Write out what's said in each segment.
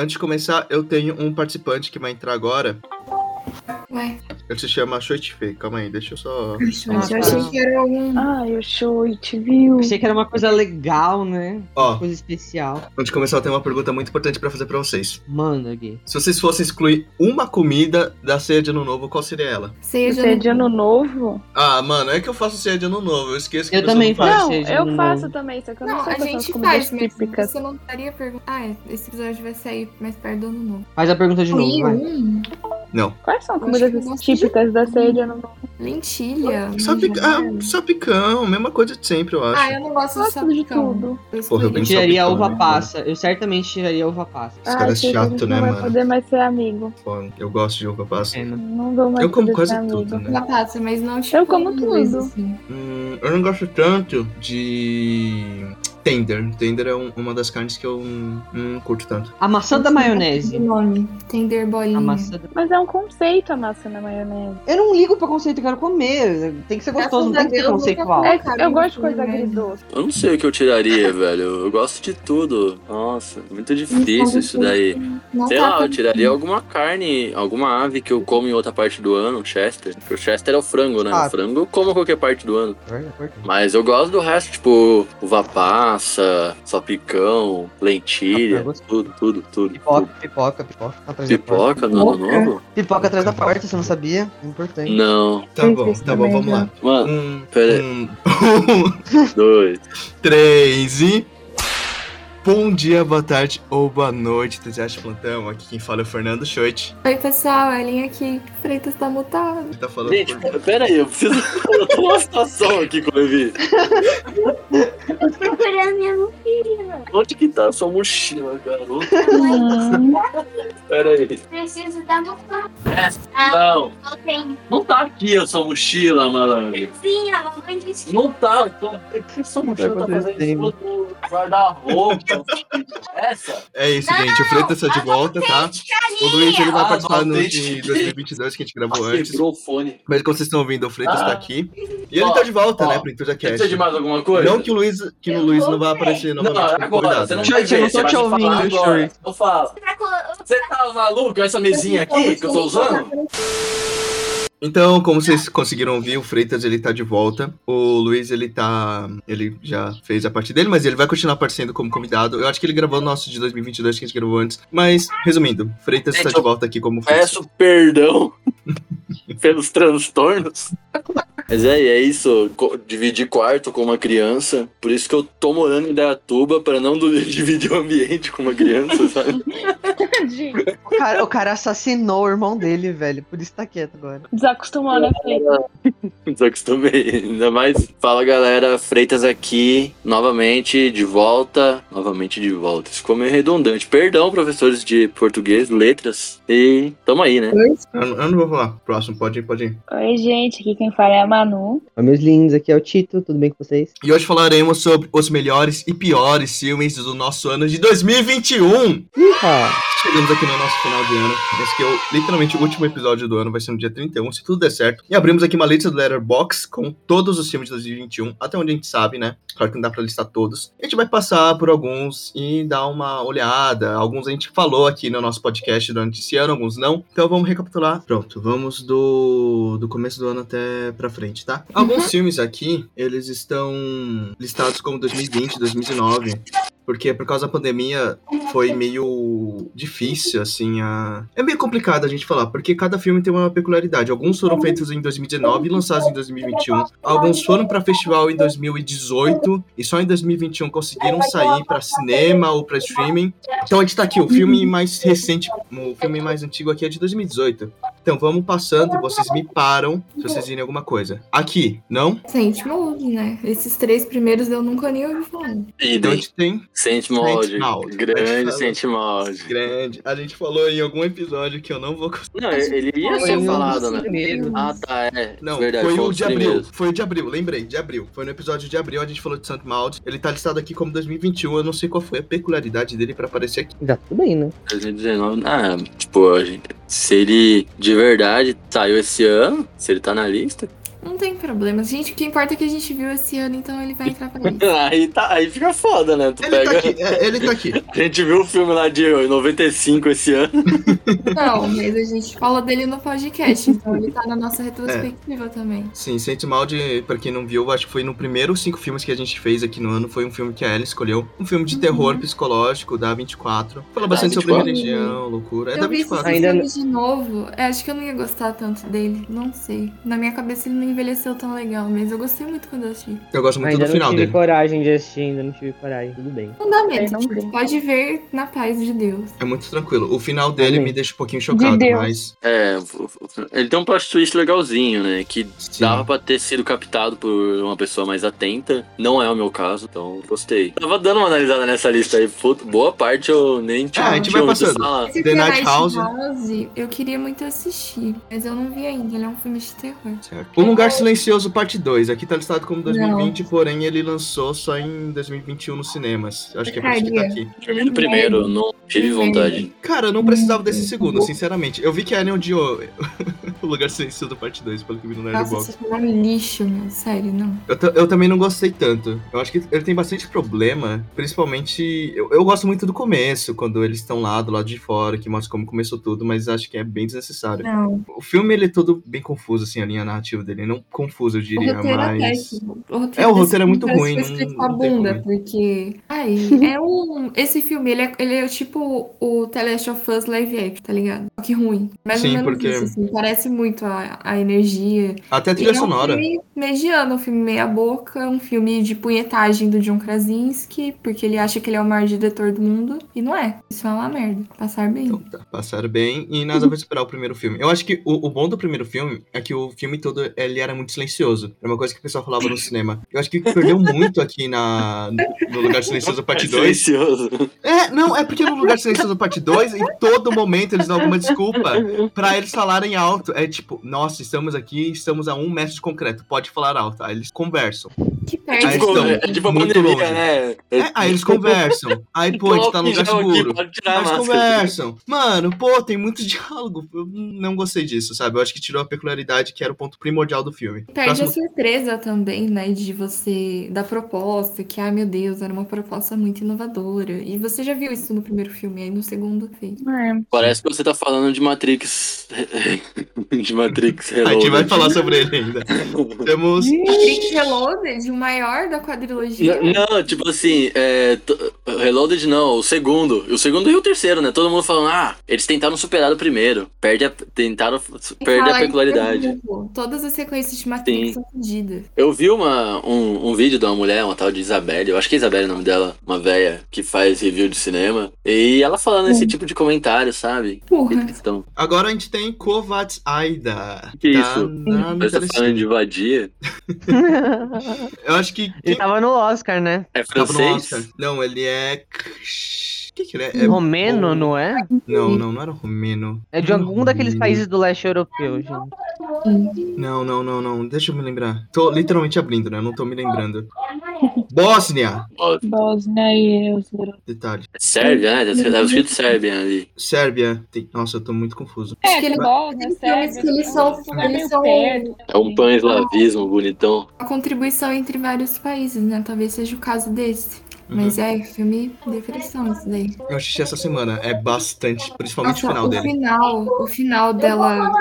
antes de começar, eu tenho um participante que vai entrar agora. Ué, Ele se chama Shoitfe. Calma aí, deixa eu só. eu Ah, achei que era um. Ai, o show, te viu. Achei que era uma coisa legal, né? Ó, Uma coisa especial. antes de começar, eu tenho uma pergunta muito importante pra fazer pra vocês. Manda, Gui. Se vocês fossem excluir uma comida da ceia de ano novo, qual seria ela? Ceia Você é de ano novo? Ah, mano, é que eu faço ceia de ano novo. Eu esqueço que Eu também faço. Não, ceia de eu faço novo. também, só que eu não, Não, sei a gente comidas faz, mas típicas. você não estaria perguntando. Ah, é, esse episódio vai sair mais perto do ano novo. Faz a pergunta de novo, vai. um? Não. Quais são Eu comidas eu de típicas da ceia de ano novo? Lentilha. Só, pica... ah, só picão, mesma coisa de sempre, eu acho. Ah, eu não gosto de Gosto de sapicão. tudo. Eu Porra, eu bem Tiraria uva né? passa. Eu certamente tiraria uva passa. Esse cara é Chega, a chato, né, não vai mano? poder mais ser amigo. Pô, Eu gosto de uva passa. É, não- Não vou mais Eu como quase tudo, né? Uva passa, mas não tipo. Eu como inglês, tudo. assim. Hum, eu não gosto tanto de tender. Tender é um- uma das carnes que eu não, não curto tanto. A maçã da maionese. nome. Tender bolinha. A maçã da... Mas é um conceito a massa na maionese. Eu não ligo pra conceito, eu quero comer. Tem que ser gostoso, não tem que ser conceitual. É, cara, eu gosto de isso, coisa né? agridoce. Eu não sei o que eu tiraria, velho. Eu gosto de tudo. Nossa, muito difícil isso daí. Sei lá, eu tiraria alguma carne, alguma ave que eu como em outra parte do ano, Chester. Porque o Chester é o frango, né? Ah. O frango eu como qualquer parte do ano. Verdade. Mas eu gosto do resto, tipo, uva passa, salpicão, lentilha, Ah, eu gosto. tudo, tudo, tudo. Pipoca, tudo. pipoca, pipoca. Atrás da porta. Pipoca no ano novo? Pipoca atrás da porta, você não sabia? É Importante. Não. Tá bom, tá bom, vamos lá. Mano, Um, Pera- um, dois. três e. Bom dia, boa tarde ou boa noite, entusiasta de plantão. Aqui quem fala é o Fernando Schoit. Oi, pessoal, Ellen aqui. Freitas tá mutado. Ele tá falando Gente, por... pera aí, eu preciso. Eu tô numa situação aqui com o Levi. procurando minha mochila. Onde que tá a sua mochila, garoto? Hum, Pera aí. Preciso da mochila. Não, Eu tenho. não tá aqui a sua mochila, malandro. Sim, a mamãe disse. Não tá. Tô... O que a sua mochila tá fazendo do guarda-roupa? Essa? É isso, gente. O Freitas tá de volta, tá? O Luiz ele vai Ah, participar no de 2022 que a gente gravou antes. quebrou o fone. Mas como vocês estão ouvindo, o Freitas Ah. tá aqui. E ele Ó, tá de volta, ó. né, pro EntusiaCast. precisa de mais alguma coisa? Não que o Luiz, que o Luiz não vai aparecer Não, novamente como agora, convidado, você não vai eu ver, não tô você vai te ouvindo. Shuri. Eu falo. Você tá maluco essa mesinha aqui que eu tô usando? Então, como vocês conseguiram ouvir, o Freitas ele tá de volta. O Luiz ele tá, ele já fez a parte dele, mas ele vai continuar aparecendo como convidado. Eu acho que ele gravou o nosso de 2022 que a gente gravou antes. Mas resumindo, Freitas está de volta aqui como fixo. Peço perdão pelos transtornos. Mas é, é isso. Dividir quarto com uma criança. Por isso que eu tô morando em Dayatuba, pra não dividir o ambiente com uma criança, sabe? tadinho. O cara, o cara assassinou o irmão dele, velho. Por isso tá quieto agora. Desacostumou, né, Felipe? Desacostumei. Ainda mais. Fala galera, Freitas aqui, novamente de volta. Novamente de volta. Isso ficou meio redundante. Perdão, professores de português, letras. E tamo aí, né? Eu, eu não vou falar. Próximo, pode ir, pode ir. Oi, gente. Aqui quem fala é a Manu. Oi, meus lindos, aqui é o Tito, tudo bem com vocês? E hoje falaremos sobre os melhores e piores filmes do nosso ano de 2021. Ah, Chegamos aqui no nosso final de ano. Esse que é o, literalmente o último episódio do ano, vai ser no dia 31, se tudo der certo. E abrimos aqui uma lista do Letterboxd com todos os filmes de 2021, até onde a gente sabe, né? Claro que não dá pra listar todos. A gente vai passar por alguns e dar uma olhada. Alguns a gente falou aqui no nosso podcast durante esse ano, alguns não. Então vamos recapitular. Pronto, vamos do, do começo do ano até pra frente, tá? Alguns filmes aqui, eles estão listados como 2020, 2019. Porque por causa da pandemia foi meio difícil, assim, a... É meio complicado a gente falar, porque cada filme tem uma peculiaridade. Alguns foram feitos em 2019 e lançados em 2021. Alguns foram pra festival em 2018 e só em 2021 conseguiram sair pra cinema ou pra streaming. Então a gente tá aqui, o filme mais recente, o filme mais antigo aqui é de 2018. Então vamos passando e vocês me param se vocês virem alguma coisa. Aqui, não? Saint Maud, né? Esses três primeiros eu nunca nem ouvi falar. Então a gente tem. Grande Saint Maud. grande. A gente falou em algum episódio que eu não vou conseguir. Não, ele ia Foi ser um falado, né? primeiros. Ah, tá, é. Não, Verdade, foi um o de abril. primeiros. Foi o de abril, lembrei, de abril. Foi no episódio de abril, a gente falou de Saint Maud. Ele tá listado aqui como 2021. Eu não sei qual foi a peculiaridade dele pra aparecer aqui. já tudo bem, né? 2019. Ah, tipo, a gente, se ele de verdade saiu esse ano, se ele tá na lista, Não tem problema. Gente, o que importa é que a gente viu esse ano, então ele vai entrar pra isso. Aí, tá, aí fica foda, né? Tu Ele pega. tá aqui, é, ele tá aqui. A gente viu o filme lá de 95 esse ano. Não, mas a gente fala dele no podcast, então ele tá na nossa retrospectiva também. Sim, Sente Mal de, pra quem não viu, acho que foi no primeiro cinco filmes que a gente fez aqui no ano, foi um filme que a Ellie escolheu. Um filme de terror psicológico, da 24. Fala bastante sobre 24? religião, loucura. É eu da vi esse 24. Ainda filme de novo, é, acho que eu não ia gostar tanto dele, não sei. Na minha cabeça ele não envelheceu tão legal, mas eu gostei muito quando eu assisti. Eu gosto muito Ainda do não final tive dele. coragem de assistir, ainda não tive coragem, tudo bem. Não dá medo, Eu não tipo, pode ver na paz de Deus. É muito tranquilo. O final dele Amém. me deixa um pouquinho chocado, Deus. mas. É, ele tem um plot twist legalzinho, né? Que Sim. dava pra ter sido captado por uma pessoa mais atenta. Não é o meu caso, então gostei. Tava dando uma analisada nessa lista aí. boa parte eu nem tinha, Ah, a gente vai passando. Esse The Night Night House. eu queria muito assistir, mas eu não vi ainda, ele é um filme de terror. Certo. O Lugar Silencioso, parte 2. Aqui tá listado como 2020, porém ele lançou só em 2021 nos cinemas. Acho que é por isso que tá aqui. Dormi no primeiro, não tive vontade. Cara, eu não precisava desse segundo, sinceramente. Eu vi que a Annie odiou o Lugar Silencioso, parte 2, pelo que vi no Nossa, Nerdbox. esse filme é um lixo, meu, sério, não. Eu, eu também não gostei tanto. Eu acho que ele tem bastante problema, principalmente. Eu, eu gosto muito do começo, quando eles estão lá do lado de fora, que mostra como começou tudo, mas acho que é bem desnecessário. Não, O filme ele é todo bem confuso, assim, a linha narrativa dele. Não confuso, eu o diria, roteiro é mas. péssimo. O roteiro É, o roteiro é filme muito ruim, que foi escrito não- com a bunda, porque. Ai, é um. Esse filme, ele é, ele é tipo o The Last of Us live action, tá ligado? Só que ruim. Mais Sim, ou menos porque- isso, assim. Parece muito a, a energia. Até a E trilha é um sonora. filme mediano, um filme meia boca, um filme de punhetagem do John Krasinski, porque ele acha que ele é o maior diretor do mundo, e não é. Isso é uma merda. Passar bem. Então, tá, passaram bem e nada vai superar o primeiro filme. Eu acho que o, o bom do primeiro filme é que o filme todo ele era muito silencioso. Era uma coisa que o pessoal falava no cinema. Eu acho que perdeu muito aqui na, no Lugar Silencioso Parte 2. Silencioso. É, não, é porque no Lugar Silencioso Parte 2, em todo momento eles dão alguma desculpa pra eles falarem alto. É tipo, nossa, estamos aqui, estamos a um metro de concreto, pode falar alto. Aí eles conversam. Que perde Aí estão é tipo a pandemia, né? É, aí eles conversam. Aí, pô, a gente tá no lugar seguro. Pode tirar a Eles conversam. Mano, pô, tem muito diálogo. Eu não gostei disso, sabe? Eu acho que tirou a peculiaridade que era o ponto primordial do filme. Perde Próximo- a surpresa também, né, de você, da proposta, que, ai meu Deus, era uma proposta muito inovadora. E você já viu isso no primeiro filme, aí no segundo fez. É. Parece que você tá falando de Matrix. de Matrix A gente vai Reloaded. falar sobre ele ainda. Temos. Matrix Reloaded, maior da quadrilogia. Não, não, tipo assim, é, Reloaded não, o segundo. O segundo e o terceiro, né? Todo mundo falando, ah, eles tentaram superar o primeiro. Perde a, tentaram perder a peculiaridade. Todas as sequências de Matrix Sim. são fodidas. Eu vi uma, um, um vídeo de uma mulher, uma tal de Isabelle, eu acho que é Isabelle o nome dela, uma véia que faz review de cinema, e ela falando esse tipo de comentário, sabe? Porra. Então, Agora a gente tem Kovacs Aida. Que tá isso? Na, você tá falando de vadia? Eu acho que. Ele tava no Oscar, né? É Tava no francês? Oscar. Não, ele é. O que, que ele é? é Romeno, bom- não é? Não, não, não era romeno. É de algum daqueles Romeno. países do leste europeu, gente. Não, não, não, não. Deixa eu me lembrar. Tô literalmente abrindo, né? Eu não tô me lembrando. Bósnia! Bósnia e Herzegovina. Detalhe. É Sérvia, né? Tava escrito Sérvia ali. Sérvia. Tem... Nossa, eu tô muito confuso. É, que ele- Bósnia, Sérvia. que eles são- um eles são-. É um pan-eslavismo bonitão. A contribuição entre vários países, né? Talvez seja o caso desse. Mas Uhum. é, filme depressão isso daí. Eu assisti essa semana. É bastante, principalmente Nossa, o final dele. final, o final dela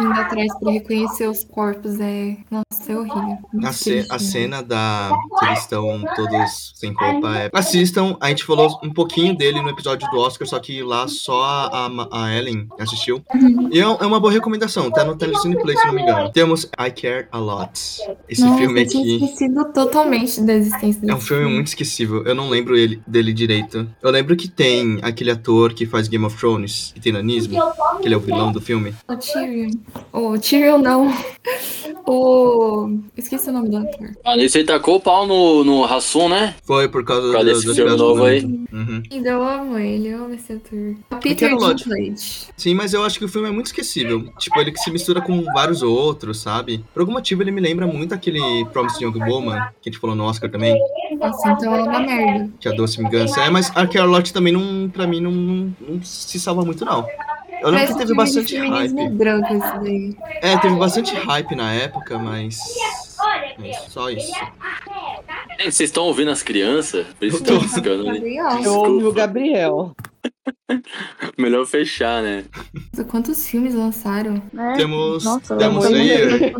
indo atrás pra reconhecer os corpos é. Nossa, é horrível. Muito A, triste, a né? cena da. que eles estão todos sem roupa é. Assistam, a gente falou um pouquinho dele no episódio do Oscar, só que lá só a, a, Ellen assistiu. E é, é uma boa recomendação, tá no Telecine Play, se não me engano. Temos I Care a Lot. Esse Nossa, filme eu tinha aqui. esquecido totalmente da existência desse É um filme muito esquecível. Eu não lembro ele, dele direito. Eu lembro que tem aquele ator que faz Game of Thrones, que tem nanismo, que ele é o vilão do filme. O Tyrion. O Tyrion não. O. Esqueci o nome do ator. Ah, nisso ele tacou o pau no, no Hassum, né? Foi por causa Por causa do- desse das filme novo aí. Uhum. Ainda eu amo ele, eu amo esse ator. O Peter quero Lodge. Dinklage. Sim, mas eu acho que o filme é muito esquecível. Tipo, ele que se mistura com vários outros, sabe? Por algum motivo ele me lembra muito aquele Promised Young Woman, que a gente falou no Oscar também, Nossa, então é uma merda. que é a Doce Vingança. É, mas a Charlotte também não, pra mim, não, não, não se salva muito, não. Eu lembro que teve bastante hype. branco esse daí. É, teve bastante hype na época, mas. mas só isso. Vocês estão ouvindo as crianças? Por isso Eu ficando ouvi o Desculpa. Gabriel. Melhor fechar, né? quantos filmes lançaram? É, Temos Nossa, Demon Slayer.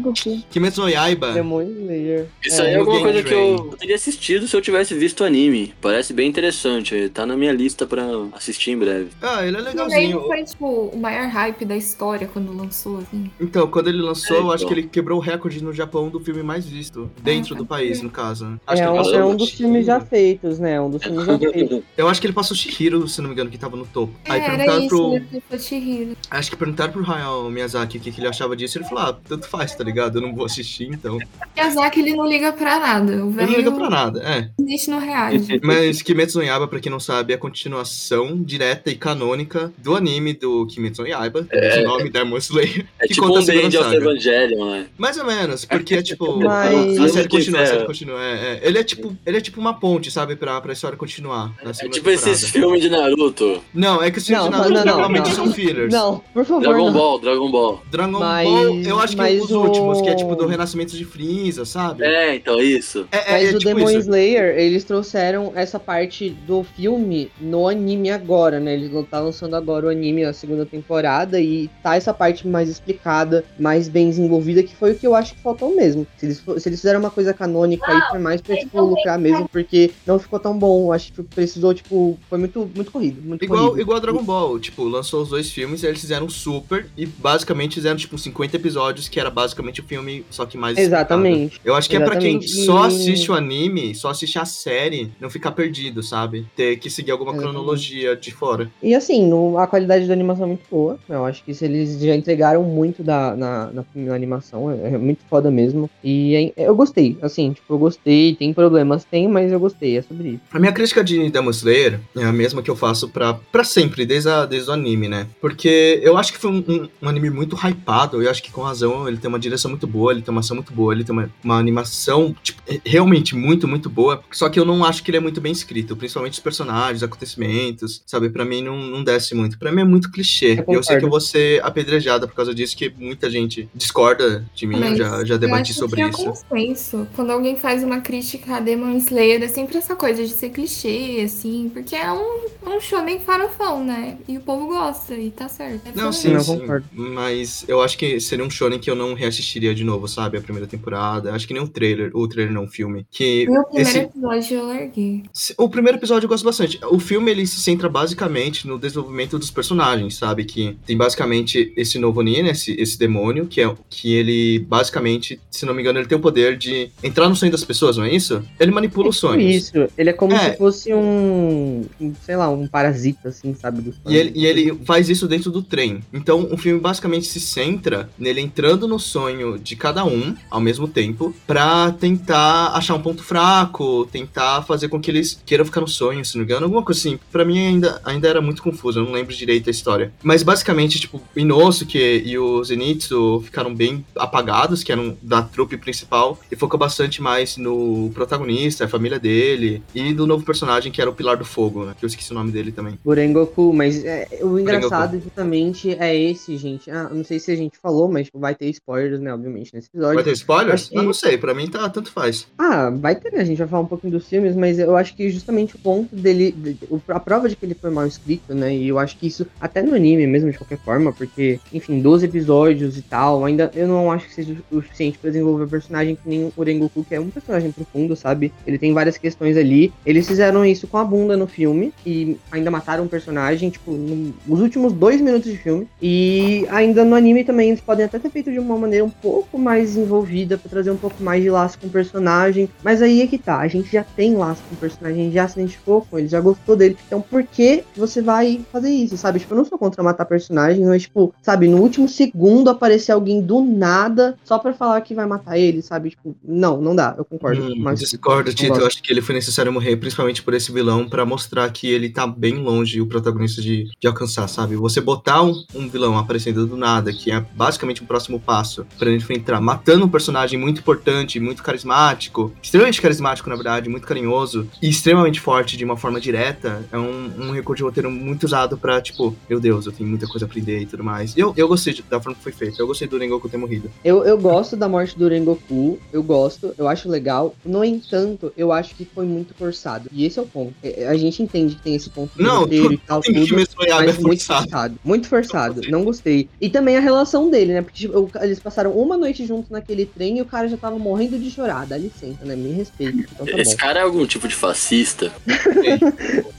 Kimetsu no Yaiba. Demon Slayer. Isso É, aí é alguma coisa que eu teria assistido se eu tivesse visto o anime. Parece bem interessante. Tá na minha lista pra assistir em breve. Ah, ele é Também legalzinho. foi, tipo, o maior hype da história quando lançou, assim. Então, quando ele lançou, É, eu acho então. que ele quebrou o recorde no Japão do filme mais visto. Dentro Ah, do pode país, no caso. Acho É que ele um, passou, é um dos filmes já feitos, né? Um dos filmes já feitos. eu acho que ele passou Shihiro, se não me engano, que tava no topo. Aí É, era perguntaram isso, pro. Chihiro. Acho que perguntaram pro Hayao Miyazaki o que, que ele achava disso. Ele falou: ah, tanto faz, tá ligado? Eu não vou assistir, então. Miyazaki, ele não liga pra nada. O Ele não liga pra velho nada, é. existe no reage. Mas Kimetsu no Yaiba, pra quem não sabe, é a continuação direta e canônica do anime do Kimetsu no Yaiba. É. O nome Demon Slayer. É que tipo conta um End of. Evangelion, né? Mais ou menos, porque é tipo. Mas- A série continua, a série é- continua. É, é. Ele é tipo. Ele é tipo uma ponte, sabe, pra, pra história continuar. É tipo esses filmes de Naruto. Não, é que os filmes Não, de Naruto não, não, normalmente não. são fillers. Não, por favor, Dragon não. Ball, Dragon Ball. Dragon Mas- Ball, eu acho que mas os o- últimos, que é tipo do Renascimento de Freeza, sabe? É, então, isso. É, é, Mas é o tipo Demon isso. Slayer, eles trouxeram essa parte do filme no anime agora, né? Eles tá lançando agora o anime, a segunda temporada, e tá essa parte mais explicada, mais bem desenvolvida, que foi o que eu acho que faltou mesmo. Se eles, se eles fizeram uma coisa canônica aí, foi mais pra, tipo, lucrar mesmo, porque não ficou tão bom. Eu Acho que precisou, tipo, foi muito, muito corrido. Muito Igual, corrido. igual Dragon Ball, tipo, lançou os dois filmes e eles fizeram super e basicamente fizeram, tipo, 50 episódios, que era basicamente o filme, só que mais. explicado. Exatamente. Eu acho que é pra quem Exatamente. só assiste o anime, só assiste a série, não ficar perdido, sabe? Ter que seguir alguma Exatamente. cronologia de fora. E assim, a qualidade da animação é muito boa. Eu acho que se eles já entregaram muito da, na, na, na animação, é, é muito foda mesmo. E é- eu gostei, assim, tipo, eu gostei. Tem problemas, tem, mas eu gostei, é sobre isso. A minha crítica de Demon Slayer é a mesma que eu faço pra, pra sempre, desde, a, desde o anime, né? Porque eu acho que foi um, um- um anime muito hypado, eu acho que com razão ele tem uma direção muito boa, ele tem uma ação muito boa, ele tem uma, uma animação, tipo, é- realmente muito, muito boa. Só que eu não acho que ele é muito bem escrito, principalmente os personagens, acontecimentos, sabe? Pra mim não, não desce muito. Pra mim é muito clichê. Eu Eu, sei que eu vou ser apedrejada por causa disso, que muita gente discorda de mim, eu Mas já, já eu debati acho sobre que é isso. consenso. Quando alguém faz uma crítica a Demon Slayer, é sempre essa coisa de ser clichê, assim, porque é um, um shonen farofão, né? E o povo gosta, e tá certo. É Não, sim. Eu sim. concordo. Mas eu acho que seria um shonen que eu não reassistiria de novo, sabe? A primeira temporada. Acho que nem o trailer, o trailer não, o filme. Que o primeiro esse, episódio eu larguei. o primeiro episódio eu gosto bastante. O filme ele se centra basicamente no desenvolvimento dos personagens, sabe? Que tem basicamente esse novo Nin, esse, esse demônio, que é que ele basicamente, se não me engano, ele tem o poder de entrar no sonho das pessoas, não é isso? Ele manipula os sonhos. Isso, ele é como É. se fosse um, um, sei lá, um parasita, assim, sabe? do E ele, e ele faz isso dentro do trem. Então o filme basicamente se centra nele entrando no sonho de cada um ao mesmo tempo pra tentar achar um ponto fraco, tentar fazer com que eles queiram ficar no sonho, se não me engano, alguma coisa assim. Pra mim ainda, ainda era muito confuso, eu não lembro direito a história. Mas basicamente, tipo, o Inosuke e o Zenitsu ficaram bem apagados, que eram da trupe principal, e focou bastante mais no protagonista, a família dele, e do novo personagem que era o Pilar do Fogo, né? Que eu esqueci o nome dele também. Burengoku, mas é, o engraçado justamente é esse, gente. Ah, não sei se a gente falou, mas tipo, vai ter spoilers, né, obviamente, nesse episódio. Vai ter spoilers? Que- Eu não sei, pra mim tá, tanto faz. Ah, vai ter, né? A gente vai falar um pouquinho dos filmes, mas eu acho que justamente o ponto dele, de- a prova de que ele foi mal escrito, né? E eu acho que isso, até no anime mesmo, de qualquer forma, porque, enfim, 12 episódios e tal, ainda eu não acho que seja o suficiente pra desenvolver o personagem que nem o Rengoku, que é um personagem profundo, sabe? Ele tem várias questões ali. Eles fizeram isso com a bunda no filme e ainda mataram o personagem, tipo, no- nos últimos dois minutos de filme. E ainda no anime também eles podem até ter feito de uma maneira um pouco mais desenvolvida pra trazer um pouco mais de laço com o personagem. Mas aí é que tá, a gente já tem laço com o personagem, a gente já se identificou com ele, já gostou dele. Então por que você vai fazer isso, sabe? Tipo, eu não sou contra matar personagem, mas tipo, sabe, no último segundo aparecer alguém do nada só pra falar que vai matar ele, sabe? Tipo, não, não dá, eu concordo. Hum, mas discordo, Tito. Eu acho que ele foi necessário morrer, principalmente por esse vilão, pra mostrar que ele tá bem longe o protagonista de, de alcançar, sabe? Você botar um, um vilão aparecendo do nada, que é basicamente um próximo passo pra gente enfrentar, matando um personagem muito importante, muito carismático, extremamente carismático, na verdade, muito carinhoso, e extremamente forte de uma forma direta, é um, um recurso de roteiro muito usado pra, tipo, meu Deus, eu tenho muita coisa a aprender e tudo mais. Eu, eu gostei da forma que foi feito, eu gostei do Rengoku ter morrido. Eu, eu gosto da morte do Rengoku, eu gosto, eu acho legal. No entanto, eu acho que foi muito forçado. E esse é o ponto. É, A gente entende que tem esse ponto do Não, roteiro e tal, Tem que tudo. é Mas muito forçado. Muito forçado. Não gostei. E também a relação dele, né? Porque tipo, eles passaram uma noite juntos naquele trem e o cara já tava morrendo de chorar. Dá licença, né? Me respeita. Então tá Esse bom. cara é algum tipo de fascista.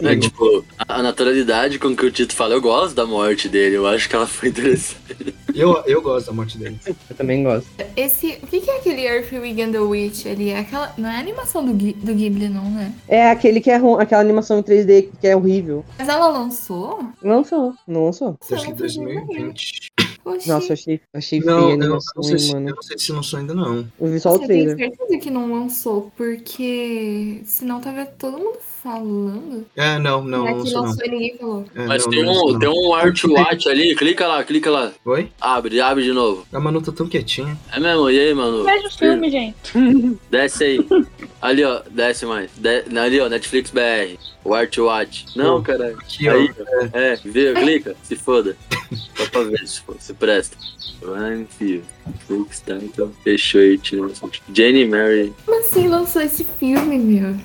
É, tipo, a naturalidade com que o Tito fala, eu gosto da morte dele, eu acho que ela foi interessante. Eu, eu gosto da morte dele. Eu também gosto. Esse. O que, que é aquele Earthwig and the Witch ali? É aquela. Não é a animação do, Ghi- do Ghibli, não, né? É aquele que é aquela animação em 3D que é horrível. Mas ela lançou? Lançou, não lançou. Acho que Não, não lembro. 2020. Poxa, Nossa, achei, achei Não, feia eu animação, não sei se, mano. eu não sei se lançou ainda não. Eu vi só o eu tenho trailer. certeza que não lançou, porque senão tava todo mundo falando. É, não, não, não lançou não. e ninguém falou. É, Mas não, tem, não um, não. tem um Art Watch ali, clica lá, clica lá. Oi? Abre, abre de novo. A Manu tá tão quietinha. É mesmo, e aí, mano? Veja o filme, gente. Desce aí. Ali, ó, desce mais. De- ali, ó, Netflix BR. O Art Watch. Não, caralho. Aqui, ó. Aí, é, viu? Clica, se foda. Só pra ver se, for- se presta. Vai, filho. Netflix, tá? Então, fechou aí, tirou. Jenny Mary. Como assim lançou esse filme, meu?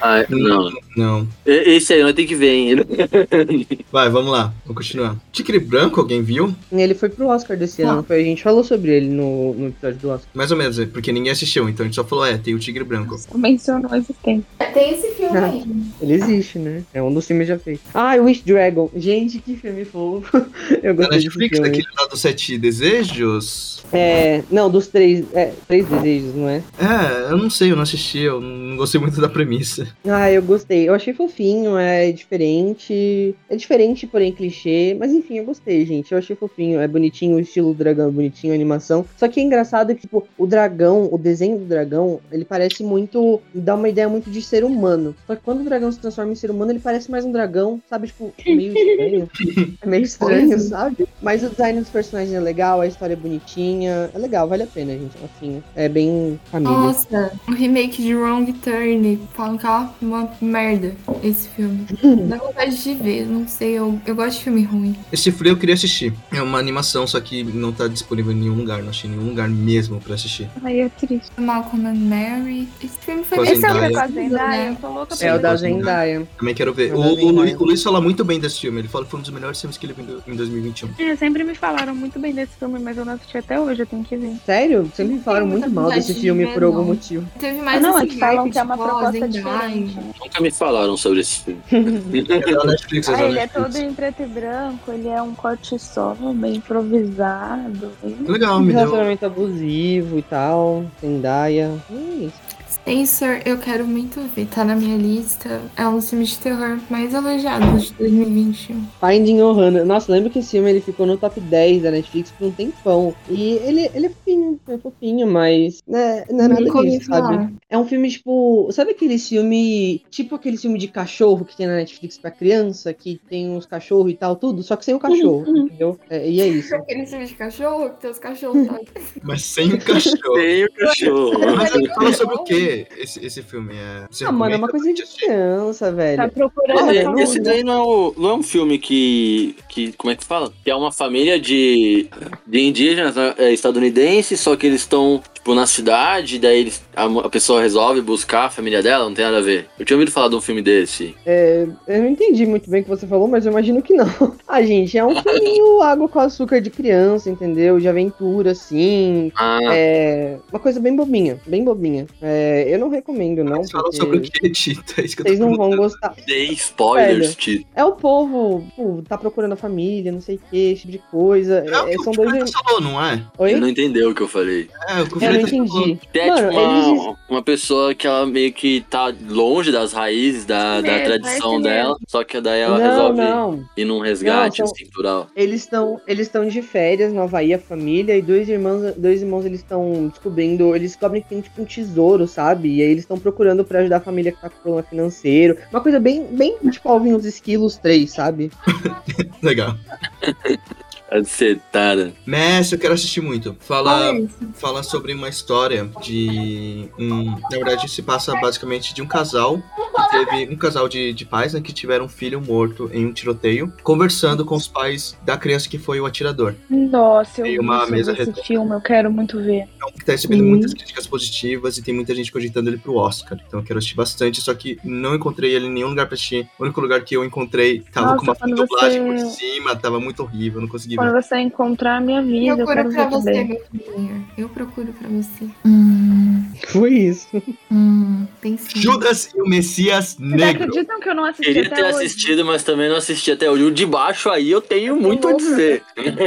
Ah, não. Não. E- Esse aí nós tem que ver ainda. Vai, vamos lá. Vamos continuar. Tigre Branco, alguém viu? Ele foi pro Oscar desse Não. ano. Foi, a gente falou sobre ele no, no episódio do Oscar. Mais ou menos, é, porque ninguém assistiu, então a gente só falou, é, tem o Tigre Branco. Mencionou a existência. Tem esse filme Ah. aí. Ele existe, né? É um dos filmes já feitos. Ah, Wish Dragon. Gente, que filme fofo. Eu Na gostei desse Netflix, filme. aquele lá dos Sete Desejos? É, não, dos três, é, três desejos, não é? É, eu não sei, eu não assisti, eu não gostei muito da premissa. Ah, eu gostei. Eu achei fofinho, é diferente. É diferente, porém clichê. Mas enfim, eu gostei, gente. Eu achei fofinho. É bonitinho, o estilo do dragão é bonitinho, a animação. Só que é engraçado que, tipo, o dragão, o desenho do dragão, ele parece muito. dá uma ideia muito de ser humano. Só que quando o dragão se transforma em ser humano, ele parece mais um dragão, sabe? Tipo, meio estranho. É meio estranho, sabe? Mas o design dos personagens é legal, a história é bonitinha. É legal, vale a pena, gente. Assim, é bem família. Nossa, o remake de Wrong Turn. Falam que é uma merda esse filme. Dá vontade de ver, não sei. Eu, eu gosto de filme ruim. Esse Free eu queria assistir. É uma animação, só que não tá disponível em nenhum lugar, não achei nenhum lugar mesmo pra assistir. Aí é triste. Malcolm and Mary. Esse filme foi Esse é o que é com a Zendaya. Zendaya? né? Eu tô louca É o da. Zendaya. Também quero ver. O, é o, bem Luiz, o Luiz fala muito bem desse filme. Ele fala que foi um dos melhores filmes que ele viu em 2021. É, sempre me falaram muito bem desse filme, mas eu não assisti até hoje, eu tenho que ver. Sério? Sempre me falaram muito mal desse de filme por algum motivo. Teve Ah, mais não, esse eles falam que é uma proposta diferente. Nunca me falaram sobre esse filme. É Netflix, é Ah, ele é todo em preto e branco, ele é um corte só, bem improvisado. bem- Legal, me deu. Relacionamento abusivo e tal. Zendaya. É isso. Sensor, eu quero muito ver. Tá na minha lista. É um dos filmes de terror mais elogiados de 2021. Finding Ohana. Nossa, lembro que esse filme ele ficou no top 10 da Netflix por um tempão. E ele, ele é fofinho, é fofinho, mas né, não é nada disso, sabe? É um filme tipo. Sabe aquele filme. Tipo aquele filme de cachorro que tem na Netflix pra criança, que tem uns cachorros e tal, tudo, só que sem o cachorro, entendeu? É, e é isso. Aquele filme de cachorro, que tem os cachorros. tá? Mas sem o cachorro. Tem o cachorro. Mas ele fala sobre o esse, esse filme? É, você Ah, mano, é uma coisa de criança, velho. Tá procurando Olha, Esse onda. daí não é, o- não é um filme que, que. Como é que fala? Que é uma família de, de indígenas né, é, estadunidenses, só que eles estão, tipo, na cidade, daí eles, a, a pessoa resolve buscar a família dela, não tem nada a ver. Eu tinha ouvido falar de um filme desse. É, eu não entendi muito bem o que você falou, mas eu imagino que não. Ah, gente, é um filminho água com açúcar de criança, entendeu? De aventura, assim. Ah, É uma coisa bem bobinha, bem bobinha. É, eu não recomendo, não, Mas fala sobre o que, Tita? É isso que eu tô vocês não vão gostar. dei spoilers. Tito. É o povo, pô, tá procurando a família, não sei o que, esse tipo de coisa. É o É, que são dois. Fernando falou, não é? Oi? Ele não entendeu o que eu falei. É, o que o Eu não entendi. É Mano, tipo eles uma, uma pessoa que ela meio que tá longe das raízes da, da É, tradição dela, só que daí ela Não, resolve não. ir num resgate Não, são- assim, cultural. Eles estão eles estão de férias no Havaí, a família, e dois irmãos, dois irmãos eles estão descobrindo, eles descobrem que tem tipo um tesouro, sabe? E aí eles estão procurando pra ajudar a família que tá com problema financeiro. Uma coisa bem, bem tipo Alvin os Esquilos 3, sabe? Legal. Acertada. Messi, eu quero assistir muito. Fala, é fala sobre uma história de um. Na verdade, se passa basicamente de um casal. que Teve um casal de, de pais né, que tiveram um filho morto em um tiroteio, conversando com os pais da criança que foi o atirador. Nossa, eu vi uma mesa esse redonda. filme, eu quero muito ver. Então, que tá recebendo muitas críticas positivas e tem muita gente cogitando ele pro Oscar. Então eu quero assistir bastante, só que não encontrei ele em nenhum lugar pra assistir. O único lugar que eu encontrei tava Nossa, com uma dublagem você- por cima, tava muito horrível, não consegui. Quando você encontrar, me avisa, eu Procuro pra ver você, também. meu filhinho. Eu procuro pra você. Hum, Foi isso. hum. Judas e o Messias Vocês Negro. acreditam que eu não assisti Queria até ter hoje? assistido, mas também não assisti até hoje. O de baixo aí eu tenho muito a dizer.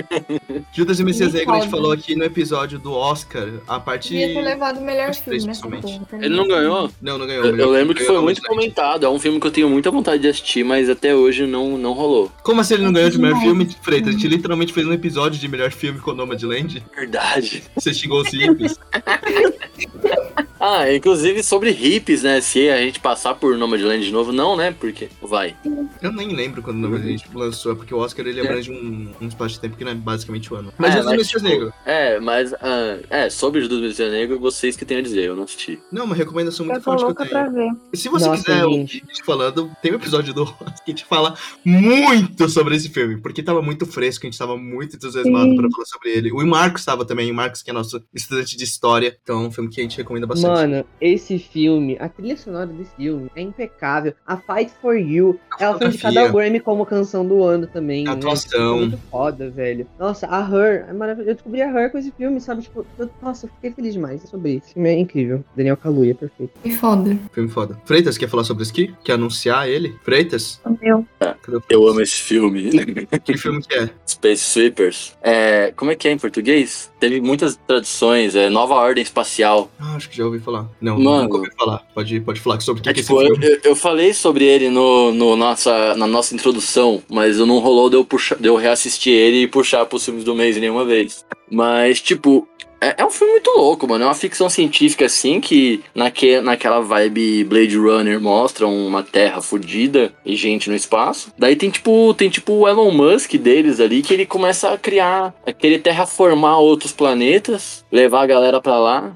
Judas e o Messias Me Negro, a gente falou aqui no episódio do Oscar, a parte. Devia ter levado o melhor filme nessa principalmente. porra. Ele não ganhou? Não, não ganhou. Eu, eu lembro que foi muito comentado. É um filme que eu tenho muita vontade de assistir, mas até hoje não, não rolou. Como assim ele não ganhou de melhor filme, Freitas? A gente literalmente fez um episódio de melhor filme com Nomadland. Verdade. Você xingou os hippies. Ah, inclusive sobre hippies, né? Se a gente passar por Nomadland de novo, não, né? Porque vai. Eu nem lembro quando o Nomadland lançou, é porque o Oscar ele abrange um, um espaço de tempo que não é basicamente o ano. Mas É, Judas e o Messias tipo, Negro. É, mas ah, é, sobre Judas Messias Negro, vocês que têm a dizer, eu não assisti. Não, uma recomendação muito Eu tô forte que eu tenho. pra ver. Se você Nossa, quiser ouvir gente. a gente falando, tem um episódio do Oscar que a gente fala muito sobre esse filme, porque tava muito fresco, a gente tava muito entusiasmado Sim. pra falar sobre ele. O Marcos tava também, o Marcos que é nosso estudante de história, então é um filme que a gente recomenda bastante. Mano, esse filme, a trilha sonora desse filme é impecável. A Fight for You, ela foi indicada ao. Grammy como canção do ano também. A né? atuação. É muito foda, velho. Nossa, a Her é maravilhoso. Eu descobri a Her com esse filme, sabe? Tipo, eu- nossa, eu fiquei feliz demais sobre isso. Esse filme é incrível. Daniel Kaluuya, perfeito. Que foda. Filme foda. Freitas, quer falar sobre aqui? Quer anunciar ele? Freitas? Meu. Eu amo esse filme. Que filme que é? Space Sweepers. É, como é que é em português? Teve muitas traduções, é Nova Ordem Espacial. Ah, acho que já ouvi falar. Não, Mano. nunca ouvi falar. Pode, pode falar sobre o que, É, que tipo, eu, eu- falei sobre ele no, no nossa, na nossa introdução, mas não rolou de eu, puxar, de eu reassistir ele e puxar pros filmes do mês nenhuma vez. Mas, tipo, é, é um filme muito louco, mano. É uma ficção científica, assim, que naque, naquela vibe Blade Runner mostra uma terra fodida e gente no espaço. Daí tem, tipo, tem, tipo, o Elon Musk deles ali, que ele começa a criar, a querer terraformar outros planetas, levar a galera pra lá.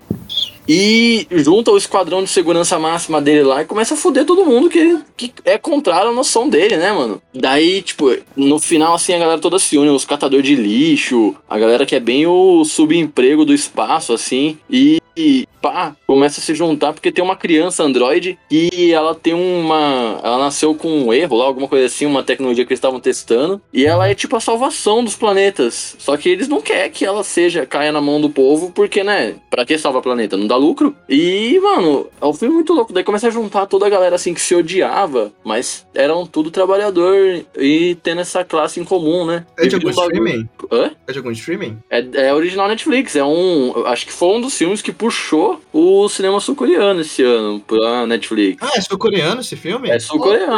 E junta o esquadrão de segurança máxima dele lá e começa a foder todo mundo que, que é contrário à noção dele, né, mano? Daí, tipo, no final, assim, a galera toda se une, os catadores de lixo, a galera que é bem o subemprego do espaço, assim, e. e pá, começa a se juntar porque tem uma criança androide que ela tem uma. Ela nasceu com um erro lá, alguma coisa assim, uma tecnologia que eles estavam testando. E ela é tipo a salvação dos planetas. Só que eles não querem que ela seja, caia na mão do povo, porque, né? Pra que salvar o planeta? Não dá lucro. E, mano, é um filme muito louco. Daí começa a juntar toda a galera assim que se odiava, mas eram tudo trabalhador e tendo essa classe em comum, né? É de E algum um streaming? Hã? É de algum streaming? É, é original Netflix, é um. Acho que foi um dos filmes que puxou o cinema sul-coreano esse ano pra Netflix. Ah, é sul-coreano esse filme? É sul-coreano.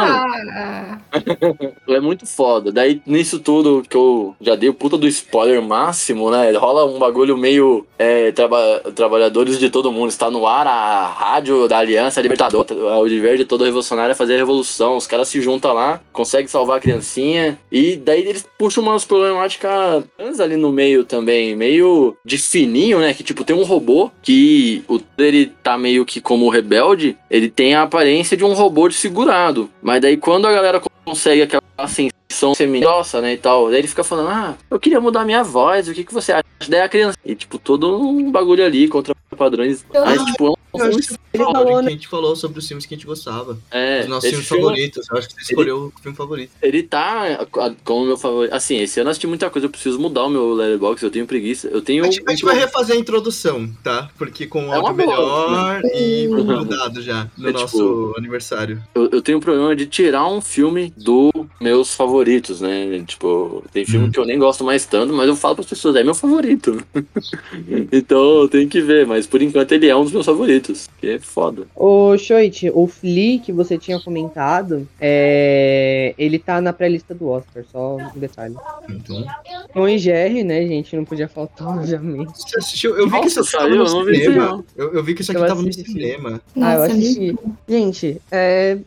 É muito foda. Daí, nisso tudo que eu já dei o puta do spoiler máximo, né? Rola um bagulho meio é, traba- trabalhadores de todo mundo. Está no ar a rádio da Aliança Libertador. O dever de todo revolucionário é fazer a revolução. Os caras se juntam lá, conseguem salvar a criancinha. E daí eles puxam umas problemáticas trans ali no meio também. Meio de fininho, né? Que tipo, tem um robô que o ele tá meio que como rebelde. Ele tem a aparência de um robô desfigurado. Mas daí quando a galera consegue aquela ascensão seminossa, né, e tal. Daí ele fica falando, ah, eu queria mudar minha voz, o que que você acha? Daí a criança... E, tipo, todo um bagulho ali contra padrões. Mas, tipo, é um Eu acho que Ele Falou, falou, que né? a gente falou sobre os filmes que a gente gostava. é, os nossos filmes filme, favoritos. Eu acho que você escolheu o filme favorito. ele tá como meu favorito. Assim, esse ano eu assisti muita coisa, eu preciso mudar o meu letterbox, eu tenho preguiça. Eu tenho... A gente, a gente vai refazer a introdução, tá? Porque com o É áudio boa. melhor e Uhum. mudado já no É, nosso aniversário. eu, eu tenho um problema de tirar um filme dos meus favoritos, né? Tipo, tem filme Hum. que eu nem gosto mais tanto, mas eu falo pras pessoas, é meu favorito. então eu tenho que ver, mas por enquanto ele é um dos meus favoritos. Que é foda. Ô, Shoit, o Flea que você tinha comentado, é... ele tá na pré-lista do Oscar, só um detalhe. Então, Tom e Jerry, né, gente? Não podia faltar, obviamente. você assistiu? Eu vi que isso Nossa, tava saiu, no eu não vi isso, cinema. não. Eu, eu vi que isso aqui Eu tava no assisti. cinema. ah, eu Nossa, assisti. Gente, é.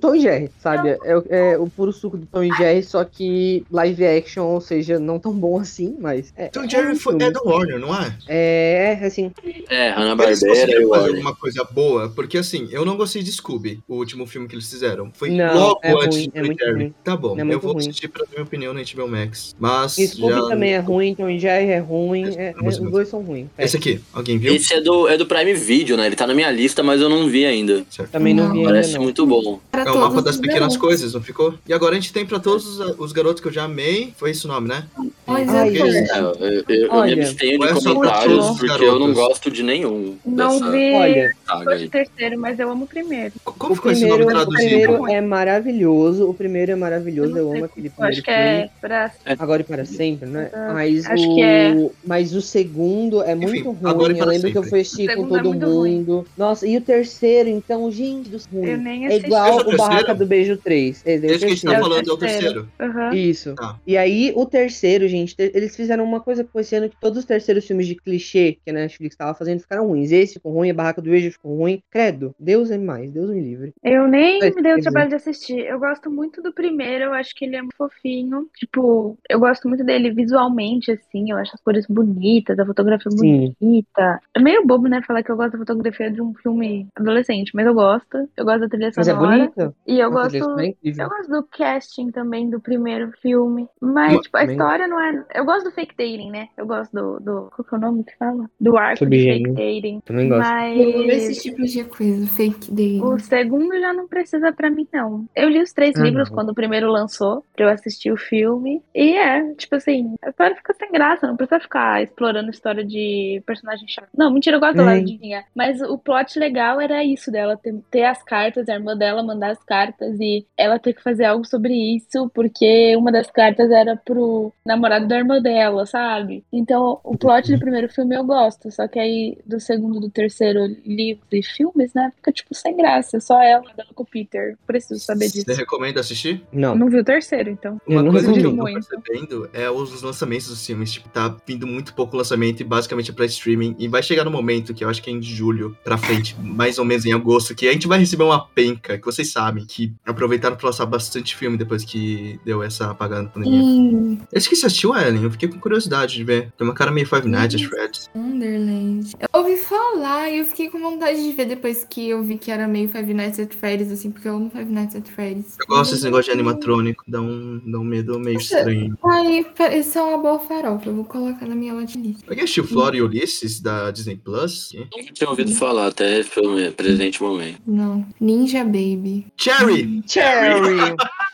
Tom e Jerry, sabe? É, é o puro suco do Tom e Jerry, só que live action, ou seja, não tão bom assim, mas. É, é Jerry um foi, filme. é do Warner, não é? É, assim. É, Hanna-Barbera conseguiram e Warner. Alguma coisa boa, porque assim, eu não gostei de Scooby, o último filme que eles fizeram. Foi Não, logo é antes ruim, do é muito Jerry. ruim. Tá bom, É eu vou ruim. assistir pra minha opinião na HBO Max. Mas Scooby já... também é ruim, Tom e Jerry é ruim. é- é- Vamos os dois são ruins. É, Esse aqui, alguém viu? Esse é do, é do Prime Video, né? Ele tá na minha lista, mas eu não vi ainda. Certo. também não, Não. vi ainda, Parece não. muito bom. Pra É o mapa das pequenas garotos. coisas, não ficou? E agora a gente tem pra todos os, os garotos que eu já amei. Foi esse o nome, né? Pois Ai, é. É, eu, eu- eu Olha, me abstenho é de comentários porque eu não gosto de nenhum Não dessa vi Olha, saga o aí. terceiro, mas eu amo o primeiro. Como o ficou esse nome primeiro, o traduzido? primeiro é maravilhoso. O primeiro é maravilhoso. Eu Eu amo aquele Eu primeiro acho que filme. é pra. Agora e para sempre, né? Ah, Mas acho o, que é. mas o segundo é Enfim, muito Agora e ruim. Eu lembro que eu sempre. fui assistir O com é todo ruim. mundo. Nossa, e o terceiro, então, gente do Eu ruim. nem É igual é o o Barraca do Beijo 3. Esse é o Esse que a gente tá falando é o terceiro. Aham. Isso. Tá. E aí, o terceiro, gente, te- eles fizeram uma coisa com esse ano que todos os terceiros filmes de clichê que a Netflix tava fazendo ficaram ruins. Esse ficou ruim, a Barraca do Beijo ficou ruim. Credo, Deus é mais, Deus me livre. Eu nem É, me dei o trabalho de assistir. Eu gosto muito do primeiro, eu acho que ele é muito fofinho. Tipo, eu gosto muito dele visualmente, assim. Eu acho as cores bonitas, a fotografia Sim. bonita. É meio bobo, né, falar que eu gosto da fotografia de um filme adolescente, mas eu gosto. Eu gosto da trilha Mas é sonora. bonita. E eu gosto. É. Eu gosto do casting também do primeiro filme. Mas, Mas- tipo, a também. história não é. Eu gosto do fake dating, né? Eu gosto do. do... Qual que é o nome que fala? Do arco Sobre de fake dating. Também gosto. Eu amo Mas. esse tipo de coisa, fake dele. O segundo já não precisa pra mim, não. Eu li os três Ah, livros não. quando o primeiro lançou, pra eu assistir o filme. E é, tipo assim, a história fica sem graça, não precisa ficar explorando história de personagem chato. Não, mentira, eu gosto da É. Lara de Vinha. Mas o plot legal era isso, dela ter, ter as cartas, a irmã dela mandar as cartas e ela ter que fazer algo sobre isso, porque uma das cartas era pro namorado da irmã dela, sabe? Então, o plot do primeiro filme eu gosto, só que aí do segundo, do terceiro, livros e filmes, né? Fica tipo sem graça, só ela andando com o Peter. Preciso saber disso. Você recomenda assistir? Não. Eu não vi o terceiro, então. Uma não coisa que eu tô percebendo é os lançamentos dos filmes. Tipo, tá vindo muito pouco lançamento e basicamente é pra streaming. E vai chegar no momento, que eu acho que é em julho pra frente, mais ou menos em agosto, que a gente vai receber uma penca, que vocês sabem, que aproveitaram pra lançar bastante filme depois que deu essa apagada na pandemia. Sim, Eu esqueci de assistir o Ellen, eu fiquei com curiosidade de ver. Tem uma cara meio Five Nights at Freddy's. Wonderland. Eu ouvi falar e eu fiquei com vontade de ver depois que eu vi que era meio Five Nights at Freddy's, assim, porque eu amo Five Nights at Freddy's. Eu gosto desse negócio de animatrônico, dá um, dá um medo meio Nossa. estranho. Ai, parece uma boa farofa, eu vou colocar na minha watchlist. Alguém assistiu Flora e Ulysses da Disney Plus? Nunca tinha ouvido falar até pelo presente momento. Não, Ninja Baby. Cherry! Cherry!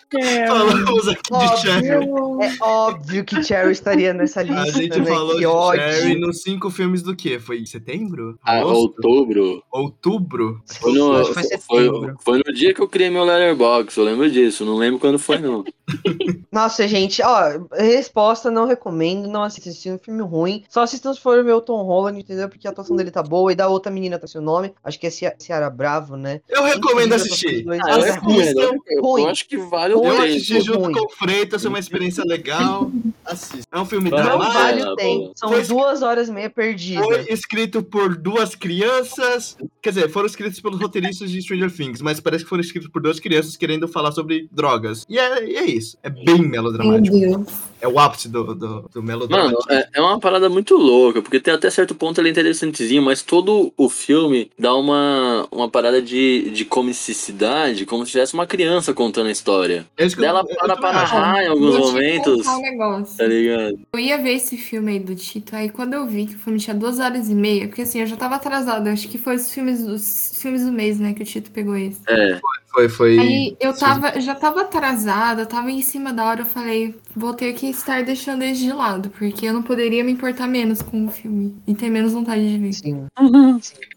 Falamos aqui de Óbvio. Cherry. É óbvio que Cherry estaria nessa lista. A gente né? falou que de ódio. Cherry nos cinco filmes do quê? Foi em setembro? Ah, outubro. Outubro? Foi no, foi foi, foi no dia que eu criei meu letterbox, eu lembro disso. Não lembro quando foi, não. Nossa, gente, ó, resposta, não recomendo, não assistir um filme ruim. Só assistam se for ver o Tom Holland, entendeu? Porque a atuação dele tá boa. E da outra menina tá seu nome. Acho que é Cia- Ciara Bravo, né? Eu recomendo assistir. Ah, eu Nossa, recomendo. Eu, eu acho que vale o Eu assisti junto ruim. com o Freitas, é uma experiência legal. Assista. É um filme Não Não dramático. vale o tempo. São Foi- duas horas e meia perdidas. Foi escrito por duas crianças. Quer dizer, foram escritos pelos roteiristas de Stranger Things, mas parece que foram escritos por duas crianças querendo falar sobre drogas. E é, e é isso. É bem Meu melodramático. Deus. É o ápice do, do, do Mano, melodramático. é, é uma parada muito louca, porque tem até certo ponto ele é interessantezinho, mas todo o filme dá uma, uma parada de, de comicidade, como se tivesse uma criança contando a história. É isso que eu- Dela eu para pra acho. narrar em alguns momentos, um negócio. tá ligado? Eu ia ver esse filme aí do Tito, aí quando eu vi que o filme tinha duas horas e meia, porque assim, eu já tava atrasada, acho que foi os filmes dos filmes do mês, né, que o Tito pegou esse. É, Foi, foi. Aí eu tava, já tava atrasada, tava em cima da hora, eu falei, vou ter que estar deixando eles de lado, porque eu não poderia me importar menos com o filme e ter menos vontade de ver. Sim. Nossa Que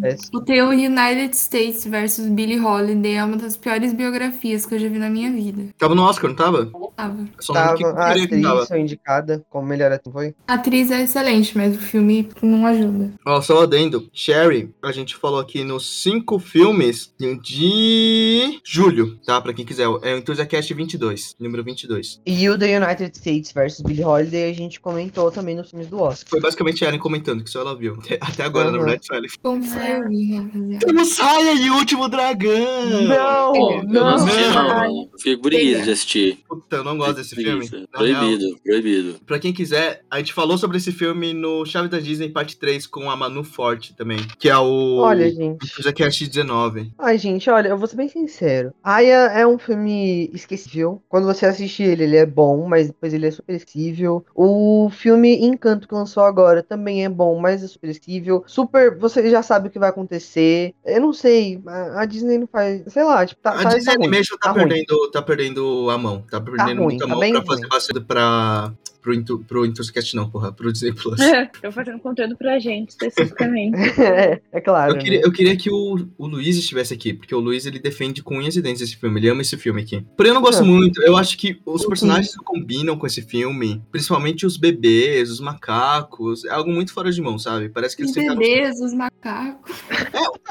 péssimo. O teu United States versus Billie Holiday é uma das piores biografias que eu já vi na minha vida. Tava no Oscar, não tava? Tava. Só Tava, a atriz tava. foi indicada como melhor atriz, foi? A atriz é excelente, mas o filme não ajuda. Ó, só adendo. Sherry, a gente falou aqui nos cinco filmes de julho, tá? Pra quem quiser. É o Enthusiast 22, número 22. E o The United States versus Billie Holiday a gente comentou também nos filmes do Oscar. Foi basicamente a Ellen comentando que só ela viu. Até, agora, na Aham. verdade, só ela. Como eu vi, rapaziada. Temos Raya e o Último Dragão! Não, Eu Eu não não, não. não. Fiquei preguiça de assistir. Puta, eu não gosto desse filme. Proibido, proibido. Pra quem quiser, a gente falou sobre esse filme no Chave da Disney parte 3 com a Manu Forte também. Que é o. Olha, gente. Enthusiast 19. Ai, gente, olha, eu vou ser bem sincero. Aya é um filme esquecível. Quando você assiste ele, ele é bom, mas depois ele é super esquecível. O filme Encanto que lançou agora também é bom, mas é super esquecível. Super, você já sabe o que vai acontecer. Eu não sei, a, Disney não faz, sei lá, tipo, tá, A tá, Disney tá ruim, Animation tá, tá ruim. perdendo, tá perdendo a mão. Tá perdendo ruim, muita tá mão pra fazer ruim. bastante pra. Pro, Intu- pro Enthusiast não, porra, pro Disney Plus. Tô fazendo conteúdo pra gente, especificamente. é, é claro. Eu queria, né? eu queria que o, o Luiz estivesse aqui, porque o Luiz ele defende com unhas e dentes esse filme, ele ama esse filme aqui. Porém, eu não gosto Ah. muito, eu acho que os Uhum. personagens que combinam com esse filme, principalmente os bebês, os macacos, é algo muito fora de mão, sabe? Parece que Os eles bebês, os macacos.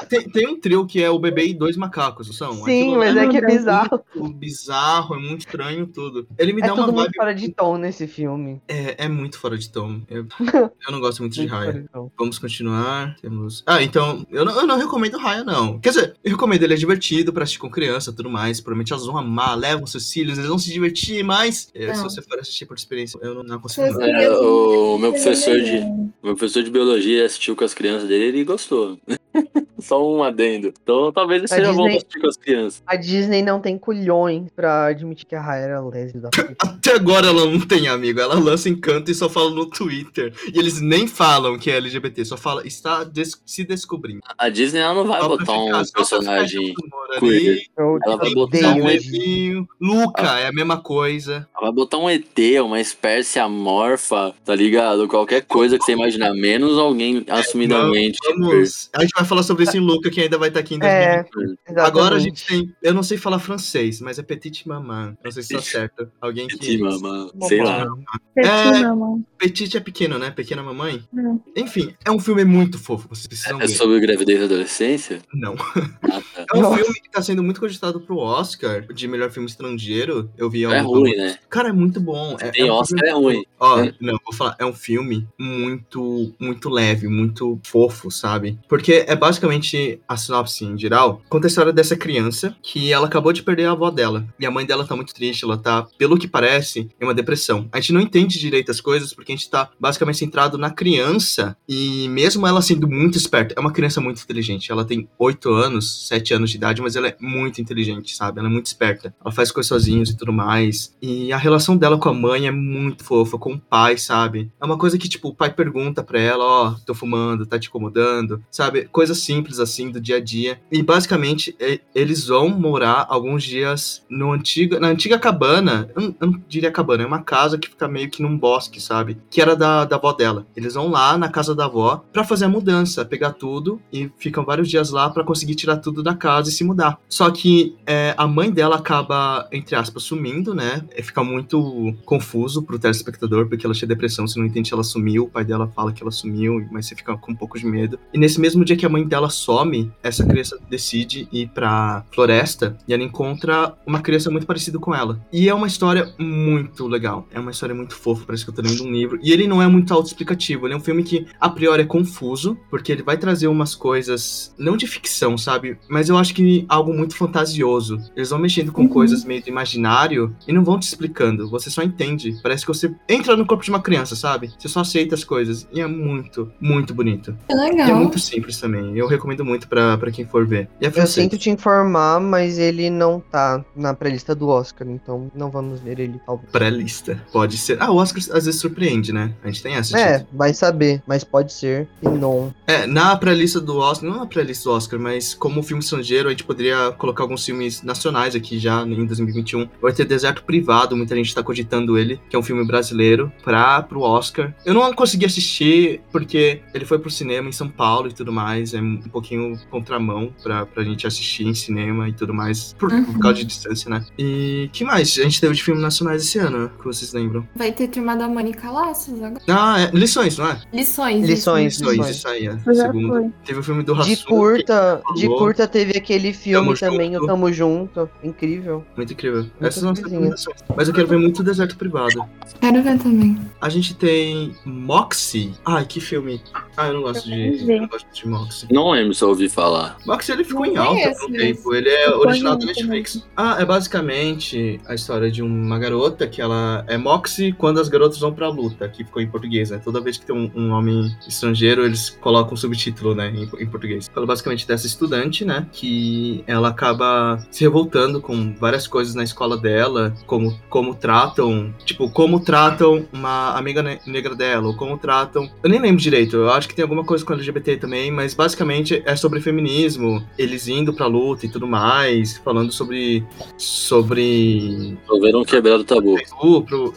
Tem, tem um trio que é o bebê e dois macacos, são? Sim, Aquilo mas lá é que é bizarro. muito bizarro, é muito estranho tudo. Ele me É dá uma vibe. muito fora de tom nesse filme. É, é muito fora de tom. Eu, eu não gosto muito de Raya. Vamos continuar. Temos. Ah, então. Eu não, eu não recomendo Raya, não. Quer dizer, eu recomendo ele é divertido pra assistir com criança e tudo mais. Provavelmente elas vão amar, levam seus filhos, eles vão se divertir, mas eh, se você for assistir por experiência, eu não, não. Seus não. É, o meu professor de, meu professor de biologia assistiu com as crianças dele e gostou. Só um adendo. Então talvez A seja bom pra assistir com as crianças. A Disney não tem culhões pra admitir que a Raya era lésbica. Até agora ela não tem amigo. Ela lança encanto e só fala no Twitter. E eles nem falam que é LGBT, só fala está des- se descobrindo. A Disney ela não vai botar um personagem. queer. Eu Ela vai botar um. Luca é a mesma coisa. Ela vai botar um ET, uma espécie amorfa, tá ligado? Qualquer coisa que você imaginar, menos alguém assumidamente. Vamos. A gente vai falar sobre isso em Luca, que ainda vai estar aqui em É, 2020. Exatamente. Agora a gente tem. Eu não sei falar francês, mas é Petit Maman. Não sei se tá certo. Alguém que. Petit Maman, sei lá. Petit É. é pequeno, né? Pequena mamãe? Não. Enfim, é um filme muito fofo, vocês precisam É ver. sobre gravidez e adolescência? Não. Ah, tá. É um Nossa. filme que tá sendo muito cogitado pro Oscar de melhor filme estrangeiro. Eu vi É ruim, né? Cara, é muito bom. É, Tem é um Oscar, filme- é ruim. Ó, É. não, vou falar, é um filme muito, muito leve, muito fofo, sabe? Porque é basicamente a sinopse em geral. Conta a história dessa criança que ela acabou de perder a avó dela. E a mãe dela tá muito triste, ela tá, pelo que parece, em uma depressão. A gente não entende direito as coisas porque a gente tá basicamente centrado na criança. E mesmo ela sendo muito esperta, é uma criança muito inteligente. Ela tem 8 anos, 7 anos de idade, mas ela é muito inteligente, sabe? Ela é muito esperta. Ela faz coisas sozinhos e tudo mais. E a relação dela com a mãe é muito fofa, com o pai, sabe? É uma coisa que, tipo, o pai pergunta pra ela, ó, tô fumando, tá te incomodando, sabe? Coisas simples assim do dia a dia. E basicamente eles vão morar alguns dias no antigo, na antiga cabana. Eu não, eu não diria cabana, é uma casa que fica meio que num bosque, sabe? Que era da, da avó dela. Eles vão lá na casa da avó pra fazer a mudança, pegar tudo e ficam vários dias lá pra conseguir tirar tudo da casa e se mudar. Só que é, a mãe dela acaba, entre aspas, sumindo, né? É, Fica muito confuso pro telespectador, porque ela tinha depressão, você não entende se ela sumiu, o pai dela fala que ela sumiu, mas você fica com um pouco de medo. E nesse mesmo dia que a mãe dela some, essa criança decide ir pra floresta e ela encontra uma criança muito parecida com ela. E é uma história muito legal. É uma história muito fofa, parece que eu tô lendo um livro. E ele não é muito autoexplicativo, ele é um filme que a priori é confuso, porque ele vai trazer umas coisas, não de ficção, sabe? Mas eu acho que algo muito fantasioso. Eles vão mexendo com Uhum. coisas meio do imaginário e não vão te explicando. Você só entende. Parece que você entra no corpo de uma criança, sabe? Você só aceita as coisas. E é muito, muito bonito. É E é legal. muito simples também. Eu recomendo muito pra, pra quem for ver. E é Eu sinto te informar, mas ele não tá na pré-lista do Oscar, então não vamos ver ele, talvez. Pré-lista. Pode ser. Ah, o Oscar às vezes surpreende, né? A gente tem essa. É, gente. vai saber, mas pode ser e não. É, na pré-lista do Oscar, não na pré-lista do Oscar, mas como filme estrangeiro estrangeiro, a gente poderia colocar alguns filmes nacionais aqui já em 2021. Vai ter Deserto Privado, muita gente tá cogitando ele, que é um filme brasileiro, pra, pro Oscar. Eu não consegui assistir porque ele foi pro cinema em São Paulo e tudo mais, é um pouquinho contramão pra, pra gente assistir em cinema e tudo mais, por, Uhum. por causa de distância, né? E que mais? A gente teve de filmes nacionais esse ano, que vocês lembram? Vai ter turma da Mônica Laços agora. Ah, é, Lições, não é? Lições. Lições. Lições, isso aí, é. Segundo. Teve o filme do De Hassum, curta, de curta teve aquele filme Tamo também, Junto. o Tamo Junto. Incrível. Muito incrível. Muitas Essas são as coisinhas. recomendações. Mas eu quero ver muito Deserto Privado. Quero ver também. A gente tem Moxie. Ai, que filme. Ah, eu não gosto Eu de. Eu não gosto de Moxie. Não lembro se eu ouvi falar. Moxie ele ficou Não em alta por um tempo. Ele é Eu original da conheço Netflix. Ah, é basicamente a história de uma garota que ela é Moxie quando as garotas vão pra luta, que ficou em português, né? Toda vez que tem um, um homem estrangeiro, eles colocam um subtítulo, né, em, em português. Fala basicamente dessa estudante, né, que ela acaba se revoltando com várias coisas na escola dela, como, como tratam, tipo, como tratam uma amiga ne- negra dela, ou como tratam. Eu nem lembro direito, eu acho que tem alguma coisa com LGBT também, mas basicamente é sobre feminismo, eles indo pra luta e tudo mais, falando sobre. sobre. Resolveram quebrar o tabu. estupro.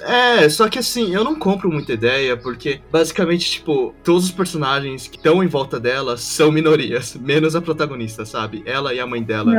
É, só que assim, eu não compro muita ideia, porque basicamente, tipo, todos os personagens que estão em volta dela são minorias, menos a protagonista, sabe? Ela e a mãe dela.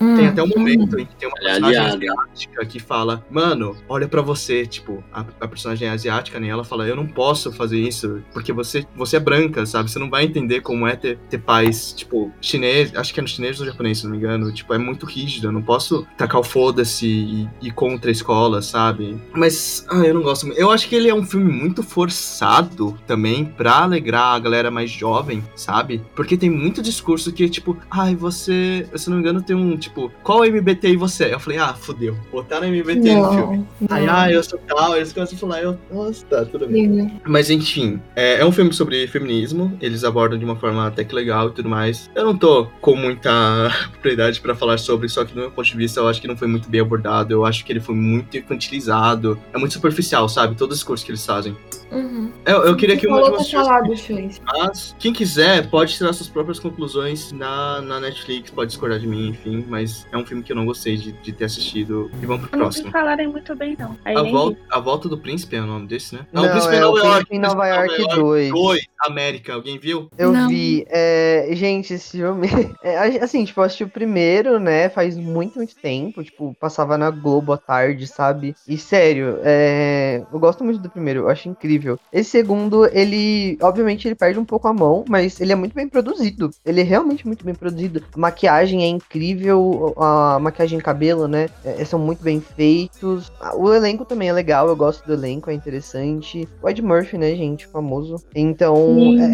Hum, Tem até um momento em que tem uma É personagem aliada. asiática que fala, mano, olha pra você, tipo, a, a personagem é asiática, né? Ela fala, eu não posso fazer isso, porque você, você é branca, sabe? Você não vai entender como é ter, ter pais, tipo, chinês, acho que é no chinês ou japonês, se não me engano, tipo, é muito rígido, eu não posso tacar o foda-se e ir contra a escola, sabe? Mas, ah, eu não gosto muito. Eu acho que ele é um filme muito forçado também pra alegrar a galera mais jovem, sabe? Porque tem muito discurso que, tipo, ai, você, se não me engano, tem um, tipo, qual MBTI você é? Eu falei, ah, fodeu, botaram MBTI no filme. Não, Aí, não. ah, eu sou tal, eles começam a falar, eu, nossa, tá, tudo bem. Liga. Mas enfim, é, é um filme sobre feminismo, eles abordam de uma forma até que legal e tudo mais. Eu não tô com muita propriedade pra falar sobre, só que do meu ponto de vista eu acho que não foi muito bem abordado, eu acho que ele foi muito infantilizado, é muito superficial, sabe? Todo o discurso que eles fazem. Uhum. Eu, eu queria que uma de vocês falar do Shoes. mas quem quiser pode tirar suas próprias conclusões na, na Netflix, pode discordar de mim, enfim. Mas é um filme que eu não gostei de, de ter assistido. E vamos pro Eu não próximo. falarem muito bem, não. Aí A volta, vi. a volta do Príncipe é o nome desse, né? Não, o Príncipe é o Nova York. Príncipe em Nova York 2. 2, América. Alguém viu? Eu Não. vi. é, gente, esse filme. é, a- assim, tipo, eu assisti o primeiro, né? Faz muito, muito tempo. Tipo, passava na Globo à tarde, sabe? E sério, é, eu gosto muito do primeiro, eu acho incrível. Esse segundo, ele. Obviamente, ele perde um pouco a mão, mas ele é muito bem produzido. Ele é realmente muito bem produzido. A maquiagem é incrível, a maquiagem e cabelo, né? é, são muito bem feitos. O elenco também é legal, eu gosto do elenco, é interessante. O Ed Murphy, né, gente? Famoso. Então,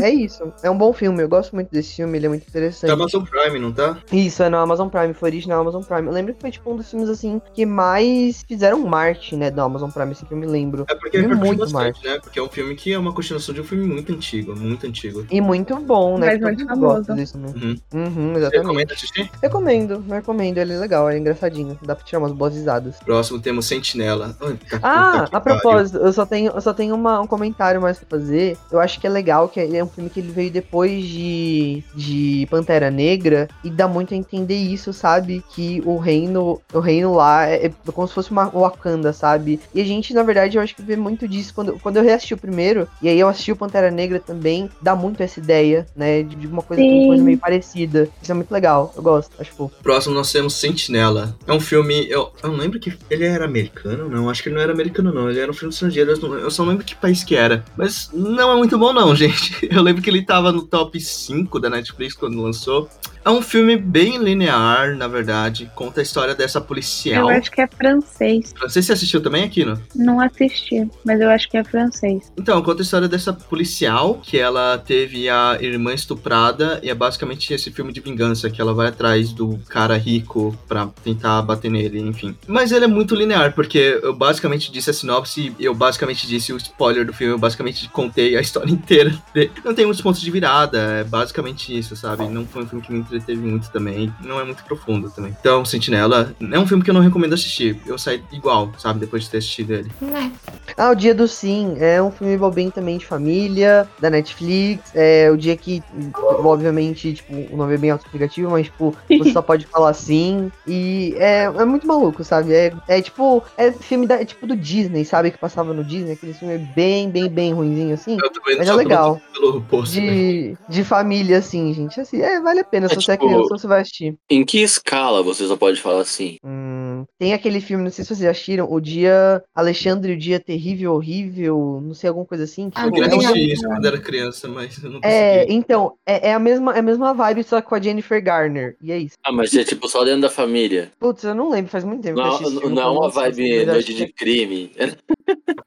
é, é isso. É um bom filme, eu gosto muito desse filme, ele é muito Tá interessante. Amazon Prime, não tá? Isso, é no Amazon Prime, foi original Amazon Prime. Eu lembro que foi tipo um dos filmes assim que mais fizeram marketing, né, do Amazon Prime, que eu me lembro. É porque Vi repercutiu muito bastante, né? Porque é um filme que é uma continuação de um filme muito antigo, muito antigo. E muito bom, né? Mas muito famoso. desse, né? Uhum. Uhum, Você exatamente. recomenda assistir? Recomendo, recomendo, ele é legal, ele é engraçadinho. Dá pra tirar umas boas risadas. Próximo temos Sentinela. Ai, tá- Ah, a pariu. propósito, eu só tenho, eu só tenho uma- um comentário mais pra fazer. Eu acho que é legal que ele é um filme que ele veio depois de, de Pantera Negra e dá muito a entender isso, sabe? Que o reino, o reino lá é, é como se fosse uma Wakanda, sabe? E a gente, na verdade, eu acho que vê muito disso quando, quando eu reassisti o primeiro e aí eu assisti o Pantera Negra também, dá muito essa ideia, né? De, de uma coisa, uma Sim. coisa meio parecida. Isso é muito legal, eu gosto, acho fofo. Próximo nós temos Sentinela. É um filme. Eu, eu não lembro que. Ele era americano? Não, acho que ele não era americano, não. Ele era um filme estrangeiro. Eu, não- eu só não lembro que país que era. Mas não é muito bom, não, gente. Eu lembro que ele tava no top 5 da Netflix quando lançou. É um filme bem linear, na verdade. Conta a história dessa policial. Eu acho que é francês. Não sei se você assistiu também, Aquino. Não assisti, mas eu acho que é francês. Então, conta a história dessa policial que ela teve a irmã estuprada e é basicamente esse filme de vingança que ela vai atrás do cara rico pra tentar bater nele, enfim. Mas ele é muito linear, porque eu basicamente disse a sinopse eu basicamente disse o spoiler do filme, eu basicamente contei a história inteira. dele. Não tem muitos pontos de virada, é basicamente isso, sabe? Não foi um filme que me entreteve muito também. Não é muito profundo também. Então, Sentinela é um filme que eu não recomendo assistir. Eu saí igual, sabe, depois de ter assistido ele. Né? Ah, O Dia do Sim é um filme bem também de família, da Netflix. É o dia que, obviamente, tipo, o nome é bem autoexplicativo, mas, tipo, você só pode falar sim. E é, é muito maluco, sabe? É, é tipo, é filme da, é tipo do Disney, sabe? Que passava no Disney, aquele filme bem, bem, bem ruinzinho assim. Mas é tô legal. Pelo post, né? De, de família, assim, gente. Assim, é, vale a pena. É Se você é tipo- criança, você vai assistir. Em que escala você só pode falar assim? Hum, tem aquele filme, não sei se vocês assistiram, O Dia Alexandre, o Dia Terrível, Horrível, não sei, alguma coisa assim. que Ah, Eu queria é assistir isso quando era criança, mas eu não É, consegui. então, é, é a mesma, é a mesma vibe, só com a Jennifer Garner. E é isso. Ah, mas é tipo só dentro da família. Putz, eu não lembro, faz muito tempo que eu Não, assisti não, não é uma não vibe noite de crime.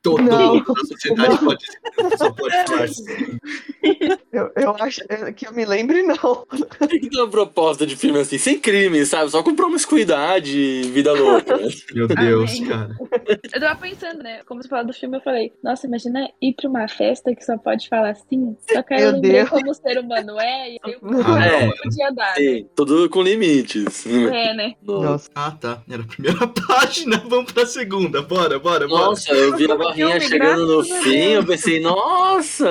Todo Não. mundo da sociedade pode, só pode falar assim. Eu, eu acho é, que eu me lembre, não. Tem que ter uma proposta de filme assim, sem crime, sabe? Só com promiscuidade e vida louca. Meu Deus, Amém. cara. Eu tava pensando, né? Como você falou do filme, eu falei, nossa, imagina ir pra uma festa que só pode falar sim. Só que aí eu lembrei Deus. como o ser humano é, e aí eu Ah, É. não. podia dar, né? Sim, tudo com limites. É, né? Nossa. Ah, tá. Era a primeira página. Vamos pra segunda. Bora, bora, bora. Nossa, eu vi a barrinha Filme, chegando no fim, eu pensei, nossa!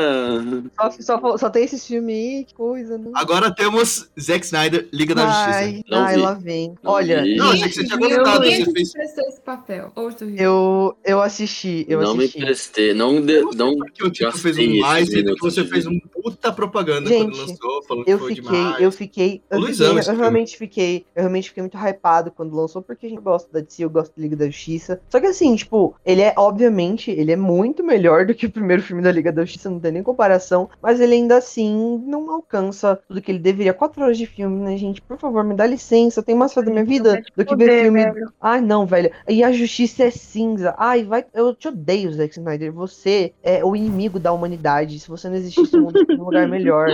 Só, só, só tem esse filme aí, que coisa, né? Agora temos Zack Snyder, Liga da Justiça. Ai, Não ai, vi. lá vem. Não Olha, vi. Não, achei que você tinha Eu gostado. vi Você que fez. esse papel. Eu, eu assisti, eu não me assisti. prestei, não, de, não Porque o fez um mais esses e que você fez um puta propaganda Gente, quando lançou, falando que Eu foi fiquei, demais. eu fiquei, eu, Luiz fiquei, eu realmente fiquei, eu realmente fiquei muito hypado quando lançou, porque a gente gosta da DC, eu gosto da Liga da Justiça. Só que assim, tipo, ele é, obviamente, ele é muito melhor do que o primeiro filme da Liga da Justiça, não tem nem comparação, mas ele ainda assim não alcança tudo que ele deveria. Quatro horas de filme, né, gente? Por favor, me dá licença, eu tenho mais coisa da minha vida do que ver filme Ai, não, velho. E a justiça é cinza. Ai, vai. Eu te odeio, Zack Snyder. Você é o inimigo da humanidade. Se você não existisse, o mundo seria um lugar melhor.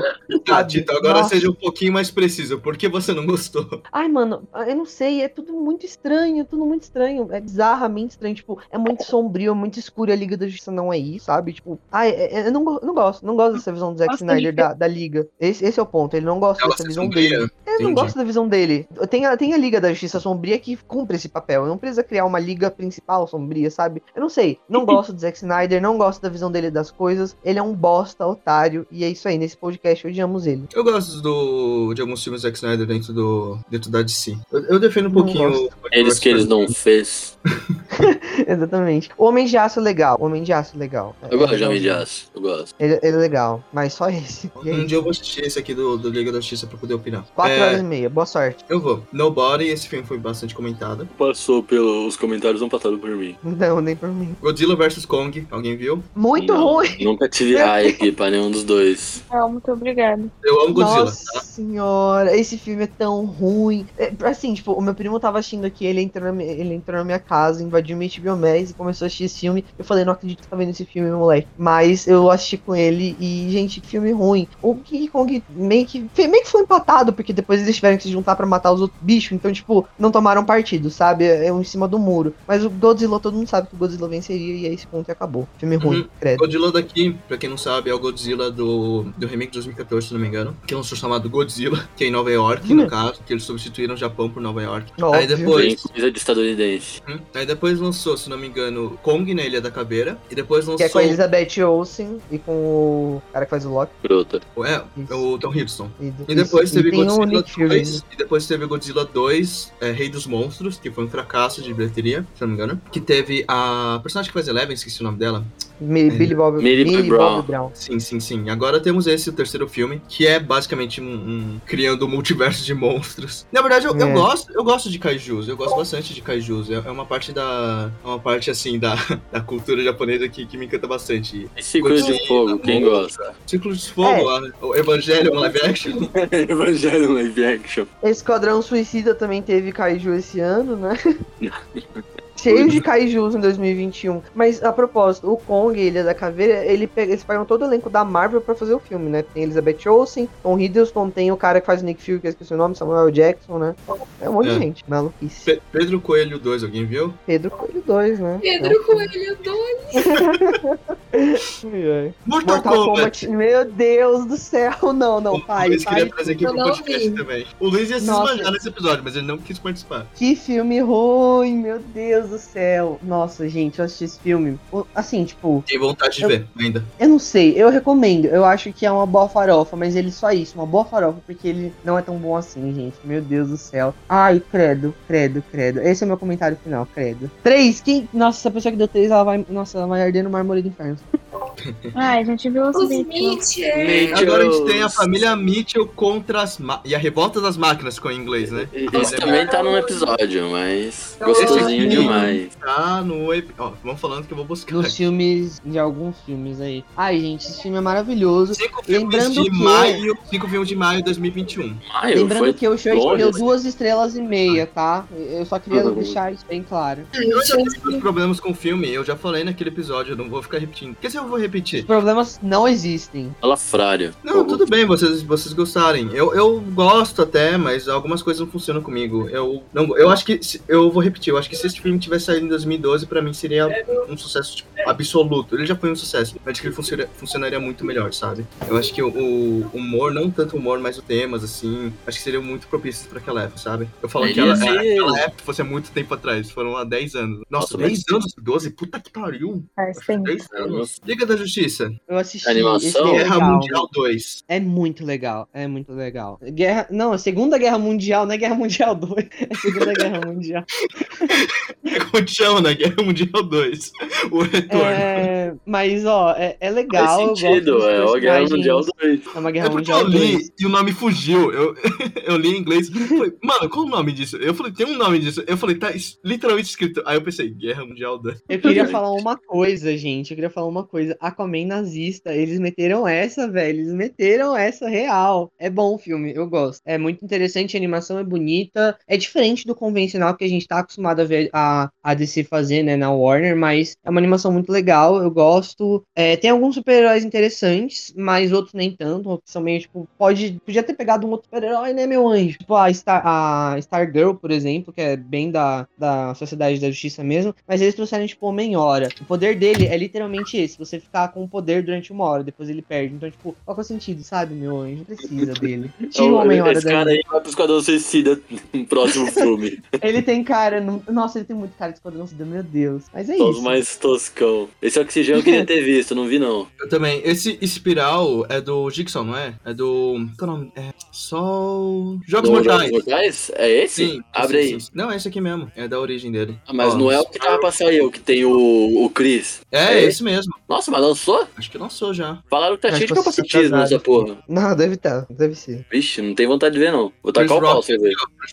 Tá? Tito, agora Nossa. seja um pouquinho mais preciso. Por que você não gostou? Ai, mano, eu não sei. É tudo muito estranho. Tudo muito estranho. É bizarramente estranho. Tipo, é muito sombrio, é muito escuro. E a Liga da Justiça não é isso, sabe? Tipo, é- é- eu não, go- não gosto. Não gosto dessa visão do Zack Nossa, Snyder da, da Liga. Esse, esse é o ponto. Ele não gosta dessa visão sombria. dele. Eu não gosto da visão dele. Tem a, tem a Liga da Justiça Sombria que cumpre esse papel. Não precisa criar uma liga principal sombria, sabe? Eu não sei. Não gosto do Zack Snyder, não gosto da visão dele das coisas. Ele é um bosta, otário. E é isso aí. Nesse podcast odiamos ele. Eu gosto do, de alguns filmes do Zack Snyder dentro, do, dentro da DC. Eu, eu defendo um Não pouquinho. Eles que eles não fez. Exatamente. O Homem de Aço é legal. O Homem de Aço é legal. Eu gosto de Homem de. Aço, eu gosto. Ele, ele é legal. Mas só esse. E Um aí? dia eu vou assistir esse aqui do, do Liga da Justiça pra poder opinar. Quatro É, horas e meia. Boa sorte. Eu vou. Nobody, esse filme foi bastante comentado. Passou pelos comentários, não passaram por mim. Não, nem por mim. Godzilla vs Kong, alguém viu? Muito Não, ruim. Nunca tive hype pra nenhum dos dois. Não, muito obrigada. Eu amo Godzilla, Nossa tá? senhora, esse filme é tão ruim. É, assim, tipo, o meu primo tava assistindo aqui, ele entrou na minha, ele entrou na minha casa, invadiu minha HBO Max e começou a assistir esse filme. Eu falei, não acredito que tá vendo esse filme, moleque. Mas eu assisti com ele e, gente, que filme ruim. O King Kong meio que, meio que foi empatado, porque depois eles tiveram que se juntar pra matar os outros bichos. Então, tipo, não tomaram partido, sabe? É um em cima do muro. Mas o Godzilla, todo mundo sabe que o Godzilla venceria e é esse ponto e acabou. Filme ruim, Uhum. credo. Godzilla daqui, pra quem não sabe, é o Godzilla do, do remake de 2014, se não me engano. Que é um chamado Godzilla, que é em Nova York, no Hum. caso, que eles substituíram o Japão por Nova York. Aí Óbvio. Bem depois. coisa de estadunidense. Hum, Aí depois lançou, se não me engano, Kong na Ilha da Caveira. E depois lançou. Que é com a Elizabeth Olsen e com o cara que faz o Loki. Brota. É, Isso. o Tom Hiddleston. E, E depois isso. teve e Godzilla Nick Fury. 2. E depois teve Godzilla 2, é, Rei dos Monstros, que foi um fracasso de bilheteria, se não me engano. Que teve a personagem que faz Eleven, esqueci o nome dela. Mi- Billy Bob, Millie Millie Brown. Bob Brown. Sim, sim, sim. Agora temos esse, o terceiro filme, que é basicamente um, um- criando um multiverso de monstros. Na verdade, eu, eu É. gosto, eu gosto de kaijus, eu gosto bastante de kaijus. É, é uma parte da. É uma parte assim da, da cultura japonesa que, que me encanta bastante. E Círculo de Fogo, quem gosta? Círculo de Fogo, a- o Evangelho live action. Evangelho live action. Esquadrão Suicida também teve Kaiju esse ano, né? cheio de kaijus em 2021. Mas, a propósito, o Kong, Ilha da Caveira, ele pega, eles pegam todo o elenco da Marvel pra fazer o filme, né? Tem Elizabeth Olsen, Tom Hiddleston, tem o cara que faz o Nick Fury, que eu esqueci o nome, Samuel Jackson, né? É um monte É. de gente, maluquice. Pe- Pedro Coelho 2, alguém viu? Pedro Coelho 2, né? Pedro Coelho 2. Ai, ai. Mortal, Mortal Kombat. Kombat, meu Deus do céu, não, não, O pai, Luiz pai. queria trazer aqui pro podcast vi. também. O Luiz ia se esbanjar nesse episódio, mas ele não quis participar. Que filme ruim, meu Deus do céu. Nossa, gente, eu assisti esse filme. Assim, tipo, Tem vontade de Eu- ver ainda. eu não sei, eu recomendo. Eu acho que é uma boa farofa, mas ele só isso, uma boa farofa, porque ele não é tão bom assim, gente. Meu Deus do céu. Ai, credo, credo, credo. Esse é o meu comentário final, credo. Três, quem. Nossa, essa pessoa que deu três, ela vai. Nossa, ela vai arder no mármore do inferno. Ai, a gente viu os Os vídeos. Mitchell. Agora a gente tem a família Mitchell contra as. E a revolta das máquinas com o inglês, né? Esse também tá num episódio, mas Então, gostosinho demais. Tá no. Ó, vamos falando que eu vou buscar. Nos filmes, de alguns filmes aí. Ai, gente, esse filme é maravilhoso. Cinco filmes Lembrando de que- maio. Cinco filmes de maio de 2021. Maio Lembrando foi que o show deu duas estrelas e meia, tá? Eu só queria Uhum. deixar isso bem claro. Eu já tive problemas com o filme, eu já falei naquele episódio, eu não vou ficar repetindo. Porque se eu vou repetir? Os problemas não existem. Fala frário. Não, tudo bem, vocês, vocês gostarem. Eu, eu gosto até, mas algumas coisas não funcionam comigo. Eu, não, eu acho que. Eu vou repetir, eu acho que se esse filme tivesse saído em 2012, pra mim seria um sucesso tipo, absoluto. Ele já foi um sucesso, mas acho que ele funciona- funcionaria muito melhor, sabe? Eu acho que o, o humor, não tanto o humor, mas o temas, assim, acho que seriam muito propícios pra aquela época, sabe? Eu falo que ela, ser- aquela época fosse há muito tempo atrás, foram há 10 anos. Nossa, Nossa, 10 mas- anos? 12? Puta que pariu! Tempo. 10 anos. Liga da Justiça, Eu assisti. Animação? é Guerra legal. Mundial 2. É muito legal, é muito legal. Guerra. Não, a Segunda Guerra Mundial, não é Guerra Mundial 2, é Segunda Guerra Mundial. Como te chama, né? Guerra Mundial 2. O retorno. É, mas, ó, é, é legal. Faz sentido, é o Guerra. Mundial 2. É uma Guerra É porque Mundial eu li 2. e o nome fugiu. Eu, eu li em inglês. Falei, mano, qual o nome disso? Eu falei, tem um nome disso. Eu falei, tá literalmente escrito. Aí eu pensei, Guerra Mundial 2. Eu queria falar uma coisa, gente. Eu queria falar uma coisa. Aquaman nazista, eles meteram essa, velho. Eles meteram essa real. É bom o filme, eu gosto. É muito interessante, a animação é bonita. É diferente do convencional que a gente tá acostumado a ver a, a DC fazer, né, na Warner, mas é uma animação muito legal, eu gosto. É, tem alguns super-heróis interessantes, mas outros nem tanto. Outros são meio, tipo, pode, podia ter pegado um outro super-herói, né, meu anjo? Tipo, a Star, a Stargirl, por exemplo, que é bem da, da Sociedade da Justiça mesmo, mas eles trouxeram, tipo, Homem-Hora. O poder dele é literalmente esse, você ficar com o poder durante uma hora, depois ele perde. Então, tipo, qual que é o sentido, sabe, meu anjo? Não precisa dele. Tira o Então, Homem-Hora Esse cara aí vai pro Esquadrão Suicida no próximo filme. Ele tem cara. no- Nossa, ele tem muito cara de Esquadrão Suicida, meu Deus. Mas é Todos isso. mais toscão. Esse Oxigênio eu queria ter visto, não vi não. Eu também. Esse Espiral é do Jigsaw, não é? É do. Qual é o nome? É. Sol. Jogos Do Mortais. Jogos Mortais? É esse? Sim, Abre sim, aí. sim. Não, é esse aqui mesmo. É da origem dele. Ah, Mas Ó, não é o que tava pra sair, é o que tem o, o Chris. É, É esse mesmo. Nossa, mas lançou? Acho que lançou já. Falaram que tá Acho cheio de que você tá capacitismo atrasado. nessa porra. Não, deve estar, deve ser. Vixe, não tem vontade de ver não. Vou tacar o pau, você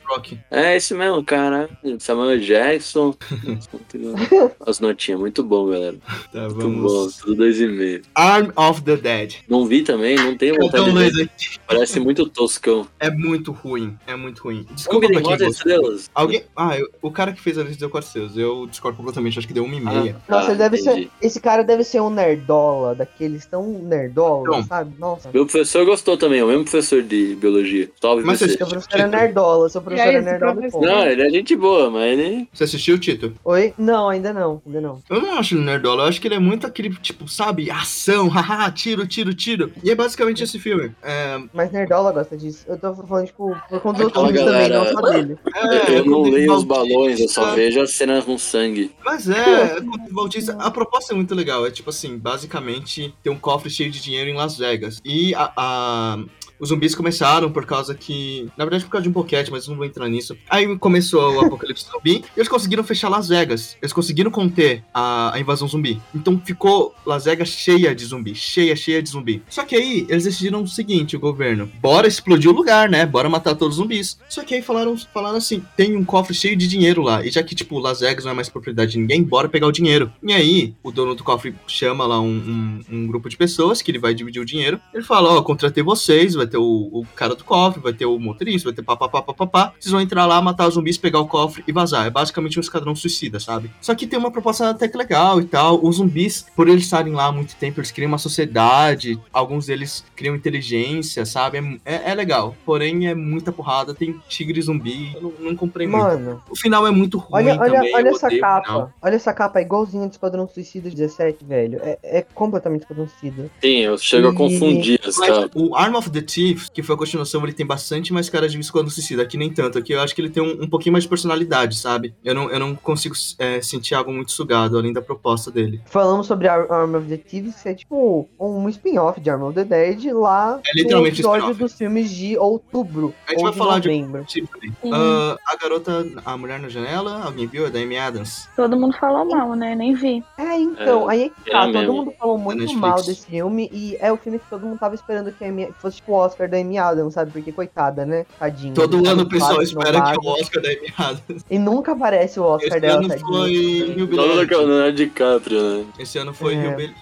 Rock. É esse mesmo, cara. Samuel Jackson. As notinhas, muito bom, galera. Tá, Muito bom, vamos. tudo dois e meio. Arm of the Dead. Não vi também, não tenho vontade Então, de ver. Parece muito toscão. é muito ruim. É muito ruim. Desculpa pra tem quem estrelas? Alguém. Ah, eu- o cara que fez a lista deu 4 seus. Eu discordo completamente. Acho que deu uma e meia. Nossa, Ah, ele deve entendi. ser. Esse cara deve ser um nerdola, daqueles tão nerdola, Então. sabe? Nossa. Meu professor gostou também, é o mesmo professor de biologia. Salve Mas você. Seu professor é nerdola, seu professor é nerdola professor? Não, ele é gente boa, mas ele. Você assistiu, Tito? Oi? Não, ainda não, ainda não. Eu não acho ele nerdola. Eu acho que ele é muito aquele, tipo, sabe? Ação, haha, tiro, tiro, tiro. E é basicamente esse filme. É. Mas nerdola gosta disso. Eu tô falando, tipo, por conta outros filmes também, não só dele. é eu não com leio os balões, eu só vejo as cenas com sangue. Mas é, é o Bautista. A proposta é muito legal. É tipo assim, basicamente, tem um cofre cheio de dinheiro em Las Vegas. E a. a- Os zumbis começaram por causa que. Na verdade, por causa de um boquete, mas não vou entrar nisso. Aí começou o apocalipse zumbi e eles conseguiram fechar Las Vegas. Eles conseguiram conter a, a invasão zumbi. Então ficou Las Vegas cheia de zumbi. Cheia, cheia de zumbi. Só que aí eles decidiram o seguinte: o governo, bora explodir o lugar, né? Bora matar todos os zumbis. Só que aí falaram, falaram assim: tem um cofre cheio de dinheiro lá. E já que, tipo, Las Vegas não é mais propriedade de ninguém, bora pegar o dinheiro. E aí, o dono do cofre chama lá um, um- um grupo de pessoas que ele vai dividir o dinheiro. Ele fala: Ó, contratei vocês, vai ter o, o cara do cofre, vai ter o motorista, vai ter papapá, papapá. Vocês vão entrar lá, matar os zumbis, pegar o cofre e vazar. É basicamente um esquadrão suicida, sabe? Só que tem uma proposta até que legal e tal. Os zumbis, por eles estarem lá há muito tempo, eles criam uma sociedade, alguns deles criam inteligência, sabe? É, é, é legal. Porém, é muita porrada, tem tigre zumbi. Eu não, não comprei muito. Mano, O final é muito ruim olha, olha, também. olha essa capa. Olha essa capa, é igualzinha do Esquadrão Suicida 17, velho. É, é completamente Esquadrão Suicida. Sim, eu chego a E- confundir as Mas caras. o Arm of the Thief, que foi a continuação, ele tem bastante mais cara de Esquadrão Suicida. Aqui nem tanto. Aqui eu acho que ele tem um, um pouquinho mais de personalidade, sabe? Eu não, eu não consigo é, sentir algo muito sugado, além da proposta dele. Falamos sobre Ar- Arm of the Thieves, que é tipo um spin-off de Arm of the Dead lá É literalmente no episódio dos filmes de outubro A gente ou vai de falar de- novembro. Tipo, Sim. ah, a garota, a mulher na janela, alguém viu? É da Amy Adams. Todo mundo falou mal, né? Nem vi. É, então, aí é que tá, é todo mesmo. mundo falou muito Netflix. mal desse filme e é o filme que todo mundo tava esperando que, a Amy- que fosse tipo Oscar da Amy Adams, sabe? Porque coitada, né? Tadinha. Todo ano o pessoal espera que o vago. Oscar da Amy Adams. E nunca aparece o Oscar Esse dela, ano tadinha. foi Rio não é DiCaprio, né? Esse ano foi É. Rio Billy.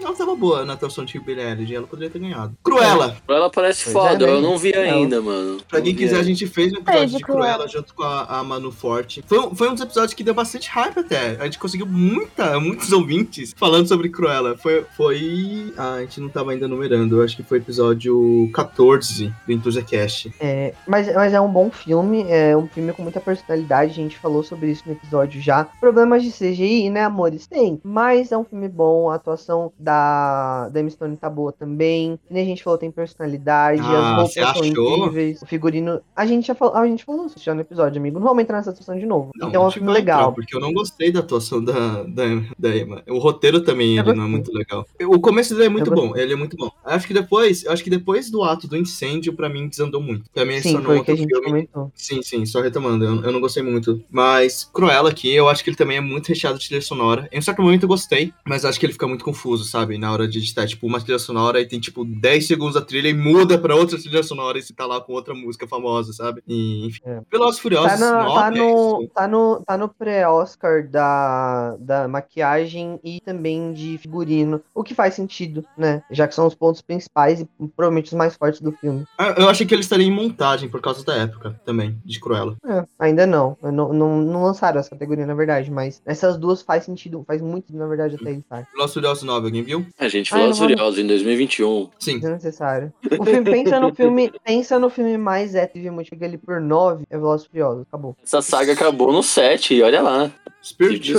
Ela tava boa na atuação de Rio Billy. Ela poderia ter ganhado. Cruella. Ela parece Pois foda, é, eu mas- não vi não. ainda, mano. Pra quem quiser, a gente fez um episódio É, de de Cruella Cruella. junto com a, a Manu Forte. Foi, um- foi um dos episódios que deu bastante hype até. A gente conseguiu muita, muitos ouvintes falando sobre Cruella. Foi. foi... Ah, a gente não tava ainda numerando. Eu acho que foi episódio 14 do Enthusiast. É, mas, mas é um bom filme, é um filme com muita personalidade, a gente falou sobre isso no episódio já. Problemas de CGI, né, amores? Tem, mas é um filme bom, a atuação da, da Emma Stone tá boa também. Nem a gente falou, tem personalidade, Ah, as roupas são incríveis, o figurino. A gente já falou, a gente falou isso já no episódio, amigo. Não vamos entrar nessa discussão de novo. então é um filme vai entrar, legal. porque eu não gostei da atuação da, da, da Emma. O roteiro também, Eu ele não é muito legal. O começo dele é muito Eu bom, ele é muito bom. Eu Acho que depois, acho que depois do ato do incêndio, pra mim, desandou muito. Se Sim, foi que a gente filme. comentou. Sim, sim, só retomando, eu, eu não gostei muito. Mas Cruella aqui, eu acho que ele também é muito recheado de trilha sonora. Em um certo momento eu gostei, mas acho que ele fica muito confuso, sabe? Na hora de editar, tipo, uma trilha sonora e tem, tipo, 10 segundos da trilha e muda pra outra trilha sonora e você tá lá com outra música famosa, sabe? E, enfim. É. Velozes Furiosos, Tá, na- nove, tá é no, isso. tá no, tá no pré-Oscar da, da maquiagem e também de figurino, o que faz sentido, né? Já que são os pontos principais e provavelmente os mais fortes do filme. Ah, Eu achei que ele estaria em montagem por causa da época também, de Cruella. É, ainda não. Não, não. não lançaram essa categoria, na verdade, mas essas duas faz sentido, faz muito, na verdade, até ele estar. Velozes Furiosos 9, alguém viu? A gente Ah, não vou- Furiosos em 2021. Sim. Desnecessário. O filme, pensa no filme, pensa no filme mais hétero e multiplica ele por 9, é Velozes e Furiosos, acabou. Essa saga acabou no 7, e olha lá. Spirit.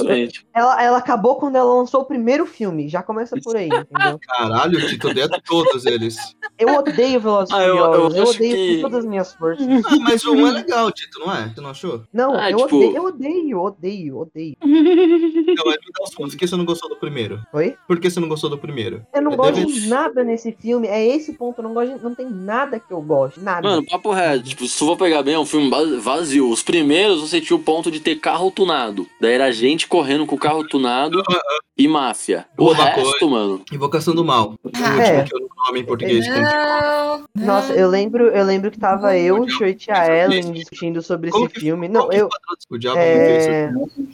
Ela, ela acabou quando ela lançou o primeiro filme, já começa por aí, entendeu? Caralho, o Tito odeia todos eles. Eu odeio Velozes Ah, eu- eu eu, odeio que- com todas as minhas forças. Ah, mas o 1 é legal, Tito, não é? Você não achou? Não, Ah, eu, tipo- odeio, eu odeio, odeio, odeio. Então, mas me dá os pontos. Por que você não gostou do primeiro? Oi? Por que você não gostou do primeiro? Eu não Eu gosto devo- de nada nesse filme, é esse ponto, eu não gosto de, não tem nada que eu goste, nada. Mano, papo reto. Tipo, se tu for pegar bem, é um filme vazio. Os primeiros você tinha o ponto de ter carro tunado. Daí era gente correndo com o carro tunado e máfia. O Boa resto, mano. Invocação do Mal. O Ah. último É. que eu não nome em português. eu- Não, Nossa, eu lembro, eu lembro que tava eu, o Shirt e a Ellen discutindo sobre Como esse que- filme. Não, eu, o O diabo não é,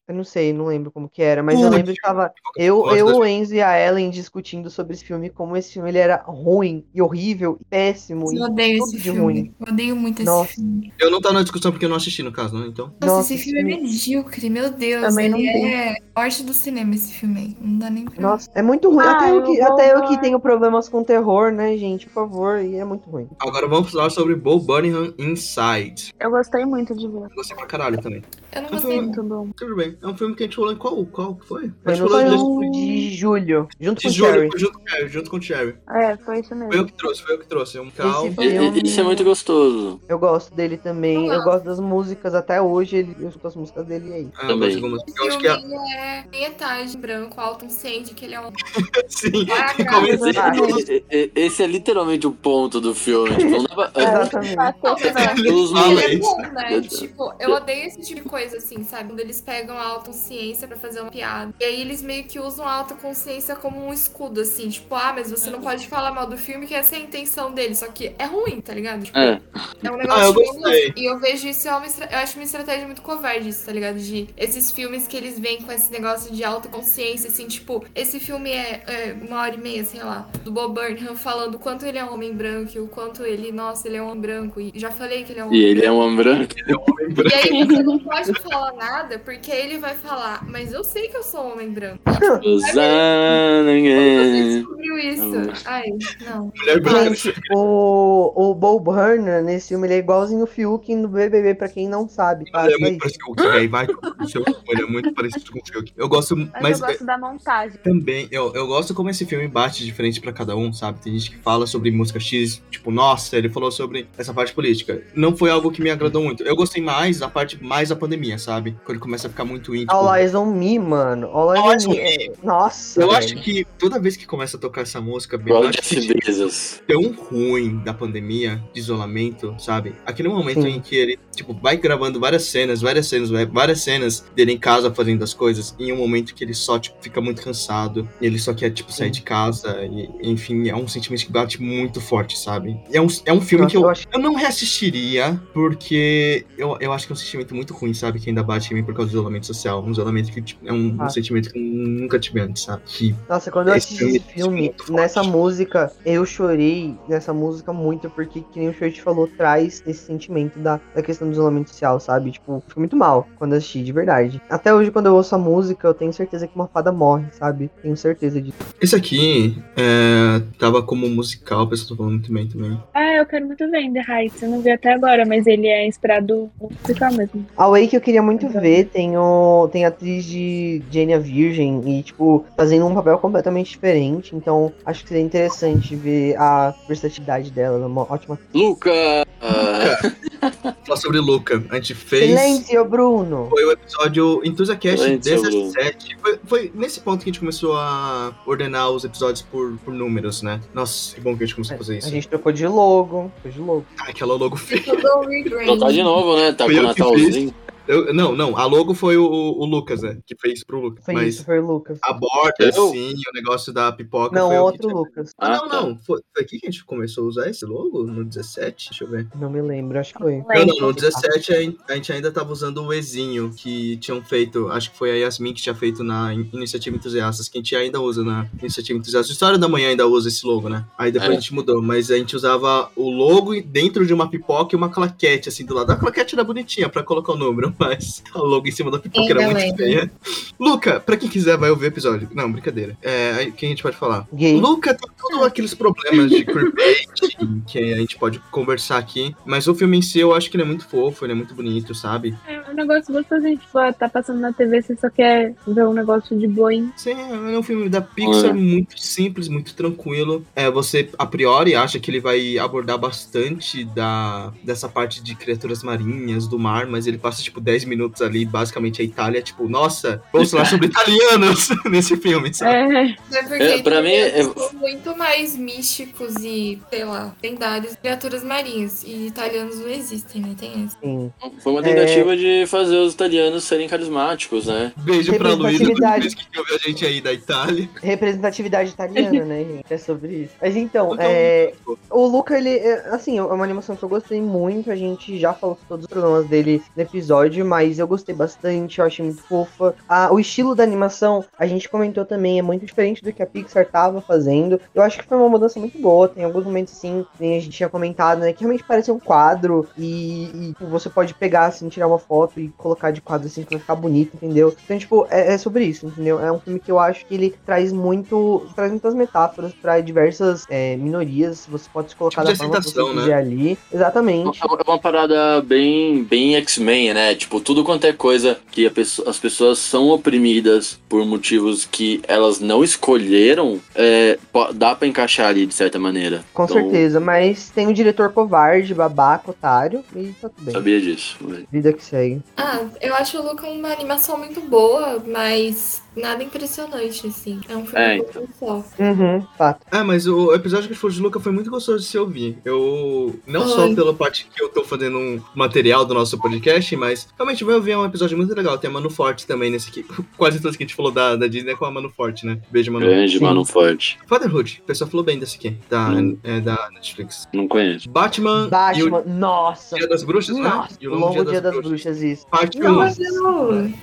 eu não sei, não lembro como que era, mas eu lembro que tava eu, eu, o Enzo e a Ellen discutindo sobre esse filme, como esse filme ele era ruim e horrível, e péssimo. eu E, odeio esse filme. ruim. Eu odeio muito esse Nossa. filme. Eu não tá na discussão porque eu não assisti no caso, né? Então. Nossa, Nossa, esse filme é medíocre, meu Deus. Também não ele vi. é morte do cinema esse filme aí. Não dá nem pra. nossa, é muito ruim. Ah, até, eu que, até eu que tenho problemas com terror, né, gente? Por favor, e é muito ruim. Agora vamos falar sobre Bo Burnham Inside. Eu gostei muito de ver. Gostei pra caralho também. Eu não gostei muito. Bom. Tudo bem. É um filme que a gente falou em qual? Qual que foi? A Foi gente no falou filme de julho, junto de com julho, Cherry. foi junto com o Cherry, junto com o Cherry. É, foi isso Foi eu mesmo. que trouxe, foi eu que trouxe. É um cal. Esse e- filme- Isso é muito gostoso. Eu gosto dele também. Eu Eu gosto das músicas até hoje. Ele, eu escuto as músicas dele aí. Ah, Também. mas algumas- Esse Eu acho que é. filme é em etage branco, alto incêndio, que ele é um. Sim, Ah, que cara, começa- Ah, E- e- Esse é literalmente o ponto do filme. Tipo, não dá pra... Exatamente. Não, ele é isso. bom, né? Tipo, eu odeio esse tipo de coisa, assim, sabe? Quando eles pegam a autoconsciência pra fazer uma piada. E aí eles meio que usam a autoconsciência como um escudo, assim. Tipo, ah, mas você não pode falar mal do filme, que essa é a intenção dele. Só que é ruim, tá ligado? Tipo, É. é um Ah, negócio eu que gostei. E eu vejo isso, é uma eu acho uma estratégia muito covarde, isso, tá ligado? De esses filmes que eles vêm com esse negócio de autoconsciência, assim, tipo, esse filme é, é uma hora e meia, sei lá, do Bob Burnham falando o quanto ele é um homem branco branco e o quanto ele, nossa, ele é um homem branco. E já falei que ele é um E homem ele é um homem branco. E aí você não pode falar nada, porque ele vai falar, mas eu sei que eu sou um homem branco. Usando, Como você é. descobriu isso? Ai, não. Mulher branca. Gente, o, o Bo Burnham nesse filme ele é igualzinho o Fiuk no BBB, pra quem não sabe, tá? Ele é muito parecido com o Fiuk, aí vai com o seu ele é muito parecido com o Fiuk. Eu gosto, Mas, mas eu gosto da montagem. também, eu, eu gosto como esse filme bate diferente pra cada um, sabe? Tem gente que fala sobre música X, tipo, nossa, ele falou sobre essa parte política. Não foi algo que me agradou muito. Eu gostei mais da parte mais da pandemia, sabe? Quando ele começa a ficar muito íntimo. All Eyes on Me, mano. All Eyes All on Eyes on Me. Me. Nossa, Eu velho. acho que toda vez que começa a tocar essa música, bem, eu acho que tão ruim da pandemia, de isolamento, sabe? Aquele momento Sim. em que ele, tipo, vai gravando várias cenas, várias cenas, várias cenas dele em casa fazendo as coisas, em um momento que ele só, tipo, fica muito cansado, e ele só quer, tipo, sair de casa, e, enfim, é um sentimento que bate muito forte, sabe? É um, é um filme Nossa, que eu, eu acho- eu não reassistiria, porque eu, eu acho que é um sentimento muito ruim, sabe? Que ainda bate em mim por causa do isolamento social, um isolamento que, tipo, é um, um Ah. sentimento que eu nunca tive antes, sabe? Que Nossa, quando eu assisti esse é filme, nessa música, eu chorei nessa música muito, porque, que nem o Shirt falou, traz esse sentimento da, da questão do isolamento social, sabe? Tipo, fico muito mal quando eu assisti, de verdade. Até hoje, quando eu ouço a música, eu tenho certeza que uma fada morre, sabe? Tenho certeza disso. Esse aqui é, tava como musical, o pessoal tá falando muito bem também. Ah, eu quero muito ver The Heights. Eu não vi até agora, mas ele é inspirado no musical mesmo. A Way que eu queria muito Uhum. ver, tem, o, tem a atriz de Jane a Virgem e, tipo, fazendo um papel completamente diferente. Então, acho que seria interessante ver a versatilidade dela. Ela é uma ótima. Luca! Falar sobre Luca. A gente fez. Silêncio, Bruno! Foi o episódio Silêncio, 17. Foi, foi nesse ponto que a gente começou a ordenar os episódios por, por números, né? Nossa, que bom que a gente começou a fazer A isso. gente trocou de logo. Trocou de logo. Ah, aquela logo feia. Tá de novo, né? Tá com o Natalzinho. Eu- não, não. A logo foi o, o Lucas, né? Que fez pro Lucas. Foi Mas isso, foi o Lucas. a borda, Eu? assim, o negócio da pipoca Não, foi o que outro tinha- Lucas. Ah, não, Ah, tá. não. Foi, foi aqui que a gente começou a usar esse logo? No 17? Deixa eu ver. Não me lembro, acho que foi. Não, não, no 17 a gente- ainda tava usando o Ezinho que tinham feito, acho que foi a Yasmin que tinha feito na In- Iniciativa Entusiastas, que a gente ainda usa na Iniciativa Entusiastas. História da Manhã ainda usa esse logo, né? Aí depois É. a gente mudou, mas a gente usava o logo dentro de uma pipoca e uma claquete, assim, do lado. A claquete era bonitinha pra colocar o número, mas o logo em cima da pipoca era Ainda muito lembro. feia. Luca, pra quem quiser vai ouvir o episódio. Não, brincadeira. É, quem a gente pode falar? Gay. Luca tem todos aqueles problemas de queerbaiting que a gente pode conversar aqui, mas o filme em si eu acho que ele é muito fofo, ele é muito bonito, sabe? É um negócio gostosinho, tipo, ah, tá passando na TV, você só quer ver um negócio de boinha. Sim, é um filme da Pixar É. muito simples, muito tranquilo. É, você a priori acha que ele vai abordar bastante da dessa parte de criaturas marinhas, do mar, mas ele passa tipo 10 minutos ali, basicamente a Itália, tipo, nossa, vamos falar sobre italianos nesse filme, sabe? É, É porque É, pra mim, é- são muito mais místicos e, sei lá, lendários criaturas marinhas. E italianos não existem, né? Tem. Sim. Foi uma tentativa de fazer os italianos serem carismáticos, né? Beijo pra Luísa, Representatividade. que ouve a gente aí da Itália. Representatividade italiana, né, gente? É sobre isso. Mas então, Então, é, o Luca, ele, é, assim, é uma animação que eu gostei muito. A gente já falou todos os problemas dele no episódio, mas eu gostei bastante, eu achei muito fofa. Ah, o estilo da animação, a gente comentou também, é muito diferente do que a Pixar tava fazendo. Eu acho que foi uma mudança muito boa. Tem alguns momentos, assim, nem a gente tinha comentado, né, que realmente parece um quadro e, e, tipo, você pode pegar, assim, tirar uma foto e colocar de quadro, assim, que vai ficar bonito, entendeu? Então, tipo, é, é sobre isso, entendeu? É um filme que eu acho que ele traz muito, traz muitas metáforas pra diversas é, minorias. Você pode se colocar Tipo da forma que você né? quiser ali. Exatamente. É uma parada bem, bem X-Men, né? Tipo, tudo quanto é coisa que a pesso- as pessoas são oprimidas por motivos que elas não escolheram, é, dá pra encaixar ali de certa maneira. Com Então, certeza, mas tem o diretor covarde, babaca, otário, e tá tudo bem. Sabia disso. Vida que segue. Ah, eu acho o Luca uma animação muito boa, mas nada impressionante, assim. É um filme É, um pouco só. Uhum, fato. É, mas o episódio que a gente falou de Luca foi muito gostoso de se ouvir. Eu. Não só pela parte que eu tô fazendo um material do nosso podcast, mas realmente vai ouvir é um episódio muito legal. Tem a Manu Forte também nesse aqui. Quase todos que a gente falou da, da Disney é com a Manu Forte, né? Beijo, Manu. Grande, Sim. mano, forte. Fatherhood, o pessoal falou bem desse aqui, da, Hum. é, da Netflix. Não conheço. Batman, Batman, e nossa. o Dia das Bruxas, Nossa, né? E o Longo Dia das Bruxas, isso. Parte 1. Nossa.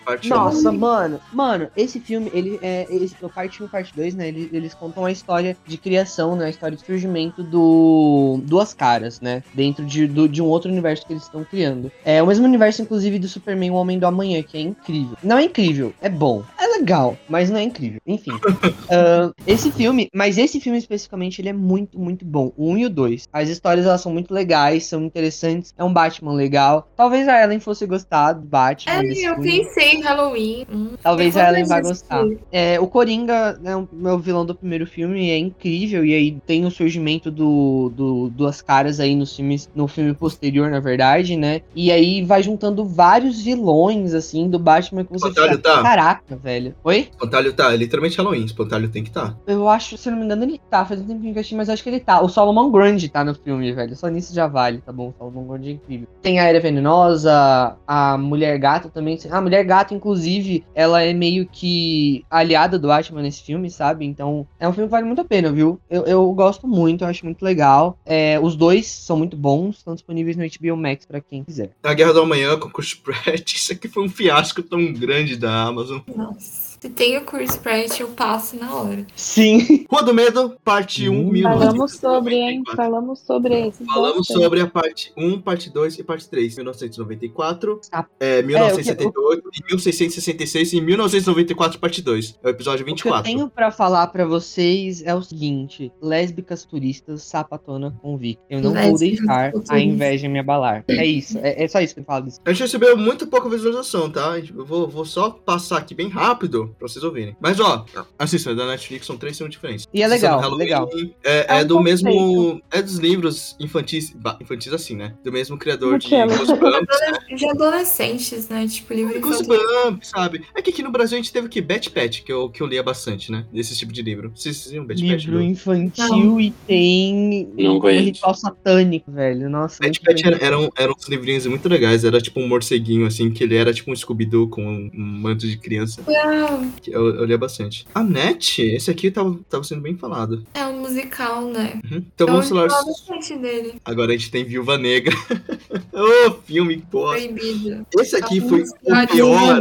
Parte 1. Nossa, mano, mano, esse filme, ele é. Esse, o parte 1 e parte 2, né? Eles, eles contam a história de criação, né? A história de surgimento do. Duas Caras, né? Dentro de, do, de um outro universo que eles estão criando. É o mesmo universo, inclusive, do Superman o Homem do Amanhã, que é incrível. Não é incrível, é bom. É legal, mas não é incrível. Enfim. Ah, esse filme, mas esse filme especificamente, ele é muito, muito bom. O 1 e o 2. As histórias elas são muito legais, são interessantes. É um Batman legal. Talvez a Ellen fosse gostar do Batman. É, eu filme. pensei em Halloween. Hum, Talvez eu a Ellen vá assistir. Gostar. É, o Coringa é o meu vilão do primeiro filme, é incrível. E aí tem o surgimento do, do Duas Caras aí nos filmes, no filme posterior, na verdade, né? E aí vai juntando vários vilões, assim, do Batman que você Espantalho fica, tá? caraca, velho. Oi? Espantalho tá, é literalmente Halloween. Espantalho tem que tá. Eu acho, se eu não me engano, ele tá. Faz um tempinho que eu assisti, mas acho que ele tá. O Solomon Grundy tá no filme, velho. Só nisso já vale, tá bom? O Solomon Grundy é incrível. Tem a Era Venenosa, a Mulher Gato também. A Mulher Gato, inclusive, ela é meio que aliada do Batman nesse filme, sabe? Então, é um filme que vale muito a pena, viu? Eu, eu gosto muito, eu acho muito legal. É, os dois são muito bons, estão disponíveis no HBO Max pra quem quiser. A Guerra do Amanhã com o Chris Pratt. Isso aqui foi um fiasco tão grande da Amazon. Nossa. Se tem o Chris Pratt, eu passo na hora. Sim. Rua do Medo, parte 1, Hum. 1994. Falamos sobre, hein? Falamos sobre esse. Falamos sobre a parte 1, parte 2 e parte 3. 1994, Ah. é, 1978, e 1666 e 1994, parte 2. É o episódio O que eu 24. tenho pra falar pra vocês é o seguinte: lésbicas turistas, sapatona convicta. Eu não vou Lésbicas deixar a inveja me abalar. É isso, é, é só isso que eu falo disso. A gente recebeu muito pouca visualização, tá? Eu vou, vou só passar aqui bem rápido pra vocês ouvirem. Mas, ó, assista, é da Netflix, são três filmes diferentes. E é legal, Halloween, legal. É, É é um do conceito. mesmo... É dos livros infantis... Infantis assim, né? Do mesmo criador de. Goosebumps, De adolescentes, né? Tipo, livro infantil. Goosebumps, sabe? É que aqui no Brasil a gente teve o que? Betty Pet, que eu, que eu lia bastante, né? Desse tipo de livro. Vocês viram Betty Pet? Livro do- infantil e tem Não um conheço. ritual satânico, velho. Nossa. Muito Pet era, eram, eram uns livrinhos muito legais. Era tipo um morceguinho, assim, que ele era tipo um Scooby-Doo com um, um manto de criança. Não, que Eu, eu lia bastante. A Net, esse aqui tava, tava sendo bem falado. é um musical, né? Uhum. Então Eu vamos falar. bastante dele. Agora a gente tem Viúva Negra. Ô, filme bosta. Proibido. Esse aqui Tá foi o pior.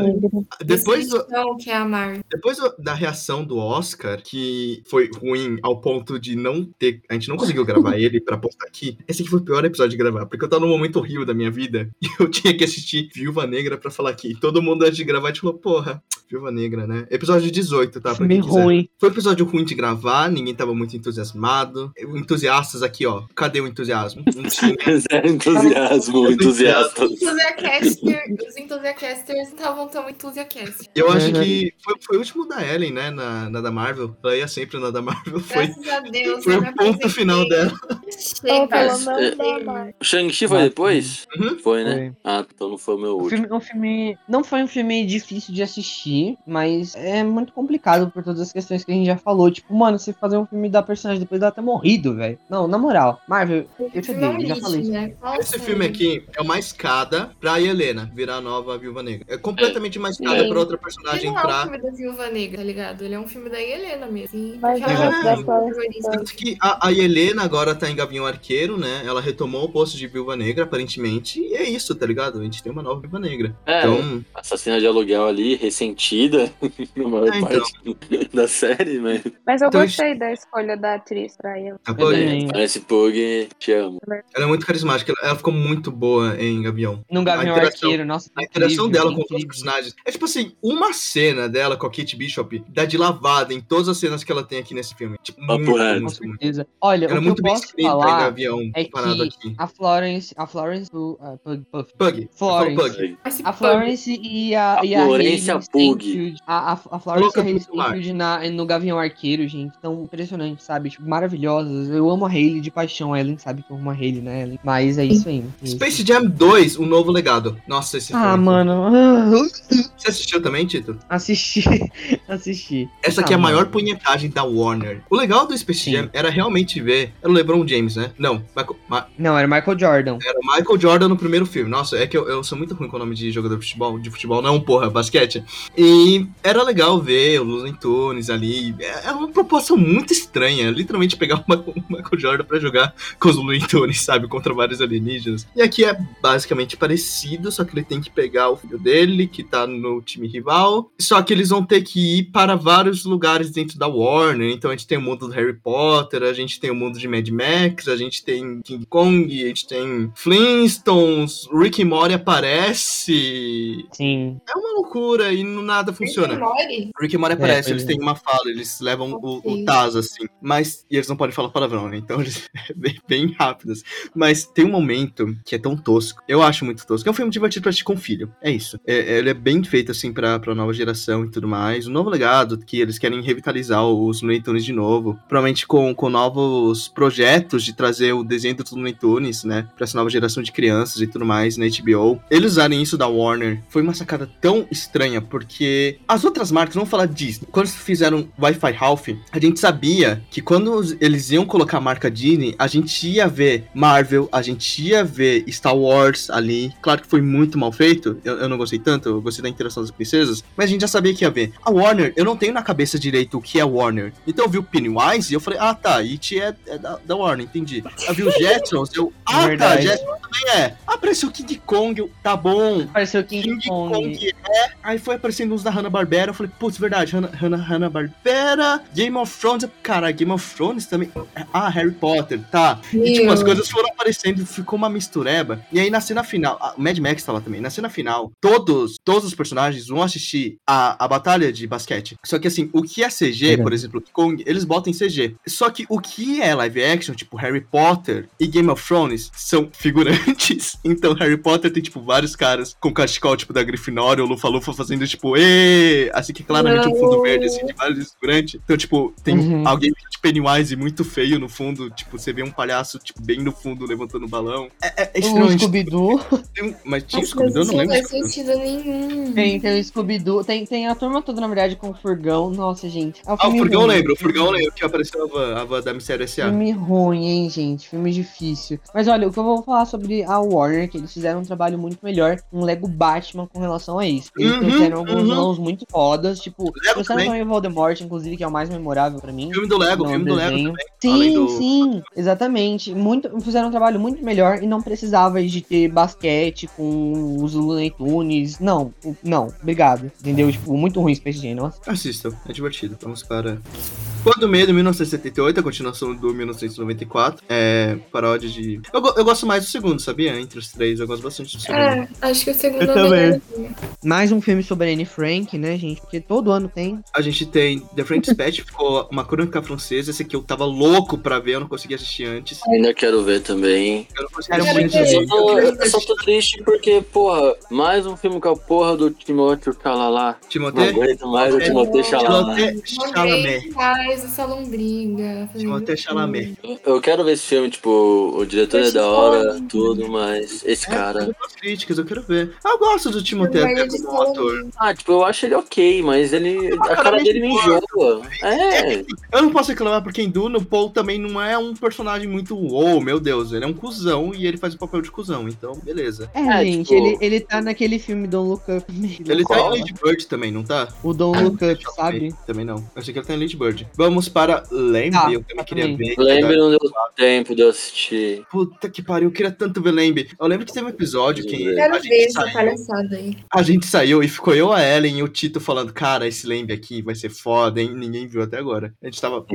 Depois, do- que é a Marvel. depois da reação do Oscar, que foi ruim ao ponto de não ter. A gente não conseguiu gravar ele pra postar aqui. Esse aqui foi o pior episódio de gravar, porque eu tava num momento horrível da minha vida e eu tinha que assistir Viúva Negra pra falar aqui. Todo mundo antes de gravar, a falou, porra, Viúva Negra, né? Episódio 18, tá? Pra Filme quem quiser. ruim. Foi um episódio ruim de gravar, ninguém tava muito entusiasmado. Entusiastas aqui, ó. Cadê o entusiasmo? Não tinha. Zero entusiasmo, entusiasta. Enthusiacaster, os Enthusiacasters não estavam tão entusiastas. Eu acho Uhum. que foi, foi o último da Ellen, né? Na, na da Marvel. Ela ia sempre na da Marvel. Foi, Graças a Deus. foi me o ponto final dela. Chega. Marvel. O Shang-Chi foi depois? Uhum. Foi, né? Foi. Ah, então não foi o meu último. filme, um filme não foi um filme difícil de assistir, mas é muito complicado por todas as questões que a gente já falou. Tipo, mano, você fazer um filme da personagem depois dela ter morrido, velho. Não, na moral, Marvel, eu te odeio, já falei isso. né? Esse filme aqui é uma escada pra Helena virar a nova Viúva Negra. É completamente uma escada Sim. pra outra Ele personagem não é um filme da Viúva Negra, tá ligado? Ele é um filme da Helena mesmo. Sim, Mas é da protagonista. Tanto que a, a Helena agora tá em Gavião Arqueiro, né? Ela retomou o posto de Viúva Negra, aparentemente. E é isso, tá ligado? A gente tem uma nova Viúva Negra. É, Então, assassina de aluguel ali, ressentida, na maior É, então. parte da série, mas. Mas eu Então, gostei da escolha da atriz pra ela. a Pug, também. Parece Pug, te amo. ela é muito carismática. Ela, ficou muito boa em Gavião. Num Gavião A interação- Arqueiro, nossa. A interação incrível, dela com todos os incrível. personagens. É tipo assim, uma cena dela com a Kate Bishop dá de lavada em todas as cenas que ela tem aqui nesse filme. Tipo, Papo muito. Com muito, muito. Olha, Ela é o que muito eu bem posso escrita em falar Gavião é parado que aqui. a Florence, a Florence, a Pug, Pug. Florence. Eu falo Pug. A Florence e a, A e a Florência Hayley A, a, a Florence e. Steinfeld na, no Gavião Arqueiro, gente, tão impressionantes, sabe? Tipo, maravilhosas. Eu amo a Hayley de paixão. A Ellen sabe que eu amo a Hayley, né, Ellen? Mas é isso aí. é isso. Space Jam 2, um novo legado. Nossa, esse Ah, mano. Você assistiu também, Tito? Assisti. Assisti. Essa aqui Ah, é a maior mano. punhetagem da Warner. O legal do Space Sim. Jam era realmente ver. Era o LeBron James, né? Não, Michael, Ma- Não, era Michael Jordan. era o Michael Jordan no primeiro filme. Nossa, é que eu, eu sou muito ruim com o nome de jogador de futebol. De futebol, não, porra, basquete. E era legal ver o Looney Tunes ali. É é uma proposta muito estranha. Literalmente pegar o Ma- o Michael Jordan pra jogar com os Looney Tunes, sabe? Contra vários alienígenas. E aqui é basicamente parecido, só que ele tem que pegar o filho dele, que tá no no time rival. Só que eles vão ter que ir para vários lugares dentro da Warner. Então a gente tem o mundo do Harry Potter, a gente tem o mundo de Mad Max, a gente tem King Kong, a gente tem Flintstones, Rick e Morty aparece. Sim. É uma loucura e não- nada funciona. Rick e Morty aparece, pois eles é. têm uma fala, eles levam o, o Taz, assim. Mas. E eles não podem falar palavrão, né? Então eles é bem, bem rápidos. Mas tem um momento que é tão tosco. Eu acho muito tosco. É um filme divertido pra assistir com filho. É isso. É- ele é bem feito, assim, pra, pra nova geração e tudo mais. Um novo legado que eles querem revitalizar os Looney Tunes de novo. Provavelmente com, com novos projetos de trazer o desenho dos Looney Tunes, né? Pra essa nova geração de crianças e tudo mais na HBO. Eles usarem isso da Warner foi uma sacada tão estranha, porque as outras marcas, vamos falar Disney, quando fizeram Wi-Fi Ralph, a gente sabia que quando eles iam colocar a marca Disney, a gente ia ver Marvel, a gente ia ver Star Wars ali. Claro que foi muito mal feito, eu, eu não gostei tanto, eu gostei da interação das princesas, mas a gente já sabia que ia ver. A Warner, eu não tenho na cabeça direito o que é Warner. Então eu vi o Pennywise e eu falei, ah tá, It é, é da, da Warner, entendi. Eu vi o Jetsons, eu, ah tá, Verdade. Jetsons também é. Apareceu o King Kong, eu, tá bom. Apareceu King, King Kong. Kong é. Aí foi aparecendo uns da Hanna-Barbera. Eu falei, putz, verdade, Hanna- Hanna- Hanna-Barbera, Game of Thrones. Cara, Game of Thrones também. Ah, Harry Potter, tá. E tipo, as coisas foram aparecendo, ficou uma mistureba. E aí na cena final, a- o Mad Max tá lá também. Na cena final, todos, todos os personagens vão assistir a, a batalha de basquete. Só que assim, o que é CG, Legal. por exemplo, Kong, eles botam em CG. Só que o que é live action, tipo Harry Potter e Game of Thrones, são figurantes. Então Harry Potter tem, tipo, vários caras com cachecol, tipo, da Grifinória ou Lufa-Lufa fazendo, tipo, ê! Assim que claramente um fundo verde, assim, de vários figurantes. Então, tipo, tem Uhum. alguém de Pennywise muito feio no fundo, tipo, você vê um palhaço, tipo, bem no fundo, levantando o balão. É, é, é O extremamente... Scooby-Doo. Tem um- Mas tinha Nossa, Scooby-Doo? Não lembro. não faz sentido nenhum. Tem, tem o Scooby-Doo. Tem, tem a turma toda, na verdade, com o Furgão. Nossa, gente. É um Ah, o Furgão ruim. lembro, o Furgão lembro que apareceu a van, a van da Mistério S.A. Filme ruim, hein, gente? Filme difícil. Mas olha, o que eu vou falar sobre a Warner, que eles fizeram um trabalho muito melhor, um Lego Batman com relação a isso. Eles Uhum, trouxeram alguns uhum. Vilões muito fodas, tipo, Lego trouxeram também. também o Voldemort, inclusive, que é o mais memorável pra mim. Filme do Lego, filme do Lego também. Sim, do- sim, exatamente. Muito, fizeram um trabalho muito melhor e não precisava de ter basquete com os Looney Tunes. Não, não, obrigado. Entendeu? Tipo, muito ruim Space Jam, nossa. Assistam, é divertido. Vamos para. Quando Medo, 1978, a continuação do 1994. É paródia de. Eu, eu gosto mais do segundo, sabia? Entre os três, eu gosto bastante do segundo. É, acho que o segundo Eu é também. Mais um filme sobre Anne Frank, né, gente? Porque todo ano tem. A gente tem The French Dispatch, ficou uma crônica francesa. Esse aqui eu tava louco pra ver, eu não consegui assistir antes. Ainda quero ver também. Eu não consegui muito. Eu tô, eu só tô triste porque, porra, mais um filme com a porra do Timóteo Calalá. Não Timothée? aguento mais o É, Timothée Chalamet. Timothée Chalamet. Ninguém faz essa lombriga. Timothée Chalamet. Eu quero ver esse filme, tipo, o diretor é da hora, tudo, mas esse É, cara. eu gosto críticas, eu quero ver. Ah, Eu gosto do Timothée até como ator. Ah, tipo, eu acho ele ok, mas ele. A cara dele me enjoa. É. Eu não posso reclamar porque em Duna o Paul também não é um personagem muito, oh, meu Deus, ele é um cuzão e ele faz o papel de cuzão, então beleza. É, É, gente, tipo- ele, ele tá naquele filme Don't Look Up. Ele tá em Lady Bird também, não tá? O Don't Look Up, sabe? Também não. Eu achei que ele tá em Lady Bird. Vamos para Lembre, Ah, eu também queria também. ver. Lembre, não deu tempo de eu assistir. Puta que pariu, eu queria tanto ver Lembre. Eu lembro que teve um episódio que a Quero ver gente, essa saiu, palhaçada aí. a gente saiu e ficou eu, a Ellen e o Tito falando, cara, esse Lembre aqui vai ser foda, hein? Ninguém viu até agora. A gente tava...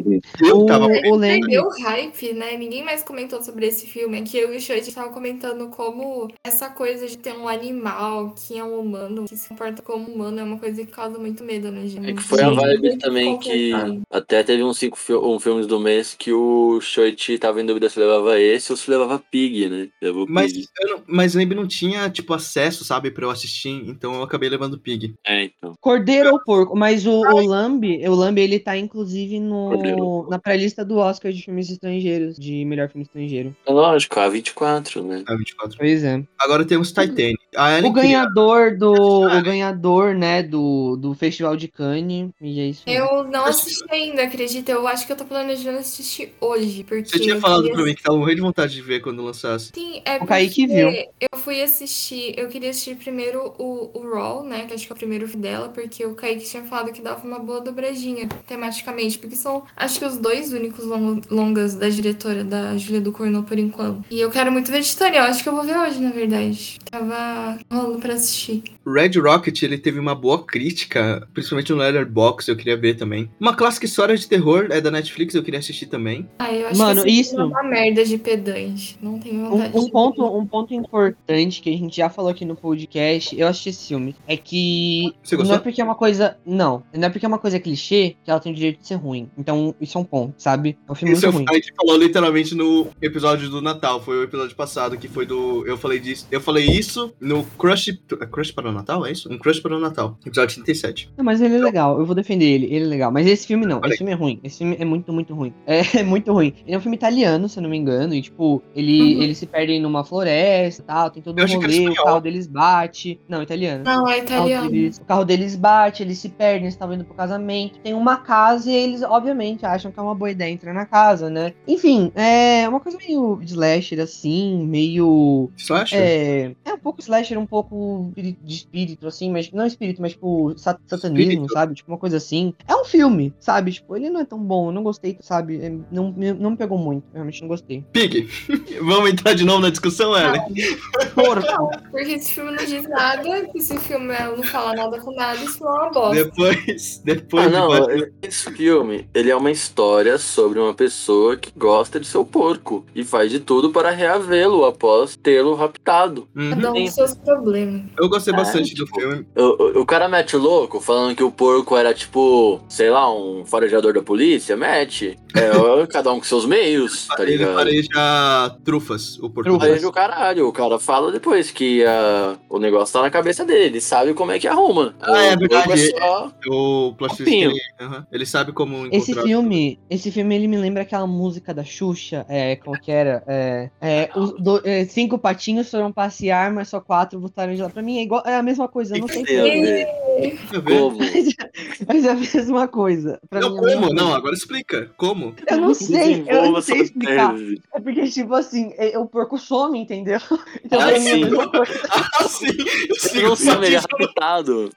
Eu O, tava... o Lembre. Perdeu o hype, né? Ninguém mais comentou sobre esse filme. É que eu e o Shoji estavam comentando como essa coisa de ter um animal que é um humano, que se comporta como humano, é uma coisa que causa muito medo, né, gente? É que foi a vibe também que Complicado. Até teve uns cinco fi um filmes do mês que o Shoichi tava em dúvida se levava esse ou se levava Pig, né? Levou Mas, Pig. eu não, mas Lembre não tinha, tipo, acesso, sabe, pra eu assistir, então eu acabei levando Pig. É, então. Cordeiro ou porco? Mas o, o Lambi, o Lambi, ele tá inclusive Cordeiro. no, na pré-lista do Oscar de filmes estrangeiros, de melhor filme estrangeiro. É lógico, a 24, né? A 24. Pois é. Agora temos Titanic. O queria- ganhador do. O ganhador, né, do, do Festival de Cannes. E é isso. Eu não assisti ainda, acredita? Eu acho que eu tô planejando assistir hoje, porque... Você tinha falado queria pra mim que tava morrendo de vontade de ver quando lançasse. Sim, é O Kaique porque viu. eu fui assistir, eu queria assistir primeiro o, o Raw, né, que acho que é o primeiro dela, porque o Kaique tinha falado que dava uma boa dobradinha, tematicamente, porque são, acho que os dois únicos lon- longas da diretora, da Julia do Cornô, por enquanto. E eu quero muito ver Titânia, eu acho que eu vou ver hoje, na verdade. Tava rolando pra assistir. Red Rocket, ele teve uma boa crítica, principalmente no Letterboxd, eu queria ver também. Uma clássica história de terror, é da Netflix, eu queria assistir também. Ah, eu acho Mano, que esse isso- filme é uma merda de pedante. Não tenho vontade Um, um de ponto, um ponto importante que a gente já falou aqui no podcast, eu assisti esse filme, é que Você não é porque é uma coisa. Não, não é porque é uma coisa clichê que ela tem o direito de ser ruim. Então, isso é um ponto, sabe? É um filme Isso muito eu- ruim. a gente falou literalmente no episódio do Natal, foi o episódio passado, que foi do. Eu falei disso. Eu falei isso no Crush. é Crush para o Natal? É isso? Um Crush para o Natal. Episódio 37. Não, mas ele é legal, eu vou defender ele, ele é legal. Mas esse filme não, Olha aí. esse filme é ruim. Esse filme é muito, muito ruim. É, muito ruim. Ele é um filme italiano, se eu não me engano, e tipo, ele, Uhum. eles se perdem numa floresta e tal, tem todo Eu um rolê, o carro deles bate. Não, italiano. Não, é O carro, italiano. deles, o carro deles bate, eles se perdem, eles estavam indo pro casamento. Tem uma casa e eles, obviamente, acham que é uma boa ideia entrar na casa, né? Enfim, é uma coisa meio slasher, assim, meio. Acha? É, é um pouco slasher, um pouco de espírito, assim, mas não espírito, mas tipo sa- satanismo, Espírito. sabe? Tipo uma coisa assim. É um filme, sabe? Tipo, ele não é tão bom, eu não gostei, sabe? É, Não, me- não me pegou muito, eu realmente não gostei. Pig, vamos entrar de novo na discussão, Ellen? Porco! Porque esse filme não diz nada, esse filme não fala nada com nada, isso é uma bosta. Depois. Depois Ah, de não, esse filme, ele é uma história sobre uma pessoa que gosta de seu porco e faz de tudo para reavê-lo após tê-lo raptado. Uhum. Cada um seus problemas. Eu gostei É, bastante do tipo, filme. O, o, o cara mete o louco falando que o porco era tipo, sei lá, um farejador da polícia, mete. É, cada um com seus meios, tá Ele ligado? fareja trufas, o português. Fareja o caralho, o cara fala depois que ah, o negócio tá na cabeça dele, ele sabe como é que arruma. Ah, é O porco verdade. só- O plot twist Copinho. ele, aham, ele sabe como Esse encontrar- filme, esse filme ele me lembra aquela música da Xuxa, é, como que era? É, é, os do- é, cinco patinhos foram passear, mas só quatro voltaram de lá. Pra mim é, igual, é a mesma coisa, eu não sei eu ver. Como? mas é a mesma coisa. Pra Não, mim é a mesma como? Não, agora explica. Como? Eu não sei, eu não sei explicar. tese. É porque, tipo assim, é- o porco some, entendeu? Então, Ah, é a sim. Ah, sim! Ele não sabe, ele é raptado.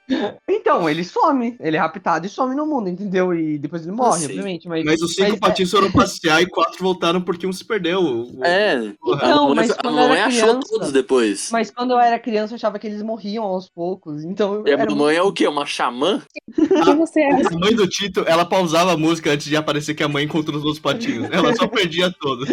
Então, ele some. Ele é raptado e some no mundo, entendeu? E depois ele morre, sim. obviamente. Mas, Mas os cinco mas, é- patinhos foram passear e quatro voltaram porque um se perdeu. O- É, Porra. a mamãe, mas a quando eu mamãe era achou criança- todos depois. mas quando eu era criança, eu achava que eles morriam aos poucos. Então, E a mamãe é o quê? Uma xamã? Você acha? A mãe do Tito, ela pausava a música antes de aparecer que a mãe encontrou os outros patinhos. Ela só perdia todos.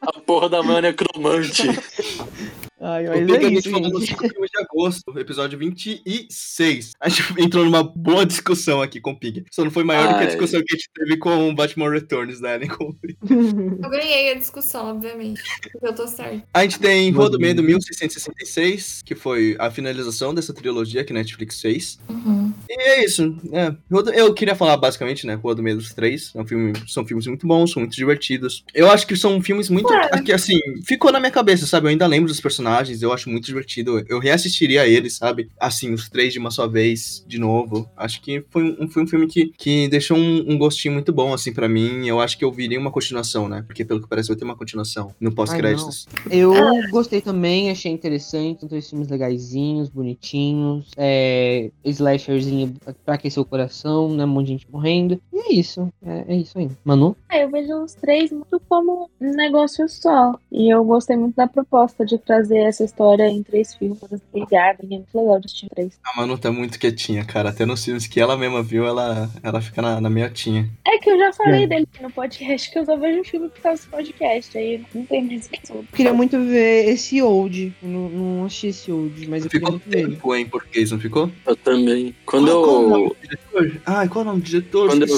A porra da mãe é necromante. Ai, O mas Pig, é a gente isso, falou nos gente. cinco filmes de agosto, episódio 26. A gente entrou numa boa discussão aqui com o Pig. Só não foi maior do que a discussão que a gente teve com o Batman Returns, né? Ellen Compre. Eu ganhei a discussão, obviamente. Porque eu tô certo. A gente tem Rua do Medo Deus. 1666, que foi a finalização dessa trilogia que a Netflix fez. Uhum. E é isso. É. Eu queria falar basicamente, né? Rua do Medo 3. É um filme... São filmes muito bons, são muito divertidos. Eu acho que são filmes muito. Que assim, ficou na minha cabeça, sabe? Eu ainda lembro dos personagens, eu acho muito divertido. Eu reassistiria eles, sabe? Assim, os três de uma só vez, de novo. Acho que foi um, foi um filme que, que deixou um, um gostinho muito bom, assim, pra mim. Eu acho que eu viria uma continuação, né? Porque pelo que parece vai ter uma continuação no pós-créditos. Eu gostei também, achei interessante. Três filmes legaisinhos, bonitinhos. É, slasherzinho pra aquecer o coração, né? Um monte de gente morrendo. E é isso. É, é isso aí. Manu? Ah, eu vejo os três muito como um negócio só. E eu gostei muito da proposta de trazer essa história em três filmes ligados. É muito legal de assistir três. A Manu tá muito quietinha, cara. Até nos filmes que ela mesma viu, ela, ela fica na, na meiatinha. É que eu já falei É. dele no podcast, que eu só vejo filme por causa do podcast. Aí não tem mais que tudo. Eu queria muito ver esse old. Eu não, não achei esse old, mas eu queria Ficou muito ver. ele. tempo em português, não ficou? Eu também. Quando Qual- qual o nome eu. do diretor? Ai, qual é o nome do diretor? Quando eu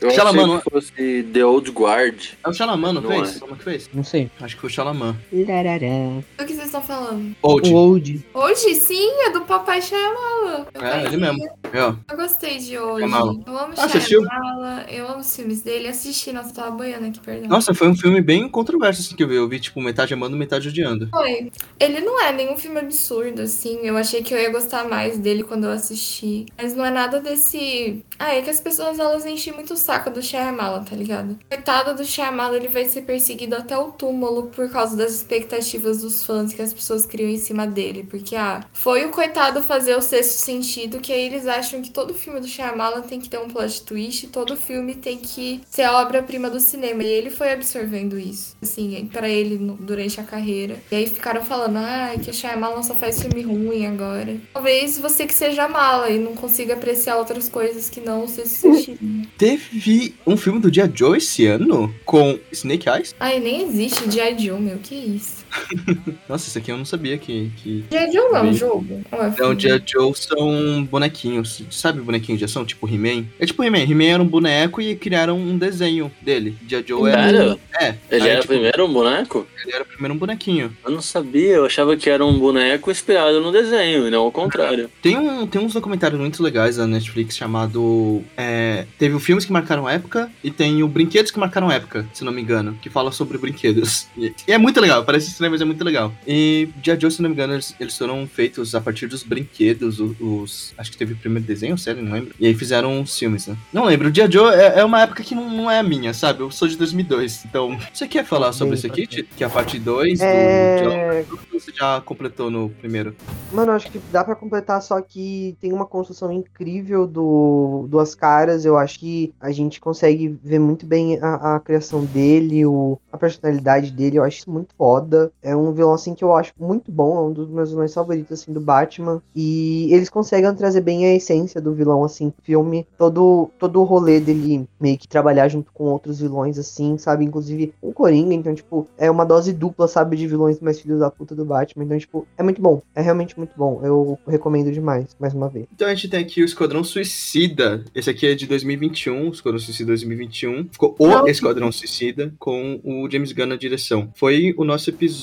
Eu achei não é? que fosse The Old Guard. É o Shalaman, não, Não fez? é. Como que fez? Não sei. Acho que foi o Shalaman. Larará. Do que vocês estão falando? Old. O old. Hoje, sim, é do Papai Shyamala. Eu É, ele mesmo. É, ó. Eu gostei de hoje. Shyamala. Eu amo Ah? Shyamala, eu amo os filmes dele. Assisti, nossa, tava boiando aqui, perdão. Nossa, foi um filme bem controverso assim que eu vi. Eu vi, tipo, metade amando, metade odiando. Foi. Ele não é nenhum filme absurdo, assim. Eu achei que eu ia gostar mais dele quando eu assisti. Mas não é nada desse que. Ah, é que as pessoas elas enchem muito o saco do Shyamalan, tá ligado? Coitado do Shyamalan, ele vai ser perseguido até o túmulo por causa das expectativas dos fãs que as pessoas criam em cima dele. Porque, ah, foi o coitado fazer o sexto sentido, que aí eles acham que todo filme do Shyamalan tem que ter um plot twist, todo filme tem que ser a obra-prima do cinema. E ele foi absorvendo isso, assim, pra ele durante a carreira. E aí ficaram falando, ah, que o Shyamalan só faz filme ruim agora. Talvez você que seja mala e não consiga apreciar outras coisas que não o sexto sentido. Teve um filme do Dia Joe esse ano com Snake Eyes. Ai, nem existe G.I. Joe, meu, que isso? Nossa, isso aqui eu não sabia que. que... G.I. Joe não é um jogo? Não? Dia Joe são bonequinhos. Sabe bonequinhos de ação? Tipo He-Man? É tipo He-Man. He-Man era um boneco e criaram um desenho dele. Dia Joe era. Sério? É. Ele Aí, era tipo, primeiro um boneco? ele era primeiro um bonequinho. Eu não sabia, eu achava que era um boneco inspirado no desenho, e não ao contrário. Tem, um, tem uns documentários muito legais da Netflix chamado. É, teve o filmes que marcaram época e tem o Brinquedos que marcaram época, se não me engano, que fala sobre brinquedos. E, e é muito legal, parece estranho, mas é muito legal. E Dia Joe, se não me engano, eles, eles foram feitos a partir dos brinquedos, o- os. Acho que teve o primeiro desenho, sério, não lembro. E aí fizeram os filmes, né? Não lembro. O Dia Joe é, é uma época que não, não é a minha, sabe? Eu sou de 2002. Então, você quer falar sobre Bem, isso aqui. Tito? Que é a parte 2 do. É... John? Ou Você já completou no primeiro? Mano, acho que dá pra completar, só que tem uma construção incrível do Duas Caras. Eu acho que a gente consegue ver muito bem a, a criação dele, o, a personalidade dele. Eu acho isso muito foda. É um vilão, assim, que eu acho muito bom. É um dos meus vilões favoritos, assim, do Batman. E eles conseguem trazer bem a essência do vilão, assim, filme. Todo, todo o rolê dele meio que trabalhar junto com outros vilões, assim, sabe? Inclusive o Coringa. Então, tipo, é uma dose dupla, sabe? De vilões mais filhos da puta do Batman. Então, tipo, é muito bom. É realmente muito bom. Eu recomendo demais, mais uma vez. Então a gente tem aqui o Esquadrão Suicida. Esse aqui é de 2021, Esquadrão Suicida 2021. Ficou o Não. Esquadrão Suicida com o James Gunn na direção. Foi o nosso episódio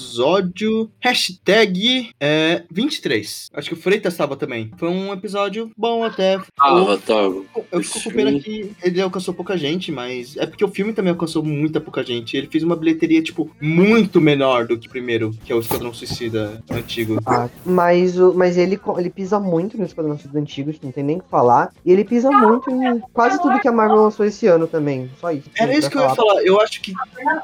hashtag é, 23. Acho que o Freitas estava também. Foi um episódio bom até. Ah, Otávio. Eu esse fico com pena que ele alcançou pouca gente, mas é porque o filme também alcançou muita pouca gente. Ele fez uma bilheteria, tipo, muito menor do que o primeiro, que é o Esquadrão Suicida antigo. Ah, mas, o, mas ele, ele pisa muito no Esquadrão Suicida antigo, não tem nem o que falar. E ele pisa muito em quase tudo que a Marvel lançou esse ano também. Só isso. Era isso que eu ia falar. Eu acho que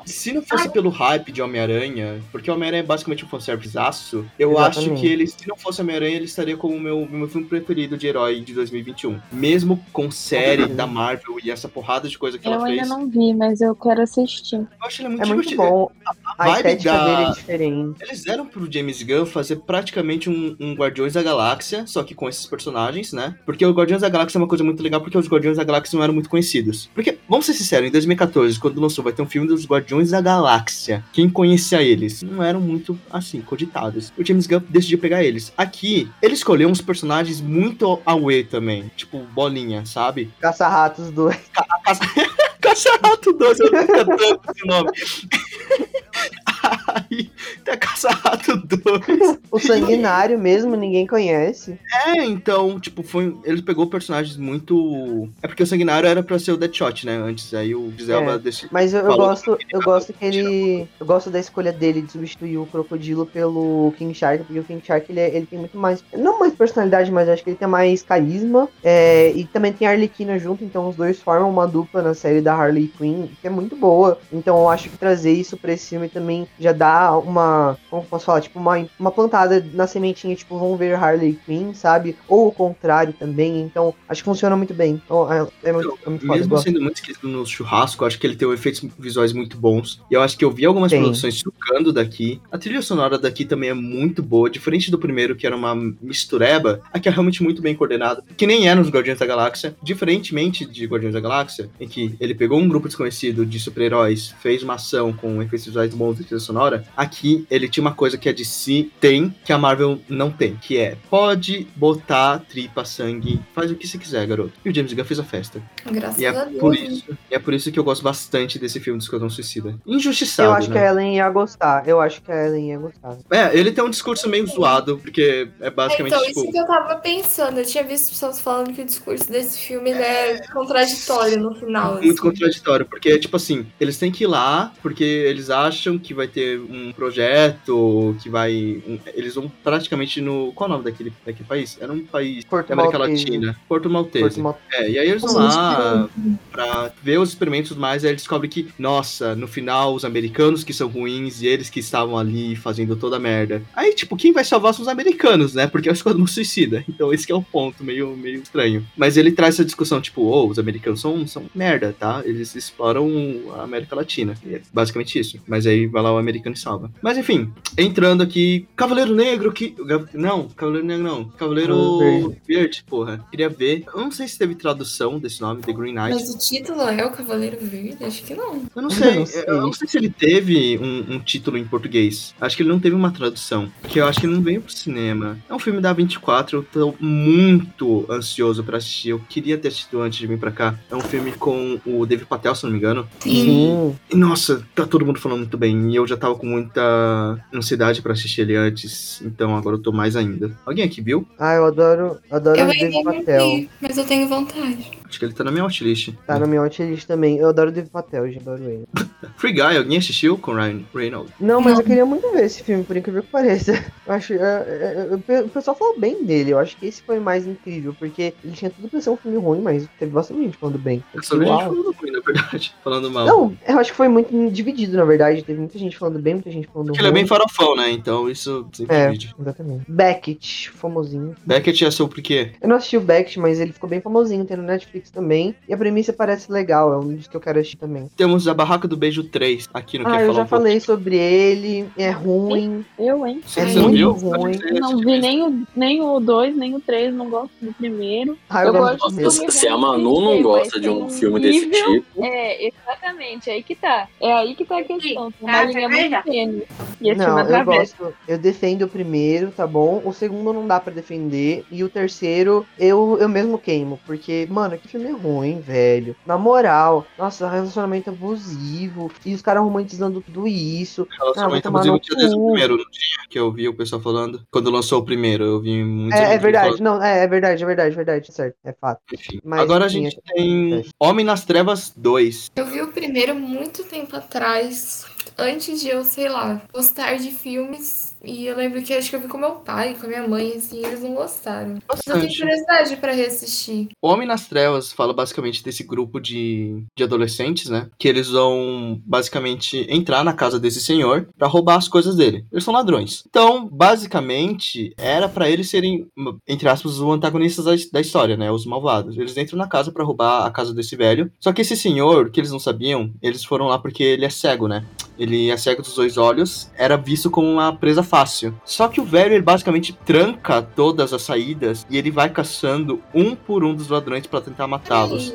se não fosse pelo hype de Homem-Aranha, porque Homem-Aranha é basicamente um fanservice-aço, eu acho Exatamente. que ele, se não fosse Homem-Aranha, ele estaria como o meu, meu filme preferido de herói de 2021. Mesmo com série da Marvel e essa porrada de coisa que Eu ela ainda fez. não vi, mas eu quero assistir. Eu acho ele muito É muito divertido. bom. A vibe estética da- dele é diferente. Eles deram pro James Gunn fazer praticamente um, um Guardiões da Galáxia, só que com esses personagens, né? Porque o Guardiões da Galáxia é uma coisa muito legal, porque os Guardiões da Galáxia não eram muito conhecidos. Porque, vamos ser sinceros, em 2014, quando lançou, vai ter um filme dos Guardiões da Galáxia. Quem conhecia eles? Não eram muito, assim, cogitados. O James Gunn decidiu pegar eles. Aqui, ele escolheu uns personagens muito away também. Tipo, bolinha, sabe? Caça-ratos do. Caça-rato 2, eu nunca tanto esse nome. Aí, tem a Caça-rato 2. O sanguinário mesmo, ninguém conhece. É, então, tipo, foi. Ele pegou personagens muito. É porque o Sanguinário era pra ser o Deadshot, né? Antes. Aí o Giselba É. decidiu. Mas eu, eu gosto, eu gosto que ele. Eu gosto da escolha dele de substituir o crocodilo pelo King Shark, porque o King Shark ele, é- ele tem muito mais. Não mais personalidade, mas acho que ele tem mais carisma. é, e também tem a Arlequina junto, então os dois formam uma dupla na série da Harley Quinn, que é muito boa. Então eu acho que trazer isso pra esse filme também já dá uma. Como posso falar? Tipo, uma, uma plantada na sementinha, tipo, vamos ver Harley Quinn, sabe? Ou o contrário também. Então, acho que funciona muito bem. Então, é, é muito, é muito foda. Mesmo gosto. sendo muito esquisito no churrasco, acho que ele tem efeitos visuais muito bons. E eu acho que eu vi algumas Tem. produções trucando daqui. A trilha sonora daqui também é muito boa, diferente do primeiro, que era uma mistureba. Aqui é realmente muito bem coordenado. Que nem é nos Guardiões da Galáxia. Diferentemente de Guardiões da Galáxia, em que ele pegou um grupo desconhecido de super-heróis, fez uma ação com efeitos visuais bons e trilha sonora. Aqui ele tinha uma coisa que a DC tem, que a Marvel não tem. Que é, pode botar tripa, sangue, faz o que você quiser, garoto. E o James Gunn fez a festa. Graças E é a Deus. por né? isso, e é por isso que eu gosto bastante desse filme do Esquadrão Suicida. Injustiçado, Eu acho né? que a Ellen ia gostar. Eu acho que a Ellen ia gostar. É, ele tem um discurso meio zoado, porque é basicamente então, tipo. isso que eu tava pensando. Eu tinha visto pessoas falando que o discurso desse filme ele é contraditório no final. Muito assim. contraditório, porque, tipo assim, eles têm que ir lá porque eles acham que vai ter um projeto que vai. um- Eles vão praticamente no. Qual é o nome daquele, daquele país? Era um país Porto da América Maltese. Latina. Porto Maltese. Porto Mal- É, e aí eles vão lá pra ver os experimentos mais, aí eles descobrem que, nossa, no final os americanos que são ruins e eles que estavam ali fazendo toda a merda. Aí, tipo, quem vai salvar são os americanos, né? Porque é o Esquadrão Suicida. Então esse que é o ponto, meio, meio estranho. Mas ele traz essa discussão, tipo, oh, os americanos são, são merda, tá? Eles exploram a América Latina. E é basicamente isso. Mas aí vai lá o americano e salva. Mas enfim, entrando aqui, Cavaleiro Negro que. Não, Cavaleiro Negro não. Cavaleiro Verde, porra. Queria ver. Eu não sei se teve tradução desse nome, The Green Knight. Mas o título é o Cavaleiro Verde? Acho que não. Eu não sei. Eu não sei. Eu não sei se ele teve um, um título em português. Acho que ele não teve uma tradução. Porque eu acho que ele não veio pro cinema. É um filme da 24. Eu tô muito ansioso pra assistir. Eu queria ter assistido antes de vir pra cá. É um filme com o Dave Patel, se não me engano. Sim. E nossa, tá todo mundo falando muito bem. E eu já tava com muita ansiedade pra assistir ele antes. Então agora eu tô mais ainda. Alguém aqui viu? Ah, eu adoro, adoro Eu Dave não Patel. vi, mas eu tenho vontade. Acho que ele tá na minha watchlist. Tá na minha watchlist também. Eu adoro o Dave Patel, eu adoro ele. Free Guy, alguém assistiu com Ryan Reynolds? Não, mas Não. eu queria muito ver esse filme, por incrível que pareça. Eu acho. é, é, é, o pe- o pessoal falou bem dele. Eu acho que esse foi mais incrível, porque ele tinha tudo pra ser um filme ruim, mas teve bastante gente falando bem. Eu Só vi gente falando ruim, na verdade. Falando mal. Não, eu acho que foi muito dividido, na verdade. Teve muita gente falando bem, muita gente falando Porque ele é ruim. bem farofão, né? Então isso sempre É, divide. exatamente. Beckett, famosinho. Beckett é sobre o quê? Eu não assisti o Beckett, mas ele ficou bem famosinho, tem no Netflix também. E a premissa parece legal, é um dos que eu quero assistir também. Temos a Barraca do Beijo 3 aqui no Ah, Quer eu Falar já um pouco. falei sobre ele, é ruim. Eu, hein? Você É não muito viu? ruim. Não vi nem o, nem o 2, nem o 3, não gosto do primeiro. Ah, eu, Eu gosto do- Se se a Manu não gosta de um filme desse tipo, É, exatamente, aí que tá. É aí que tá a questão. Tem uma Ah, linha cerveja? muito tênue. E esse Não, filme eu atravessa. gosto. Eu defendo o primeiro, tá bom? O segundo não dá pra defender. E o terceiro, eu, eu mesmo queimo. Porque, mano, que filme ruim, velho. Na moral, nossa, relacionamento abusivo. E os caras romantizando tudo isso. Relacionamento Ah, vai tomar abusivo tinha desde o primeiro, não tinha? Que eu vi o pessoal falando. Quando lançou o primeiro, eu vi muitos É, é verdade, falando. não, é, é verdade, é verdade, é verdade, certo, é fato. Enfim. Mas, Agora a enfim, gente é- tem Homem nas Trevas 2. Eu vi o primeiro muito tempo atrás, antes de eu, sei lá, gostar de filmes. E eu lembro que acho que eu vi com meu pai, com a minha mãe, assim, eles não gostaram. Mas eu tenho Bastante. curiosidade pra reassistir. O Homem nas Trevas fala basicamente desse grupo de, de adolescentes, né? Que eles vão basicamente entrar na casa desse senhor pra roubar as coisas dele. Eles são ladrões. Então, basicamente, era pra eles serem, entre aspas, os antagonistas da, da história, né? Os malvados. Eles entram na casa pra roubar a casa desse velho. Só que esse senhor, que eles não sabiam, eles foram lá porque ele é cego, né? Ele é cego dos dois olhos, era visto como uma presa fácil. Só que o velho, ele basicamente tranca todas as saídas e ele vai caçando um por um dos ladrões pra tentar matá-los.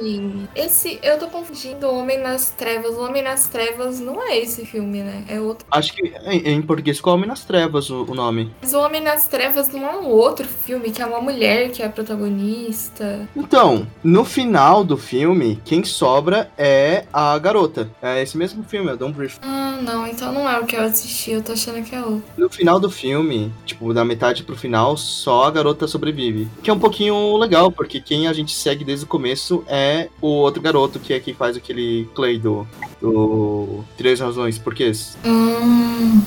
Esse, eu tô confundindo o Homem nas Trevas. O Homem nas Trevas não é esse filme, né? É outro. Acho que em, em português ficou Homem nas Trevas o, o nome. Mas o Homem nas Trevas não é um outro filme, que é uma mulher que é a protagonista. Então, no final do filme, quem sobra é a garota. É esse mesmo filme, é Don't Breathe. Ah, não, então não é o que eu assisti, eu tô achando que é outro. No final do filme, tipo, da metade pro final, só a garota sobrevive. Que é um pouquinho legal, porque quem a gente segue desde o começo é o outro garoto, que é quem faz aquele Clay do, do Três Razões Porquês. Hum,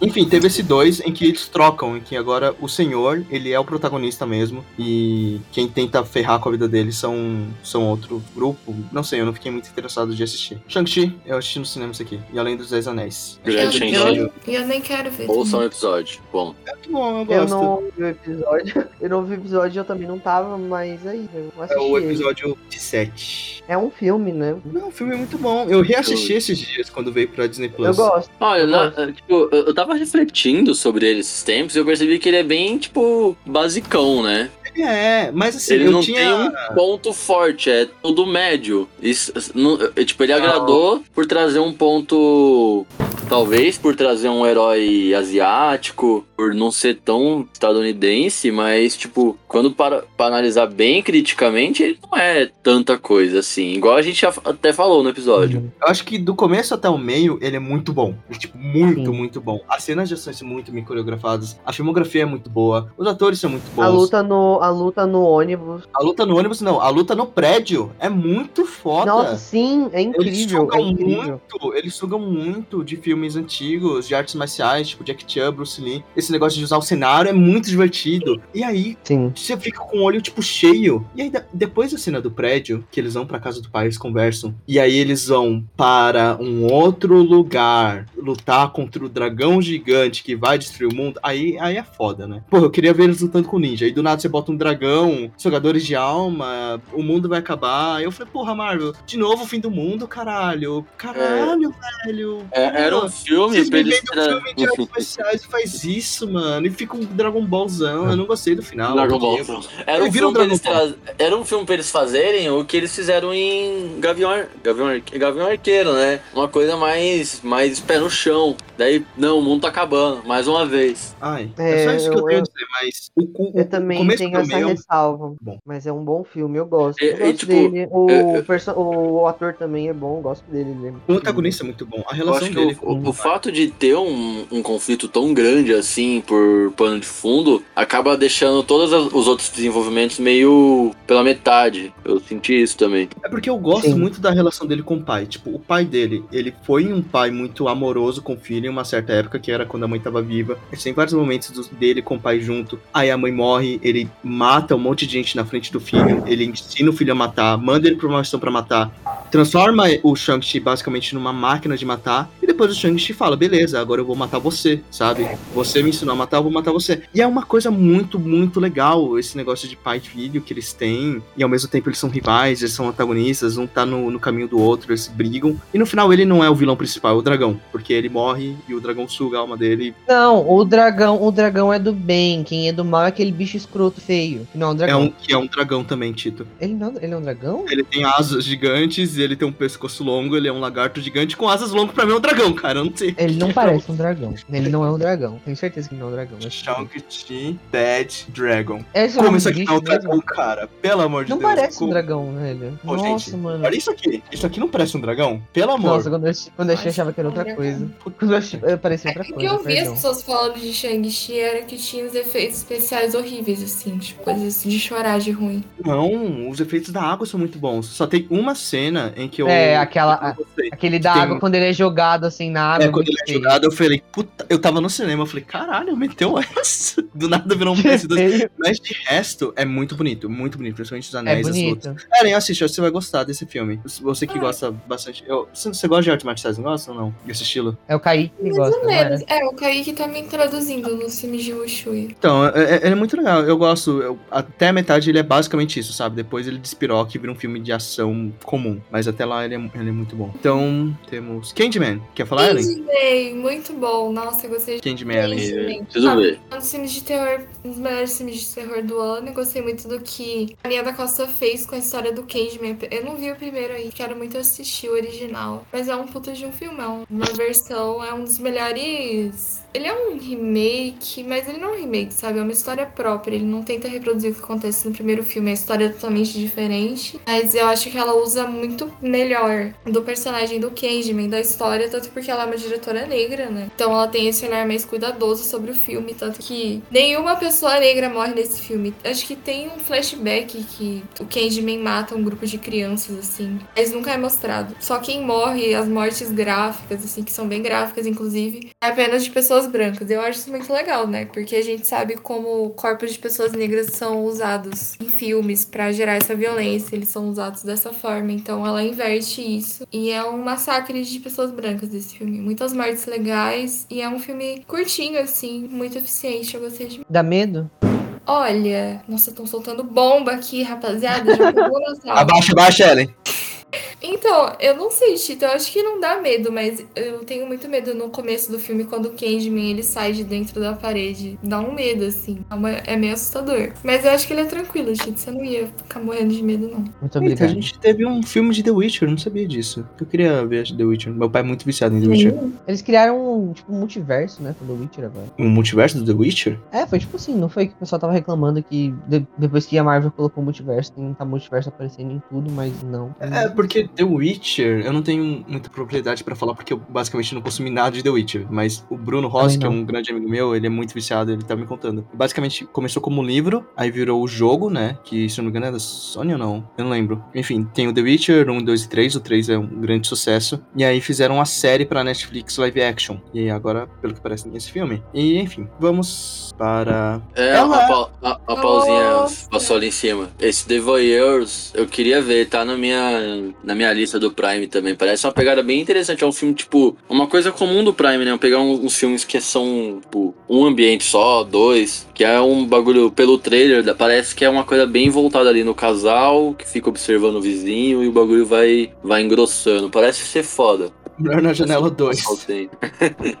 Enfim, teve esse dois em que eles trocam, em que agora o senhor, ele é o protagonista mesmo, e quem tenta ferrar com a vida dele são, são outro grupo. Não sei, eu não fiquei muito interessado de assistir. Shang-Chi, eu assisti no cinema isso aqui, e além dos Dez Anéis. Grande eu, eu, eu nem quero ver. ouça um episódio. Bom, É muito bom, eu Eu gosto. não vi o episódio. Eu não vi o episódio, eu também não tava, mas aí, eu É assisti o ele. episódio 7. É um filme, né? Não, o filme é muito bom. Eu reassisti esses dias quando veio pra Disney Plus. Eu gosto. olha, Eu na- gosto. tipo, eu, eu tava refletindo sobre ele esses tempos e eu percebi que ele é bem, tipo, basicão, né? É, mas assim, ele eu não tinha. tem um ponto forte, é tudo médio. Isso, não- é, tipo, ele Não. agradou por trazer um ponto. Talvez por trazer um herói asiático, por não ser tão estadunidense, mas, tipo, quando para, para analisar bem criticamente, ele não é tanta coisa assim. Igual a gente já até falou no episódio. Eu acho que do começo até o meio ele é muito bom. É, tipo, muito, Sim. muito bom. As cenas de ação são muito bem coreografadas. A filmografia é muito boa. Os atores são muito bons. A luta, no, a luta no ônibus. A luta no ônibus, não. A luta no prédio é muito foda. Nossa, sim, é Eles incrível. É sugam incrível. muito, eles sugam muito de filmes antigos de artes marciais, tipo Jack Chan, Bruce Lee. Esse negócio de usar o cenário é muito divertido. E aí, Sim. você fica com o olho, tipo, cheio. E aí, depois da cena do prédio, que eles vão pra casa do pai, eles conversam. E aí eles vão para um outro lugar lutar contra o dragão gigante que vai destruir o mundo. Aí, aí é foda, né? Pô, eu queria ver eles lutando com ninja. Aí do nada você bota um dragão, jogadores de alma, o mundo vai acabar. Eu falei, porra, Marvel, de novo o fim do mundo, caralho. Caralho, velho. É, era um filme Vocês me eles vendem um filme de artes marciais e faz isso, mano. E fica um Dragon Ballzão. Eu não gostei do final. Dragon Ball. Era um, um filme pra eles Dragon tra- era um filme pra eles fazerem o que eles fizeram em Gavião, Ar- Gavião, Arque- Gavião Arqueiro, né? Uma coisa mais, mais pé no chão. Daí, não, o mundo tá acabando, mais uma vez. Ai, é, só É, isso que eu eu- tenho a dizer, mas o, o, Eu o também começo tenho pro essa é um- ressalva. Bom. Mas é um bom filme, eu gosto. É- Eu é gosto tipo, dele. O, é- é- perso- o ator também é bom, eu gosto dele. ele é muito O antagonista é muito bom. A relação dele o, o- com o fato de ter um, um conflito tão grande assim por pano de fundo acaba deixando todos os outros desenvolvimentos meio pela metade. Eu senti isso também. É porque eu gosto Sim. muito da relação dele com o pai. Tipo, o pai dele, ele foi um pai muito amoroso com o filho em uma certa época, que era quando a mãe tava viva. Tem vários momentos dele com o pai junto. Aí a mãe morre, ele mata um monte de gente na frente do filho, ele ensina o filho a matar, manda ele pra uma missão pra matar, transforma o Shang-Chi basicamente numa máquina de matar, e depois o Shang-Chi fala, beleza, agora eu vou matar você, sabe? Você me ensinou a matar, eu vou matar você. E é uma coisa muito, muito legal, esse negócio de pai e filho que eles têm, e ao mesmo tempo eles são rivais, eles são antagonistas, um tá no, no caminho do outro, eles brigam, e no final ele não é o vilão principal, é o dragão, porque ele morre e o dragão suga a alma dele. Não, o dragão, o dragão é do bem. Quem é do mal é aquele bicho escroto feio. Que Não, é um É dragão. um, que é um dragão também, Tito. Ele, não, ele é um dragão? Ele tem asas gigantes, ele tem um pescoço longo, ele é um lagarto gigante com asas longas, pra mim é um dragão, cara, eu não sei. Ele não parece um dragão. Ele não é um dragão. Tenho certeza que ele não é um dragão. Shang-Chi Dead Dragon. Esse é o Como isso aqui não é um mesmo? dragão, cara? Pelo amor de Não Deus. parece um como- dragão, velho. Pô, Nossa, gente, mano. Olha isso aqui. Isso aqui não parece um dragão? Pelo amor. Nossa, quando eu, quando eu achava que era outra coisa. Quando eu eu parecia outra O que coisa. eu vi as pessoas falando de Shang-Chi era que tinha os efeitos especiais horríveis, assim, tipo, coisas de chorar de ruim. Não, os efeitos da água são muito bons. Só tem uma cena em que eu. É, aquela-. Aquele da Tem- água quando ele é jogado assim na água. É, quando ele é feio. jogado, eu falei, puta, eu tava no cinema, eu falei, caralho, meteu essa. Do nada virou um PS2. Feio. Mas de resto, é muito bonito, muito bonito, principalmente os É anéis, as lutas. bonito. Eren, assiste, acho que você vai gostar desse filme. Você que Ah. gosta bastante. Eu, você, você gosta de artes marciais, não gosta ou não? Desse estilo? É o Kaique que Mais gosta, ou é? menos. É, o Kaique tá me traduzindo nos filmes de Wushui. Então, é, é- ele é muito legal. Eu gosto. Eu- até a metade ele é basicamente isso, sabe? Depois ele despiroca e vira um filme de ação comum. Mas até lá ele é, ele é muito bom. Então, temos. Candyman. Quer falar, Ellen? Candyman, muito bom. Nossa, eu gostei de Candyman, Ellen. Preciso Ah, ver. Um dos filmes de terror, um dos melhores filmes de terror do ano. Eu gostei muito do que a Nia da Costa fez com a história do Candyman. Eu não vi o primeiro aí, quero muito assistir o original. Mas é um puta de um filmão. Uma versão, é um dos melhores. Ele é um remake, mas ele não é um remake, sabe? É uma história própria. Ele não tenta reproduzir o que acontece no primeiro filme. A história é totalmente diferente. Mas eu acho que ela usa muito melhor do personagem do Candyman, da história, tanto porque ela é uma diretora negra, né? Então ela tem esse olhar mais cuidadoso sobre o filme, tanto que nenhuma pessoa negra morre nesse filme. Acho que tem um flashback que o Candyman mata um grupo de crianças, assim. Mas nunca é mostrado. Só quem morre, as mortes gráficas, assim, que são bem gráficas, inclusive, é apenas de pessoas brancas. Eu acho isso muito legal, né? Porque a gente sabe como corpos de pessoas negras são usados em filmes pra gerar essa violência. Eles são usados dessa forma. Então ela inverte isso. E é um massacre de pessoas brancas desse filme. Muitas mortes legais. E é um filme curtinho, assim, muito eficiente. Eu gostei de. Dá medo? Olha, nossa, estão soltando bomba aqui, rapaziada. Já pegou na sala. Abaixa, abaixa, Ellen. Então, eu não sei, Tito, eu acho que não dá medo, mas eu tenho muito medo no começo do filme, quando o Candyman, ele sai de dentro da parede. Dá um medo, assim. É, uma- é meio assustador. Mas eu acho que ele é tranquilo, Tito. Você não ia ficar morrendo de medo, não. Muito Eita, a obrigado. gente teve um filme de The Witcher, eu não sabia disso. Eu queria ver The Witcher. Meu pai é muito viciado em The Witcher. Eles criaram um, tipo, um multiverso, né? Com The Witcher agora. O multiverso do The Witcher? É, foi tipo assim, não foi que o pessoal tava reclamando que de- depois que a Marvel colocou o multiverso, tem tá multiverso aparecendo em tudo, mas não. É, porque The Witcher, eu não tenho muita propriedade pra falar porque eu basicamente não consumi nada de The Witcher, mas o Bruno Rossi, que é um grande amigo meu, ele é muito viciado, ele tá me contando. Basicamente começou como livro, aí virou o jogo, né? Que se eu não me engano é da Sony ou não? Eu não lembro. Enfim, tem o The Witcher 1, 2 e 3, o 3 é um grande sucesso. E aí fizeram uma série pra Netflix live action. E aí agora, pelo que parece, tem esse filme. E enfim, vamos para. É, Ela- a, pau- a- a pausinha passou ali em cima. Esse The Voyeurs, eu queria ver, tá na minha, na minha lista do Prime também. Parece uma pegada bem interessante. É um filme, tipo, uma coisa comum do Prime, né? Pegar uns, uns filmes que são, tipo, um ambiente só, dois, que é um bagulho pelo trailer, parece que é uma coisa bem voltada ali no casal, que fica observando o vizinho e o bagulho vai, vai engrossando. Parece ser foda. Mulher na Janela 2. Só tem.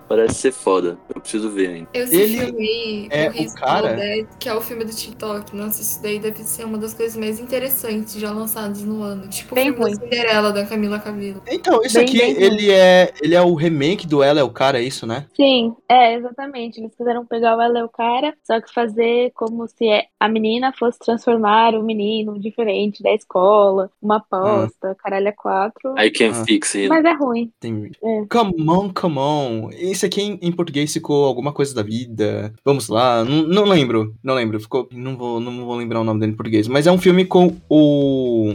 Parece ser foda. Eu preciso ver ainda. Eu Ele filmei é o o cara- Dead, que é o filme do TikTok. Nossa, isso daí deve ser uma das coisas mais interessantes já lançadas no ano. Tipo Bem o filme ruim. da Cinderela, da Camila Cabello. Então, isso Bem, aqui, bem ruim. ele é, ele é o remake do Ela é o Cara, é isso, né? Sim, é, exatamente. Eles quiseram pegar o ela é o cara, só que fazer como se é- a menina fosse transformar o menino diferente da escola, uma aposta, caralho, é quatro. I can Ah. fix it. Mas é ruim. Tem... É. Come on, come on. Esse aqui em, em português ficou alguma coisa da vida. Vamos lá. Não, não lembro. Não lembro. Ficou. Não vou, não vou lembrar o nome dele em português. Mas é um filme com o.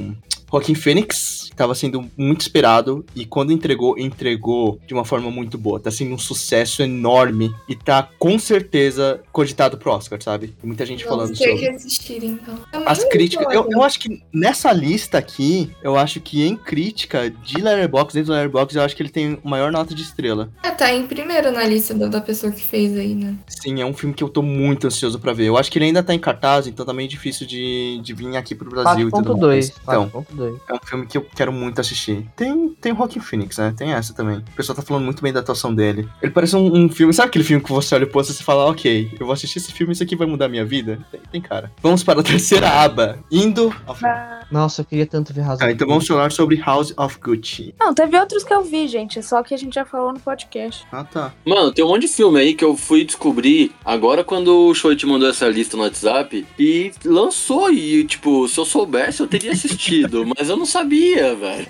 Joaquim Phoenix estava sendo muito esperado e quando entregou, entregou de uma forma muito boa. Tá sendo um sucesso enorme e tá com certeza cogitado pro Oscar, sabe? Tem muita gente falando Vamos ter sobre. que assistir, então. As críticas. Eu, eu acho que nessa lista aqui, eu acho que em crítica de Letterboxd, dentro do Letterboxd, eu acho que ele tem maior nota de estrela. É, tá em primeiro na lista da, da pessoa que fez aí, né? Sim, é um filme que eu tô muito ansioso pra ver. Eu acho que ele ainda tá em cartaz, então tá meio difícil de, de vir aqui pro Brasil e tudo mais. 4.2. Então, 4.2. é um filme que eu quero muito assistir. Tem, tem o Rockin' Phoenix, né? Tem essa também. O pessoal tá falando muito bem da atuação dele. Ele parece um, um filme. Sabe aquele filme que você olha o posto e fala, ok, eu vou assistir esse filme, isso aqui vai mudar a minha vida? Tem, tem cara. Vamos para a terceira aba. Indo. ao filme. Nossa, eu queria tanto ver Razão. Ah, então vamos falar sobre House of Gucci. Não, teve outros que eu vi, gente, só que a gente já falou no podcast. Ah, tá. Mano, tem um monte de filme aí que eu fui descobrir agora quando o Shoei te mandou essa lista no WhatsApp e lançou e, tipo, se eu soubesse eu teria assistido, mas eu não sabia, velho.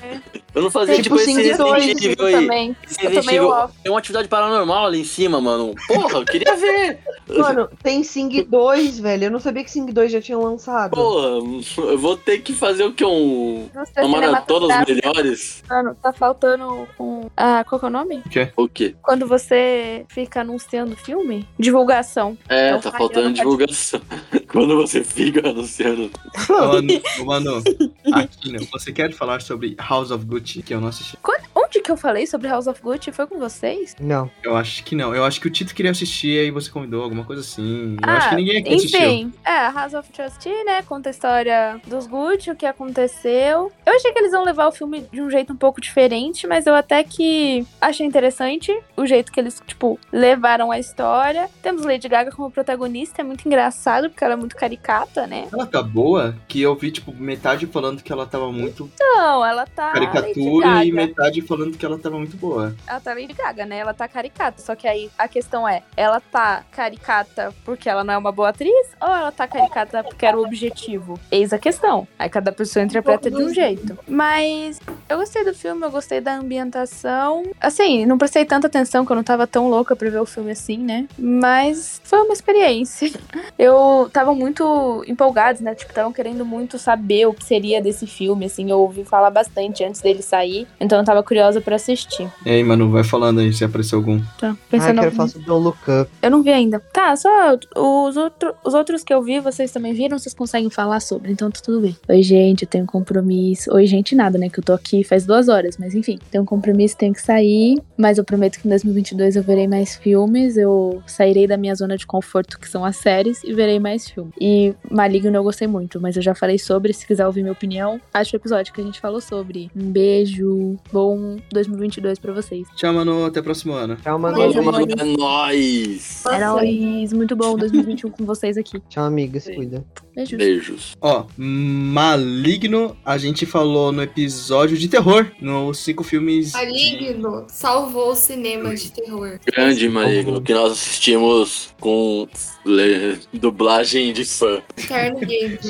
Eu não fazia, Tipo, tipo, esse Resident Evil aí. Esse Resident Evil-. Tem uma atividade paranormal ali em cima, mano. Porra, eu queria ver. Mano, tem Sing 2, velho. Eu não sabia que Sing 2 já tinha lançado. Porra, eu vou ter que fazer o que? Um, uma maratona os cinematográfica, melhores? mano, tá faltando um. Ah, qual que é o nome? O quê? Quando você fica anunciando filme? Divulgação. É, Então, tá faltando divulgação. Quando você fica anunciando. Mano, mano, Aquino, você quer falar sobre House of Gucci, que eu não assisti? Quando- onde que eu falei sobre House of Gucci? Foi com vocês? Não. Eu acho que não. Eu acho que o Tito queria assistir aí você convidou, alguma coisa assim. Eu Ah, acho que ninguém aqui assistiu. Enfim, é, House of Trustee, né? Conta a história dos Gucci, o que aconteceu. Eu achei que eles iam levar o filme de um jeito um pouco diferente, mas eu até que achei interessante o jeito que eles, tipo, levaram a história. Temos Lady Gaga como protagonista, é muito engraçado, porque ela é muito caricata, né? Ela tá boa, que eu vi, tipo, metade falando que ela tava muito Não, ela tá. Lady caricatura e metade falando que ela tava muito boa. Ela tá Lady Gaga, né? Ela tá caricata. Só que aí a questão é, ela tá caricata porque ela não é uma boa atriz ou ela tá caricata porque era o objetivo? Eis a questão. Aí cada pessoa interpreta de um jeito. Mas eu gostei do filme, eu gostei da ambientação. Assim, não prestei tanta atenção que eu não tava tão louca pra ver o filme assim, né? Mas foi uma experiência. Eu tava muito empolgada, né? Tipo, estavam querendo muito saber o que seria desse filme, assim. Eu ouvi falar bastante antes dele sair. Então eu tava curiosa pra assistir. E aí, Manu, vai falando aí se apareceu algum. Tá, Ah, pensando quero algum- falar sobre Don't Look Up. Eu não vi ainda. Tá, só os, outro, os outros que eu vi, vocês também viram, vocês conseguem falar sobre, então tá tudo bem. Oi, gente, eu tenho um compromisso. Oi, gente, nada, né? Que eu tô aqui faz duas horas, mas enfim, tenho um compromisso, tenho que sair. Mas eu prometo que em 2022 eu verei mais filmes, eu sairei da minha zona de conforto, que são as séries, e verei mais filmes. E Maligno eu gostei muito, mas eu já falei sobre, se quiser ouvir minha opinião, acho o episódio que a gente falou sobre. Um beijo, bom 2022 pra vocês. Tchau, Manu, até o próximo ano. Tchau, mano. Beijo, Mano, amores. é nóis! Heróis, muito bom 2021 com vocês aqui. Tchau, amigas. Cuida. Beijos. Beijos. Ó, Maligno, a gente falou no episódio de terror, nos cinco filmes. de- Maligno salvou o cinema de terror. Grande Maligno, que nós assistimos com le- dublagem de fã.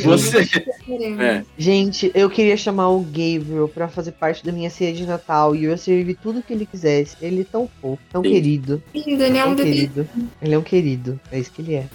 Você. É. Gente, eu queria chamar o Gabriel pra fazer parte da minha ceia de Natal e eu ia servir tudo que ele quisesse. Ele é tão fofo, tão Sim. querido. Lindo, ele é um bebê. querido. Ele é um querido. É isso que ele é.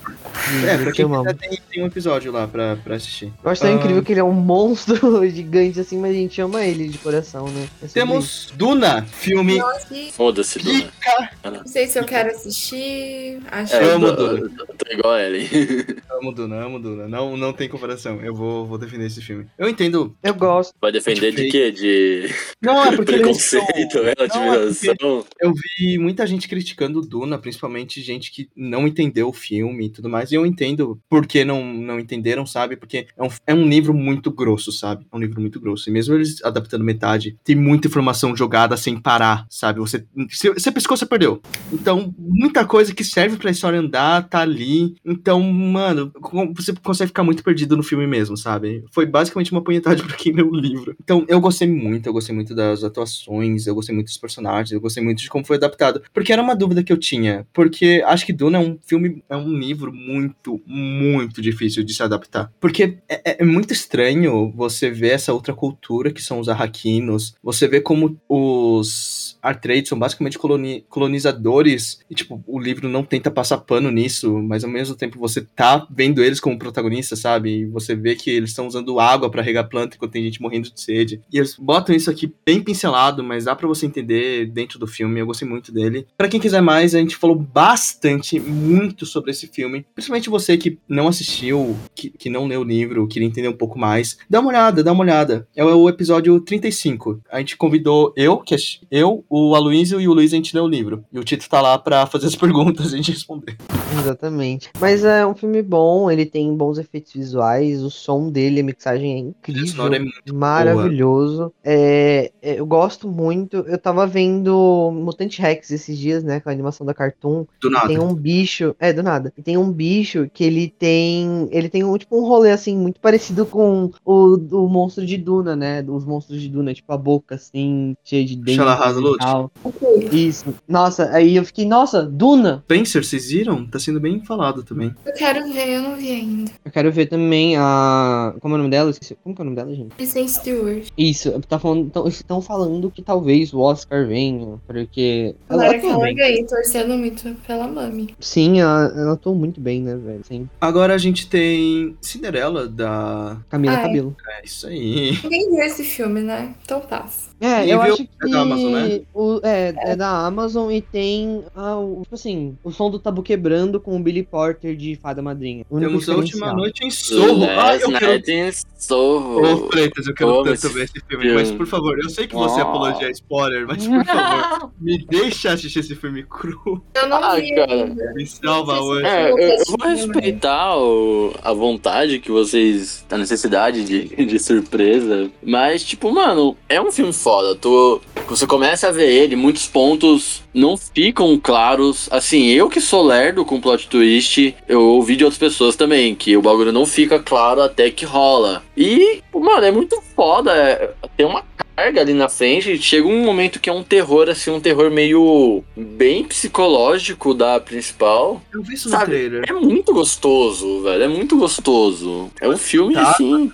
É, quem amo. quiser, tem, tem um episódio lá pra, pra assistir. Eu acho tão Ah. incrível que ele é um monstro gigante assim, mas a gente ama ele de coração, né? É sobre isso. Temos Duna, filme. E Foda-se, Duna. Pica. não sei se eu quero assistir. Acho É, que Eu amo Duna. tô, tô igual a Ellen. Amo Duna, amo Duna. Não, não tem comparação. Eu vou, vou defender esse filme. Eu entendo. Eu gosto. Vai defender de quê? De Não, é porque são- preconceito, Não, é relativização? Eu vi muita gente criticando Duna, principalmente gente que não entendeu o filme e tudo mais. E eu entendo por que não, não entenderam, sabe? Porque é um, é um livro muito grosso, sabe? É um livro muito grosso. E mesmo eles adaptando metade, tem muita informação jogada sem parar, sabe? Você, se você pescou, você perdeu. Então, muita coisa que serve pra história andar tá ali. Então, mano, você consegue ficar muito perdido no filme mesmo, sabe? Foi basicamente uma punhetagem pra quem leu o livro. Então, eu gostei muito, eu gostei muito das atuações, eu gostei muito dos personagens, eu gostei muito de como foi adaptado. Porque era uma dúvida que eu tinha. Porque acho que Duna é um filme, é um livro muito, muito difícil de se adaptar. Porque é, é- é muito estranho você ver essa outra cultura que são os arraquinos, você vê como os Artrades são basicamente coloni- colonizadores e, tipo, o livro não tenta passar pano nisso, mas ao mesmo tempo você tá vendo eles como protagonistas, sabe? E você vê que eles estão usando água pra regar planta enquanto tem gente morrendo de sede. E eles botam isso aqui bem pincelado, mas dá pra você entender dentro do filme. Eu gostei muito dele. Pra quem quiser mais, a gente falou bastante, muito sobre esse filme. Principalmente você que não assistiu, que, que não leu o livro, queria entender um pouco mais. Dá uma olhada, dá uma olhada. É o episódio 35. A gente convidou eu, que assisti- eu, o Aloysio e o Luiz, a gente leu o livro. E o Tito tá lá pra fazer as perguntas e a gente responder. Exatamente. Mas é um filme bom, ele tem bons efeitos visuais, o som dele, a mixagem é A incrível. história é muito Maravilhoso. É, é, eu gosto muito. Eu tava vendo Mutante Rex esses dias, né? Com a animação da Cartoon. do nada. Tem um bicho. É, do nada. E tem um bicho que ele tem. Ele tem um, tipo, um rolê assim, muito parecido com o, o monstro de Duna, né? Os monstros de Duna, tipo, a boca assim, cheia de dentes. Tal. Isso. Nossa, aí eu fiquei, nossa, Duna! Spencer, vocês viram? Tá sendo bem falado também. Eu quero ver, eu não vi ainda. Eu quero ver também a. Como é o nome dela? Esqueci. Como que é o nome dela, gente? Kristen Stewart. Isso, tá falando, tão, estão falando que talvez o Oscar venha, porque. Ela que ela bem. ganhe, torcendo muito pela Mami. Sim, ela, ela atuou muito bem, né, velho? Sim. Agora a gente tem Cinderela da. Camila Ai. Cabelo. É isso aí. Ninguém viu esse filme, né? Então passa. É, Ninguém eu acho que. É da Amazon, né? o, é, é da Amazon e tem. ah, o, tipo assim, o som do tabu quebrando com o Billy Porter de Fada Madrinha. Temos a última noite em Sorro. Ah, eu quero. In Soho. Ô, Freitas, eu quero tanto ver esse filme, filme. mas por favor, eu sei que você Oh. apologia a spoiler, mas por favor, me deixa assistir esse filme cru. Eu não Ah, vi cara. Me salva hoje. É, Eu eu, vou respeitar o- a vontade que vocês. a necessidade de, de surpresa. Mas, tipo, mano, é um filme foda. Tu, você começa a ver ele, muitos pontos não ficam claros. Assim, eu que sou lerdo com plot twist, eu ouvi de outras pessoas também, que o bagulho não fica claro até que rola. E, mano, é muito foda. é- Tem uma carga ali na frente, chega um momento que é um terror, assim, um terror meio bem psicológico da principal. Eu vi isso no Sabe, trailer, É muito gostoso, velho. É muito gostoso. É um filme Tá. assim.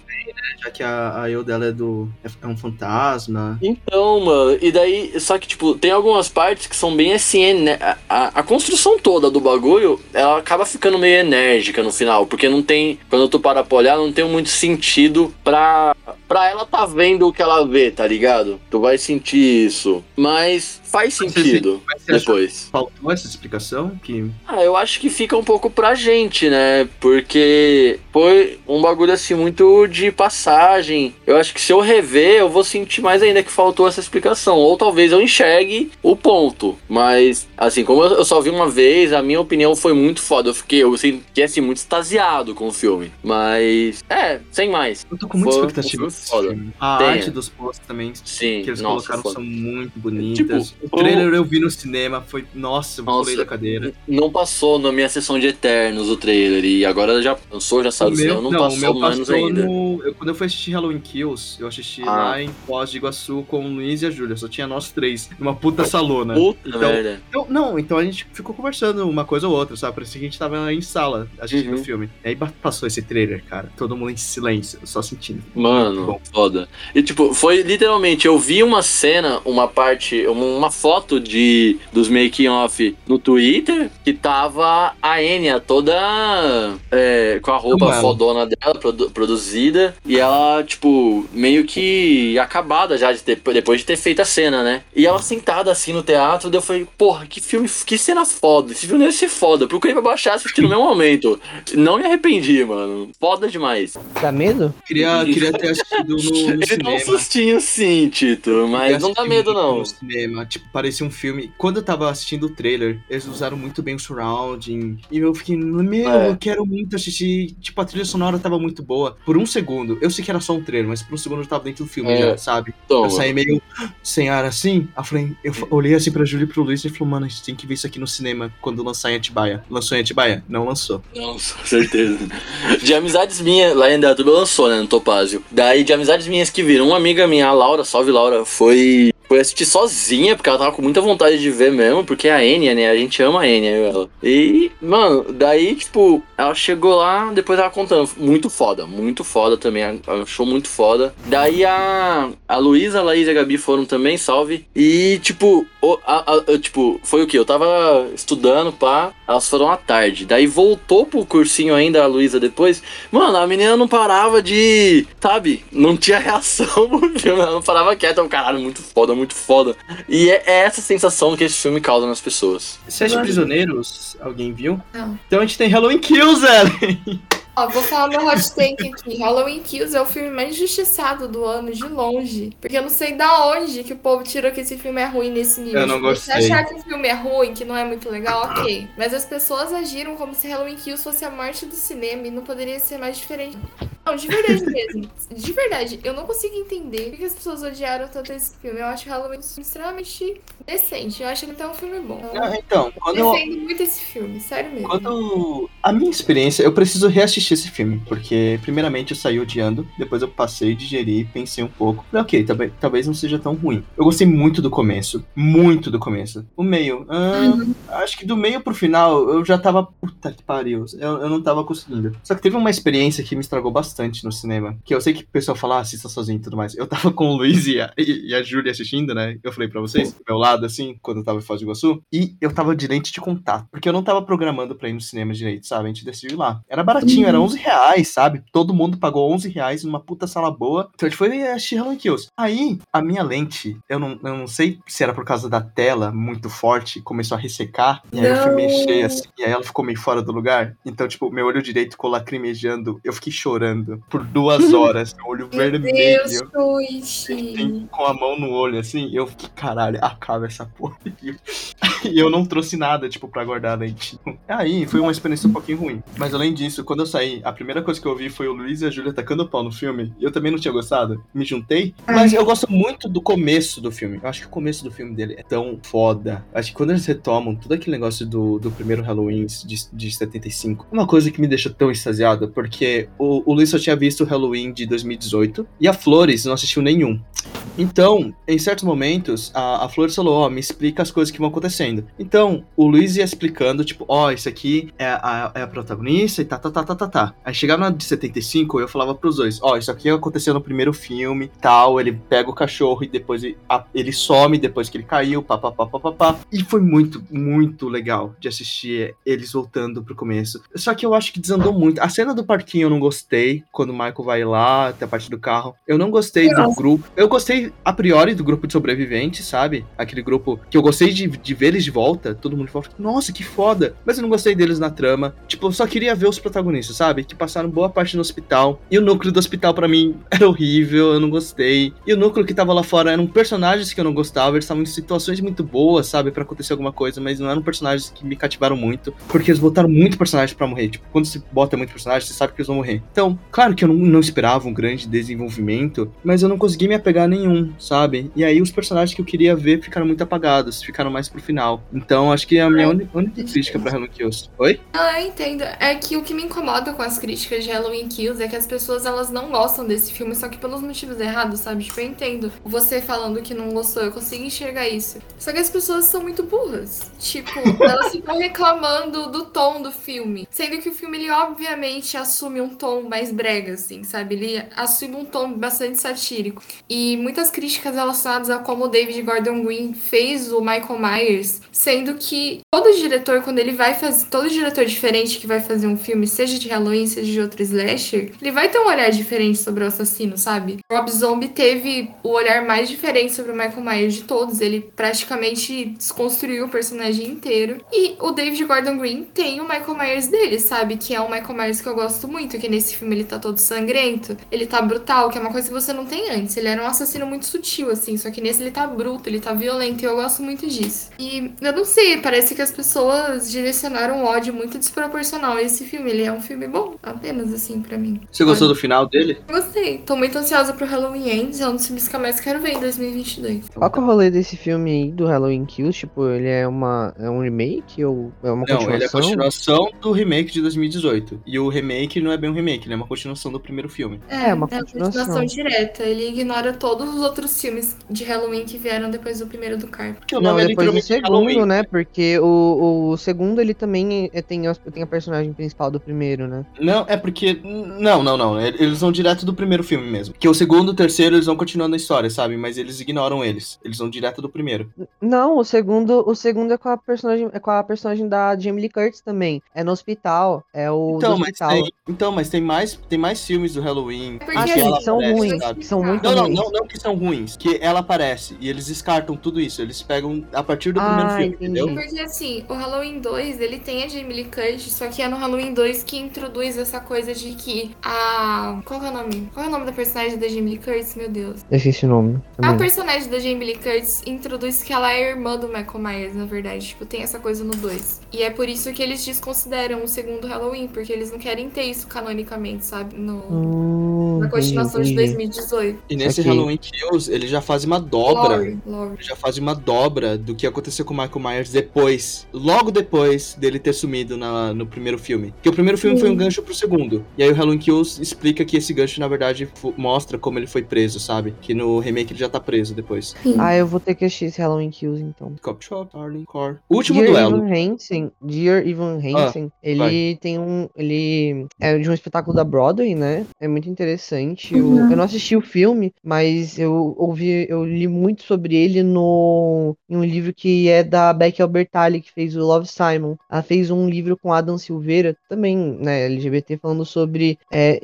Já que a, a eu dela é do. é um fantasma. Então, mano, e daí, só que, tipo, tem algumas partes que são bem assim, né? A, a, a construção toda do bagulho, ela acaba ficando meio enérgica no final, porque não tem, quando tu para pra olhar, não tem muito sentido pra, pra ela tá vendo o que ela vê, tá ligado? Tu vai sentir isso, mas faz sentido Mas você acha que depois. faltou essa explicação? Que Ah, eu acho que fica um pouco pra gente, né? Porque foi um bagulho assim muito de passagem. Eu acho que se eu rever, eu vou sentir mais ainda que faltou essa explicação. Ou talvez eu enxergue o ponto. Mas, assim, como eu só vi uma vez, a minha opinião foi muito foda. Eu fiquei, eu assim, muito extasiado com o filme. Mas, é, sem mais. eu tô com muita Foi- expectativa o foda. A Tem. arte dos posters também Sim, que eles nossa, colocaram foda. são muito bonitas. Tipo, o trailer eu vi no cinema, foi. Nossa, eu Nossa. pulei da cadeira. Não passou na minha sessão de Eternos o trailer, e agora já lançou, já saiu O do não, não, o passou meu menos passou ainda. no. eu- quando eu fui assistir Halloween Kills, eu assisti Ah. lá em Foz de Iguaçu com o Luiz e a Júlia. Só tinha nós três. Numa puta salona. Puta Então, merda. Então, não, então a gente ficou conversando uma coisa ou outra, sabe? Parecia que a gente tava em sala assistindo o Uhum. filme. E aí passou esse trailer, cara. Todo mundo em silêncio, só sentindo. Mano, Foda. E tipo, foi literalmente, eu vi uma cena, uma parte, uma foto de dos making off no Twitter que tava a Enya toda é, com a roupa Mano. fodona dela, produ- produzida, e ela, tipo, meio que acabada já de ter, depois de ter feito a cena, né? E ela sentada assim no teatro, daí eu falei, porra, que filme, que cena foda, esse filme deve ser foda. Procurei pra baixar assistir no mesmo momento. Não me arrependi, mano. Foda demais. Dá medo? Queria, queria ter assistido no, no Ele dá um cinema. sustinho sim, Tito, mas não dá medo não. No cinema, tipo, parecia um filme. Quando eu tava assistindo o trailer, eles usaram muito bem o surrounding. E eu fiquei, meu, É. eu quero muito assistir. Tipo, a trilha sonora tava muito boa. Por um segundo, eu sei que era só um trailer, mas por um segundo eu tava dentro do filme É. já, sabe? Então, Eu saí meio sem ar assim. Eu falei, eu fa- olhei assim pra Júlia e pro Luiz e falou, mano, a gente tem que ver isso aqui no cinema quando lançar em Atibaia. Lançou em Atibaia? Não lançou. não, com certeza. De amizades minhas, lá em Datuba lançou, né, no Topázio. Daí, de amizades minhas que viram, uma amiga minha, a Laura, salve Laura, foi... Foi assistir sozinha, porque ela tava com muita vontade de ver mesmo, porque é a Enya, né? A gente ama a Enya, ela. E, mano, daí, tipo, ela chegou lá, depois ela contando. Muito foda, muito foda também. Achou muito foda. Daí a, a Luísa, a Laís e a Gabi foram também, salve. E, tipo, o- a- a- tipo, foi o que? Eu tava estudando, pá. Elas foram à tarde. Daí voltou pro cursinho ainda, a Luísa depois. Mano, a menina não parava de. Sabe? Não tinha reação. Ela não parava quieta. Eu, caralho, muito foda, muito foda. E é, é essa sensação que esse filme causa nas pessoas. Sete. Prisioneiros, alguém viu? Não. Então a gente tem Halloween Kills, Ellen! Ó, vou falar meu hot take aqui. Halloween Kills é o filme mais injustiçado do ano, de longe. Porque eu não sei da onde que o povo tirou que esse filme é ruim nesse nível. Eu não Tipo, gostei. Se achar que o filme é ruim, que não é muito legal, ok. Mas as pessoas agiram como se Halloween Kills fosse a morte do cinema e não poderia ser mais diferente. Não, de verdade mesmo. De verdade, eu não consigo entender por que as pessoas odiaram tanto esse filme. Eu acho Halloween extremamente decente. Eu acho ele até um filme bom. Eu Então, quando eu, defendo muito esse filme, sério mesmo. Quando. A minha experiência, eu preciso reassistir esse filme, porque primeiramente eu saí odiando, depois eu passei, digeri, pensei um pouco. Falei, ok, talvez, talvez não seja tão ruim. Eu gostei muito do começo, muito do começo. O meio, ah, acho que do meio pro final eu já tava. Puta que pariu, eu, eu não tava conseguindo. Só que teve uma experiência que me estragou bastante no cinema, que eu sei que o pessoal fala, ah, assista sozinho e tudo mais. Eu tava com o Luiz e a, e, e a Júlia assistindo, né? Eu falei pra vocês, do meu lado, assim, quando eu tava em Foz do Iguaçu, e eu tava de lente de contato, porque eu não tava programando pra ir no cinema direito, sabe? A gente decidiu ir lá. Era baratinho, era 11 reais, sabe? Todo mundo pagou 11 reais numa puta sala boa. Então a gente foi assistir Halloween Kills. Aí, a minha lente, eu não, eu não sei se era por causa da tela muito forte, começou a ressecar, e aí eu fui Não. mexer assim, e aí ela ficou meio fora do lugar. Então, tipo, meu olho direito ficou lacrimejando, eu fiquei chorando por duas horas, meu olho Meu vermelho. Deus, com a mão no olho, assim, eu fiquei, caralho, acaba essa porra aqui. E eu não trouxe nada, tipo, pra guardar a lente. Aí, foi uma experiência um pouquinho ruim. Mas além disso, quando eu saí, a primeira coisa que eu vi foi o Luiz e a Júlia tacando pau no filme. E eu também não tinha gostado. Me juntei. Mas eu gosto muito do começo do filme. Eu acho que o começo do filme dele é tão foda. Acho que quando eles retomam todo aquele negócio do, do primeiro Halloween de, de 75, uma coisa que me deixa tão extasiado, porque o, o Luiz só tinha visto o Halloween de 2018 e a Flores não assistiu nenhum. Então, em certos momentos, a, a Flores falou, ó, me explica as coisas que vão acontecendo. Então, o Luiz ia explicando, tipo, ó, isso aqui é a, é a protagonista e tá, tá, tá, tá, tá, tá. Aí chegava na de 75, eu falava pros dois, ó, isso aqui aconteceu no primeiro filme, tal, ele pega o cachorro e depois ele, a- ele some depois que ele caiu, pá, pá, pá, pá, pá, pá. E foi muito, muito legal de assistir eles voltando pro começo. Só que eu acho que desandou muito. A cena do parquinho eu não gostei, quando o Michael vai lá, até a parte do carro. Eu não gostei do grupo. Eu gostei, a priori, do grupo de sobreviventes, sabe? Aquele grupo que eu gostei de, de ver eles de volta. Todo mundo falou, nossa, que foda. Mas eu não gostei deles na trama. Tipo, eu só queria ver os protagonistas, sabe? Que passaram boa parte no hospital. E o núcleo do hospital, pra mim, era horrível, eu não gostei. E o núcleo que tava lá fora eram personagens que eu não gostava. Eles estavam em situações muito boas, sabe? Pra acontecer alguma coisa. Mas não eram personagens que me cativaram muito. Porque eles botaram muito personagem pra morrer. Tipo, quando você bota muito personagem, você sabe que eles vão morrer. Então, Claro que eu não, não esperava um grande desenvolvimento, mas eu não consegui me apegar a nenhum, sabe? E aí os personagens que eu queria ver ficaram muito apagados, ficaram mais pro final. Então acho que é a minha uni- única crítica pra Halloween Kills. Oi? Ah, eu entendo. É que o que me incomoda com as críticas de Halloween Kills é que as pessoas elas não gostam desse filme, só que pelos motivos errados, sabe? Tipo, eu entendo. Você falando que não gostou, eu consigo enxergar isso. Só que as pessoas são muito burras. Tipo, elas ficam reclamando do tom do filme. Sendo que o filme, ele obviamente assume um tom mais brega, assim, sabe? Ele assume um tom bastante satírico. E muitas críticas relacionadas a como o David Gordon Green fez o Michael Myers, sendo que todo diretor, quando ele vai fazer. Todo diretor diferente que vai fazer um filme, seja de Halloween, seja de outro slasher, ele vai ter um olhar diferente sobre o assassino, sabe? Rob Zombie teve o olhar mais diferente sobre o Michael Myers de todos. Ele praticamente desconstruiu o personagem inteiro. E o David Gordon Green tem o Michael Myers dele, sabe? Que é um Michael Myers que eu gosto muito, que nesse filme ele tá todo sangrento, ele tá brutal, que é uma coisa que você não tem antes. Ele era um assassino muito sutil, assim, só que nesse ele tá bruto, ele tá violento, e eu gosto muito disso. E eu não sei, parece que as pessoas direcionaram um ódio muito desproporcional a esse filme. Ele é um filme bom, apenas assim, pra mim. Você gostou do final dele? Gostei. Tô muito ansiosa pro Halloween Ends, é um dos filmes que eu mais quero ver em 2022. Qual que é o rolê desse filme aí do Halloween Kills? Tipo, ele é uma é um remake ou é uma Não, ele é a continuação? continuação do remake de 2018. E o remake não é bem um remake, ele é uma continuação do primeiro filme. É, uma é continuação. direta. Ele ignora todos os outros filmes de Halloween que vieram depois do primeiro do Carp. Porque o Não, nome é depois do literalmente segundo, Halloween. né? Porque o, o segundo ele também é- tem, tem a personagem principal do primeiro, né? Não, é porque. Não, não, não. Eles vão direto do primeiro filme mesmo. Que o segundo e o terceiro eles vão continuando a história, sabe? Mas eles ignoram eles. Eles vão direto do primeiro. Não, o segundo, o segundo é com a personagem, é com a personagem da Jamie Lee Curtis também. É no hospital, é o Então do mas, hospital. tem, então, mas tem mais, tem mais filmes do Halloween. Porque Ah, que sim, são aparece, ruins, sabe? são muito Não, não, ruins. não, não que são ruins. Que ela aparece e eles descartam tudo isso. Eles pegam a partir do primeiro Ah, filme, entendi. entendeu? Porque assim, o Halloween 2, ele tem a Jamie Lee Curtis, só que é no Halloween 2 que introduz essa coisa de que a... Qual que é o nome? Qual é o nome da personagem da Jamie Lee Curtis? Meu Deus. O nome. A também. personagem da Jamie Lee Curtis introduz que ela é irmã do Michael Myers, na verdade. Tipo, tem essa coisa no 2. E é por isso que eles desconsideram o segundo Halloween, porque eles não querem ter isso canonicamente, sabe? No... Hum, Na entendi, continuação de entendi. 2018. E nesse Saquei. Halloween Kills, ele já faz uma dobra. Lore, lore. já faz uma dobra do que aconteceu com o Michael Myers depois, logo depois dele ter sumido na- no primeiro filme. Porque o primeiro filme foi um gancho pro segundo. E aí o Halloween Kills explica que esse gancho, na verdade, mostra como ele foi preso, sabe? Que no remake ele já tá preso depois. Ah, eu vou ter que assistir esse Halloween Kills então. Cop Shop, Darling Core. Último Dear duelo. Ah, Evan Hansen, Dear Evan Hansen, ele tem um, ele é de um espetáculo da Broadway, né? É muito interessante. Eu, Uhum. eu não assisti o filme, mas eu ouvi, eu li muito sobre ele no em um livro que é da Becky Albertalli, que fez o Love Simon. Ela fez um livro com Adam Silveira, também, né, LGBT, falando sobre é,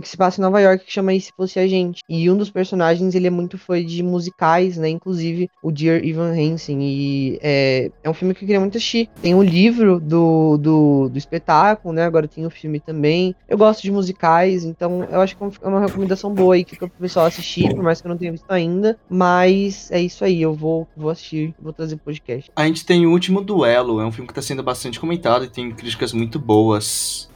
que se passa em Nova York, que chama E Se Fosse a Gente. E um dos personagens, ele é muito fã de musicais, né? Inclusive o Dear Evan Hansen. E é, é um filme que eu queria muito assistir. Tem o livro do, do, do espetáculo, né? Agora tem o filme também. Eu gosto de musicais, então eu acho que é uma recomendação boa aí que o pessoal assistir, por mais que eu não tenha visto ainda. Mas é isso aí, eu vou, vou assistir, vou trazer podcast. A gente tem o último duelo. É um filme que tá sendo bastante comentado e tem críticas muito boas.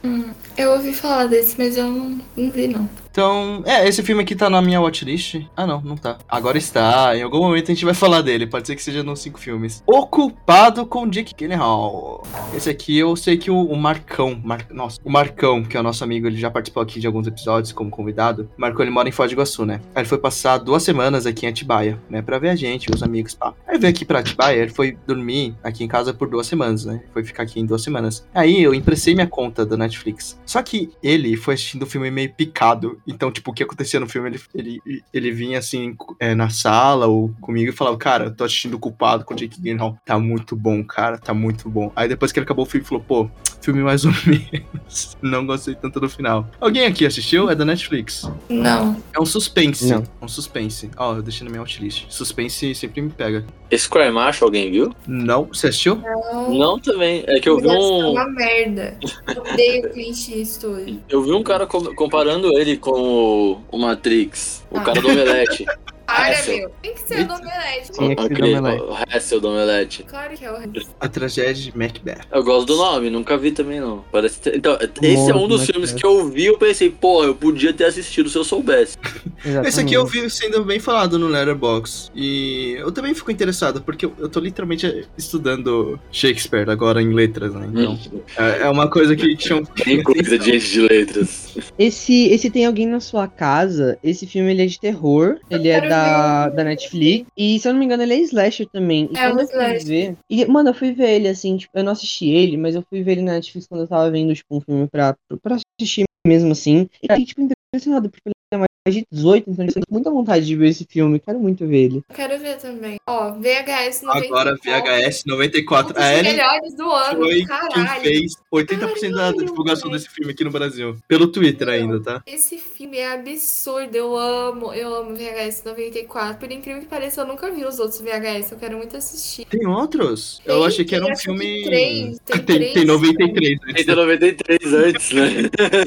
Eu ouvi falar desse, mas eu não, não vi, não. Então, é, esse filme aqui tá na minha watchlist. Ah, não, não tá. Agora está. Em algum momento a gente vai falar dele. Pode ser que seja nos cinco filmes. Ocupado com Jake Gyllenhaal. Esse aqui eu sei que o, o Marcão, Mar- nossa, o Marcão, que é o nosso amigo, ele já participou aqui de alguns episódios como convidado. Marcão, ele mora em Foz do Iguaçu, né? Aí ele foi passar duas semanas aqui em Atibaia, né? Pra ver a gente, os amigos, pá. Aí ele veio aqui pra Atibaia, ele foi dormir aqui em casa por duas semanas, né? Foi ficar aqui em duas semanas. Aí eu emprestei minha conta da Netflix. Só que ele foi assistindo o filme meio picado. Então, tipo, o que acontecia no filme, ele, ele, ele vinha assim é, na sala ou comigo e falava, cara, eu tô assistindo o culpado com o Jake Gyllenhaal. Tá muito bom, cara, tá muito bom. Aí depois que ele acabou o filme, falou, pô, filme mais ou menos. Não gostei tanto do final. Alguém aqui assistiu? É da Netflix. Não. É um suspense. Não. Um suspense. Ó, eu deixei na minha watchlist. Suspense sempre me pega. Square Macho, alguém viu? Não, você assistiu? Não. Não também. É que eu vi um. uma merda. Eu odeio Clint Eastwood. Eu vi um cara com- comparando ele com o, o Matrix, o cara do Omelete. cara, Hassel. meu. Tem que ser o do Omelete. Sim, é que do Omelete. o Hassel do Omelete. Claro que é o Hassel. A tragédia de Macbeth. Eu gosto do nome, nunca vi também não. Parece ter- Então, esse é um dos Macbeth. filmes que eu vi eu pensei, pô, eu podia ter assistido se eu soubesse. Exatamente. Esse aqui eu vi sendo bem falado no Letterboxd. E eu também fico interessado, porque eu, eu tô literalmente estudando Shakespeare agora em letras, né? Então, é, é uma coisa que tinha um. Nem coisa de gente de letras. Esse, esse Tem Alguém na Sua Casa, esse filme ele é de terror, ele é quero da, da Netflix, e se eu não me engano ele é slasher também. E É, um slasher. ver... E, mano, eu fui ver ele, assim, tipo, eu não assisti ele, mas eu fui ver ele na Netflix quando eu tava vendo, tipo, um filme pra, pra assistir mesmo, assim. E aí, tipo, impressionado, porque ele é de 18, então eu tenho muita vontade de ver esse filme, quero muito ver ele. Eu Quero ver também. Ó, VHS 94. Agora VHS Um 94. dos A Ellen melhores do ano, foi quem caralho. fez 80% da Caralho, divulgação velho. desse filme aqui no Brasil. Pelo Twitter ainda, tá? Esse filme é absurdo, eu amo, eu amo VHS 94. Por incrível que pareça, eu nunca vi os outros VHS, eu quero muito assistir. Tem outros? Eu Tem, achei que era um filme. três, tem tem, três. tem 93. Esse é 93 antes, né?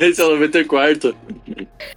Esse é 94.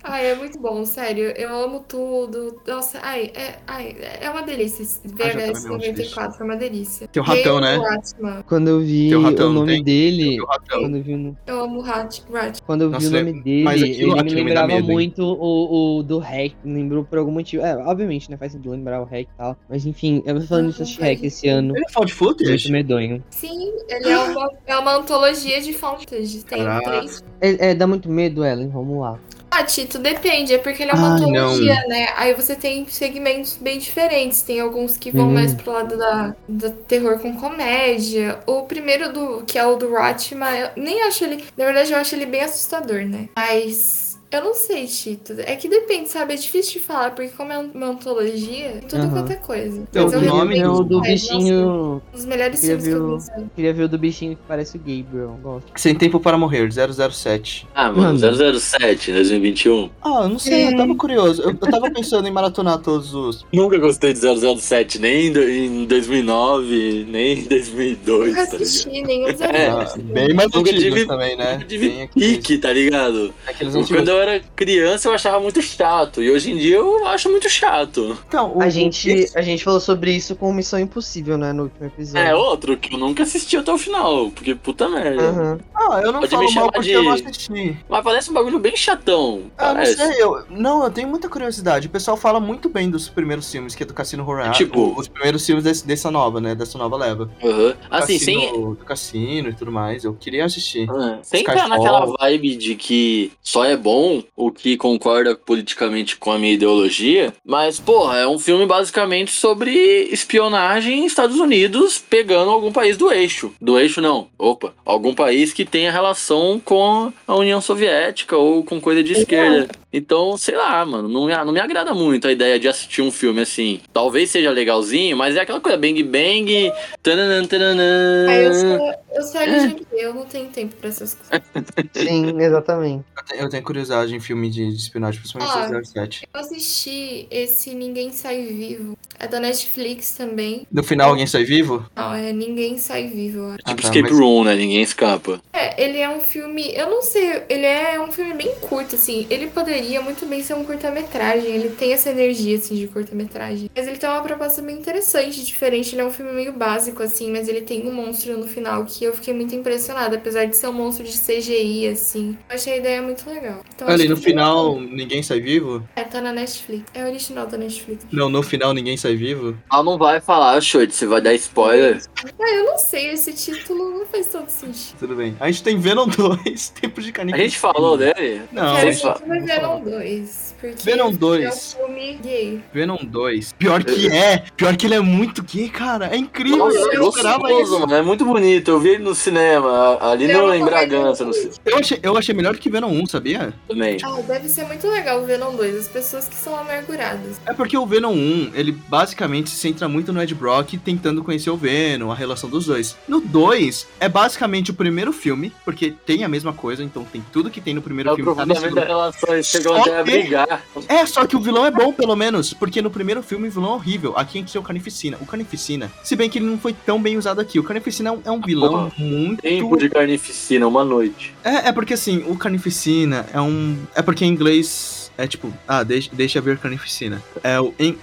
Ai, é muito bom, sério. Eu amo tudo. Nossa, ai, é, ai, é uma delícia. Ah, VHS wishlist. 94 é uma delícia. Tem o ratão, né? Batman. Quando eu vi o ratão, o nome tem? dele, O quando eu vi, o- Eu amo o Rat. Rat. quando eu vi Nossa, o nome dele, aquilo- ele me me lembrava hein? muito o, o do Hack, me lembrou por algum motivo. É, obviamente, né, faz sentido lembrar o Hack e tal, mas enfim, eu tô falando disso de faz Hack esse ano, Ele é found muito footage? medonho. Sim, ele é uma, é uma antologia de fontes. Tem Caraca. três. É, é, dá muito medo, Ellen, vamos lá. Ah, Tito, depende. É porque ele é uma Ai, antologia, né? Aí você tem segmentos bem diferentes. Tem alguns que vão Uhum. mais pro lado da, da terror com comédia. O primeiro, do que é o do Ratma, eu nem acho ele. Na verdade, eu acho ele bem assustador, né? Mas. Eu não sei, Tito. É que depende, sabe? É difícil de falar, porque como é uma antologia, tem tudo Aham. quanto é coisa. Então, Mas eu o nome respeito o do bichinho. nossa, um dos melhores Queria filmes que eu ver o- pensei. Queria ver o do bichinho que parece o Gabriel. Gosto. Sem Tempo para Morrer, 007. Ah, mano, Mano. 007, 2021. Ah, eu não sei, eu tava curioso. Eu, eu tava pensando em maratonar todos os. Nunca gostei de 007, nem em do- em 2009, nem em 2002, Nunca tá ligado? assisti nenhum dos É, antigos. bem mais Nunca tive- também, né? Eu tive pique, tá ligado? aqueles Quando eu era criança eu achava muito chato, e hoje em dia eu acho muito chato. Então, o, A gente, esse- a gente falou sobre isso com Missão Impossível, né, no último episódio. É outro que eu nunca assisti até o final, porque puta merda. Aham. Ah, eu não Pode falo me mal chamar porque de- eu não assisti. Mas parece um bagulho bem chatão. Ah, não sei, eu. Não, eu tenho muita curiosidade. O pessoal fala muito bem dos primeiros filmes, que é do Cassino Royale. Tipo- os primeiros filmes desse- dessa nova, né? Dessa nova leva. Aham. Assim, Cassino, sem, Do cassino e tudo mais. Eu queria assistir. Ah, sem entrar naquela vibe de que só é bom o que concorda politicamente com a minha ideologia, mas, porra, é um filme basicamente sobre espionagem em Estados Unidos pegando algum país do eixo. Do eixo não, opa, algum país que tenha relação com a União Soviética ou com coisa de esquerda. Então, sei lá, mano, não me, não me agrada muito a ideia de assistir um filme assim. Talvez seja legalzinho, mas é aquela coisa bang bang, tananã, tananã. Aí eu sou, eu sou LGBT, eu não tenho tempo pra essas coisas. Sim, exatamente. Eu tenho, eu tenho curiosidade em filme de, de espionagem, principalmente Ah. 007. Eu assisti esse Ninguém Sai Vivo. É da Netflix também. No final, alguém sai vivo? Não, é Ninguém Sai Vivo. acho. Ah, Tipo tá, Escape mas- Room, né? Ninguém escapa. É, ele é um filme. Eu não sei, ele é um filme bem curto, assim. Ele poderia muito bem ser um curta-metragem. Ele tem essa energia, assim, de curta-metragem. Mas ele tem uma proposta bem interessante, diferente. Ele é um filme meio básico, assim, mas ele tem um monstro no final que eu fiquei muito impressionada, apesar de ser um monstro de CGI, assim. Eu achei a ideia muito legal. Então, Ali, no final, ninguém sai vivo? É, tá na Netflix. É original da Netflix. Não, no final, ninguém sai vivo? Ela não vai falar, Shoit, você vai dar spoiler. Ah, eu não sei, esse título não faz todo sentido. Tudo bem. A gente tem Venom 2, Tempo de A Carnificina. gente falou dele? Não, a gente fa- muito 2. Porque Venom esse 2. É um filme gay. Venom 2. Pior que é. Pior que ele é muito gay, cara. É incrível. Nossa, eu é não esperava gostoso, isso. mano. É muito bonito. Eu vi ele no cinema, ali É no, uma em Bragança, no cinema Eu achei, eu achei melhor que Venom 1, sabia? também. Ah, deve ser muito legal o Venom 2. As pessoas que são amarguradas. É porque o Venom 1, ele basicamente se centra muito no Ed Brock tentando conhecer o Venom, a relação dos dois. No 2, é basicamente o primeiro filme, porque tem a mesma coisa, então tem tudo que tem no primeiro É o filme. Tá relação, eles chegam Só até a brigar. É, só que o vilão é bom, pelo menos, porque no primeiro filme o vilão é horrível. Aqui a gente tem o Carnificina. O Carnificina, se bem que ele não foi tão bem usado aqui, o Carnificina é um, é um vilão muito... Tempo de carnificina, uma noite. É, é porque assim, o Carnificina é um. É porque em inglês É tipo, ah, deixa, deixa ver Carnificina. É, o, em,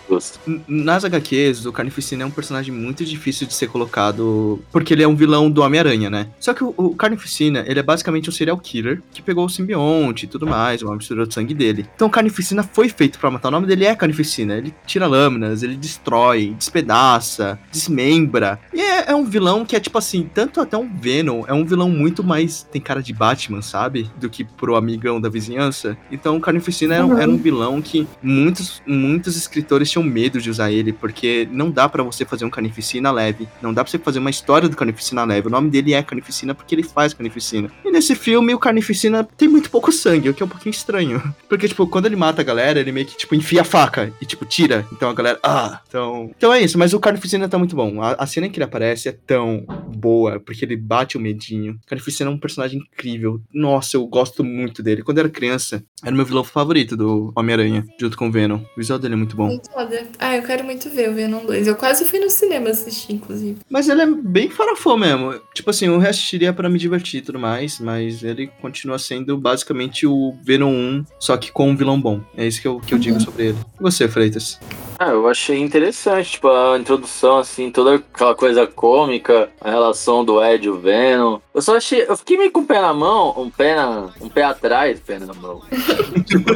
Nas HQs, o Carnificina é um personagem muito difícil de ser colocado, porque ele é um vilão do Homem-Aranha, né? Só que o, o Carnificina, ele é basicamente um serial killer que pegou o simbionte e tudo mais, uma mistura de sangue dele. Então o Carnificina foi feito pra matar. O nome dele é Carnificina. Ele tira lâminas, ele destrói, despedaça, desmembra. E é, é um vilão que é tipo assim, tanto até um Venom, é um vilão muito mais. tem cara de Batman, sabe? Do que pro amigão da vizinhança. Então o Carnificina era, um- era um vilão que muitos, muitos escritores tinham medo de usar ele, porque não dá pra você fazer um Carnificina leve. Não dá pra você fazer uma história do Carnificina leve. O nome dele é Carnificina porque ele faz Carnificina. E nesse filme, o Carnificina tem muito pouco sangue, o que é um pouquinho estranho. Porque, tipo, quando ele mata a galera, ele meio que, tipo, enfia a faca e, tipo, tira. Então a galera, ah, então... Então é isso, mas o Carnificina tá muito bom. A, a cena em que ele aparece é tão boa, porque ele bate o medinho. O Carnificina é um personagem incrível. Nossa, eu gosto muito dele. Quando eu era criança, era meu vilão favorito do Homem-Aranha, junto com o Venom. O visual dele é muito bom. Muito foda. Ah, eu quero muito ver o Venom 2. Eu quase fui no cinema assistir, inclusive. Mas ele é bem farofão mesmo. Tipo assim, eu reassistiria pra me divertir e tudo mais, mas ele continua sendo basicamente o Venom 1, só que com um vilão bom. É isso que eu, que eu digo sobre ele. E você, Freitas? Ah, eu achei interessante, tipo, a introdução, assim, toda aquela coisa cômica, a relação do Ed e o Venom. Eu só achei. Eu fiquei meio com o pé na mão, um pé na. um pé atrás, pé na mão. tipo,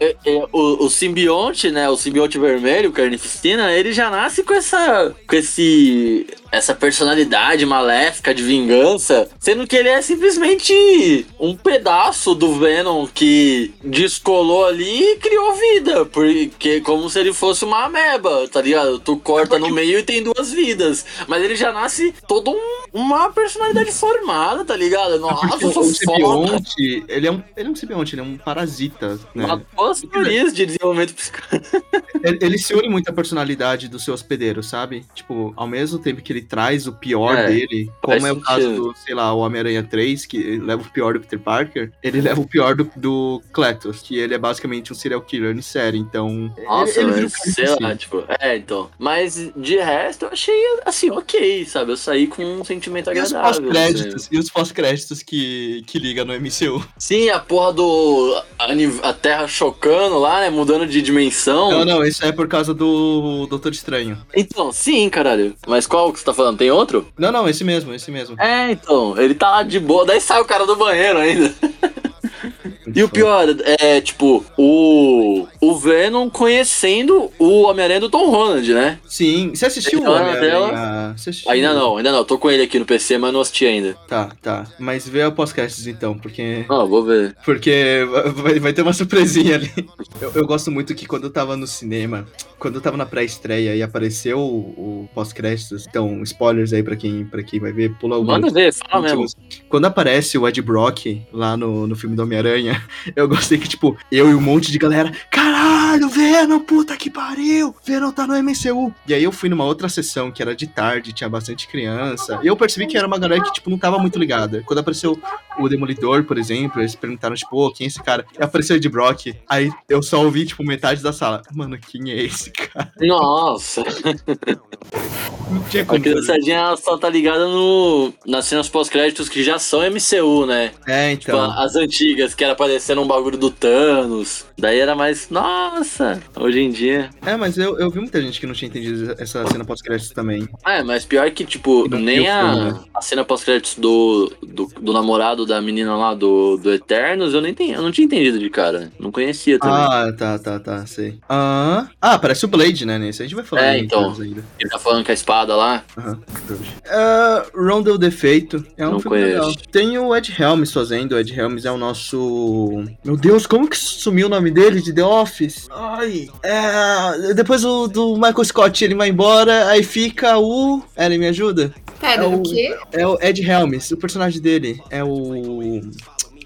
é- é, o, o simbionte, né? O simbionte vermelho, o Carnificina, ele já nasce com essa. com esse. essa personalidade maléfica de vingança, sendo que ele é simplesmente um pedaço do Venom que descolou ali e criou vida, porque como se ele fosse uma ameba, tá ligado? Tu corta no meio e tem duas vidas, mas ele já nasce todo um- uma personalidade formada, tá ligado? Nossa, Porque eu o, o simbionte, ele é um, ele é um simbionte, ele é um parasita, né? Matou as teorias de desenvolvimento psicológico. Ele, ele se une muito à personalidade do seu hospedeiro, sabe? Tipo, ao mesmo tempo que ele traz o pior É, dele, como é o caso sentido. do, sei lá, o Homem-Aranha 3, que leva o pior do Peter Parker, ele leva o pior do, do Cletus, que ele é basicamente um serial killer em série, então... Nossa, ele, ele sei carnificina. lá, tipo, é, então. Mas de resto, eu achei assim, ok, sabe? Eu saí com um sentimento E os agradável. assim. pós-créditos, e os pós-créditos que, que liga no MCU. Sim, a porra do. A, ni- a Terra chocando lá, né? Mudando de dimensão. Não, não, isso é por causa do Doutor Estranho. Então, sim, caralho. Mas qual que você tá falando? Tem outro? Não, não, esse mesmo, esse mesmo. É, então. Ele tá lá de boa. Daí sai o cara do banheiro ainda. E o pior é, tipo, o. O Venom conhecendo o Homem-Aranha do Tom Holland, né? Sim, você assistiu o Homem-Aranha? Ainda não, ainda não. Tô com ele aqui no PC, mas não assisti ainda. Tá, tá. Mas vê o pós-créditos então, porque... Não, vou ver. Porque vai, vai ter uma surpresinha ali. Eu, eu gosto muito que quando eu tava no cinema, quando eu tava na pré-estreia e apareceu o, o pós-créditos, então, spoilers aí pra quem, pra quem vai ver, pula alguns. Manda ver, fala mesmo. Quando aparece o Ed Brock lá no, no filme do Homem-Aranha, eu gostei que, tipo, eu e um monte de galera, caralho, Venom, puta que pariu, Venom tá no MCU. E aí eu fui numa outra sessão que era de tarde, tinha bastante criança, e eu percebi que era uma galera que, tipo, não tava muito ligada. Quando apareceu o Demolidor, por exemplo, eles perguntaram, tipo, pô, quem é esse cara? E apareceu o Ed Brock, aí eu só ouvi, tipo, metade da sala. Mano, quem é esse cara? Nossa, Não tinha a como. saber. criançadinha ela só tá ligada no, nas cenas pós-créditos que já são MCU, né? É, Tipo, então. as antigas, que era aparecendo um bagulho do Thanos. Daí era mais, nossa, hoje em dia. É, mas eu, eu vi muita gente que não tinha entendido essa cena pós-créditos também. É, mas pior que, tipo, E não nem filme, a, né? a cena pós-créditos do, do, do namorado da menina lá do, do Eternos, eu nem tenho, eu não tinha entendido de cara. Não conhecia também. Ah, tá, tá, tá, sei. Ah, ah parece o Blade, né, nesse? A gente vai falar É, então. ainda. Ele tá falando com a espada lá. Aham. Ah, Rondo Defeito. É um Não filme conheço. legal. Tem o Ed Helms fazendo. O Ed Helms é o nosso. Meu Deus, como que sumiu o nome dele de The Office? Ai. É. Depois o do Michael Scott ele vai embora, aí fica o. Ellen, me ajuda? Pera, É o o- quê? É o Ed Helms, o personagem dele. É o.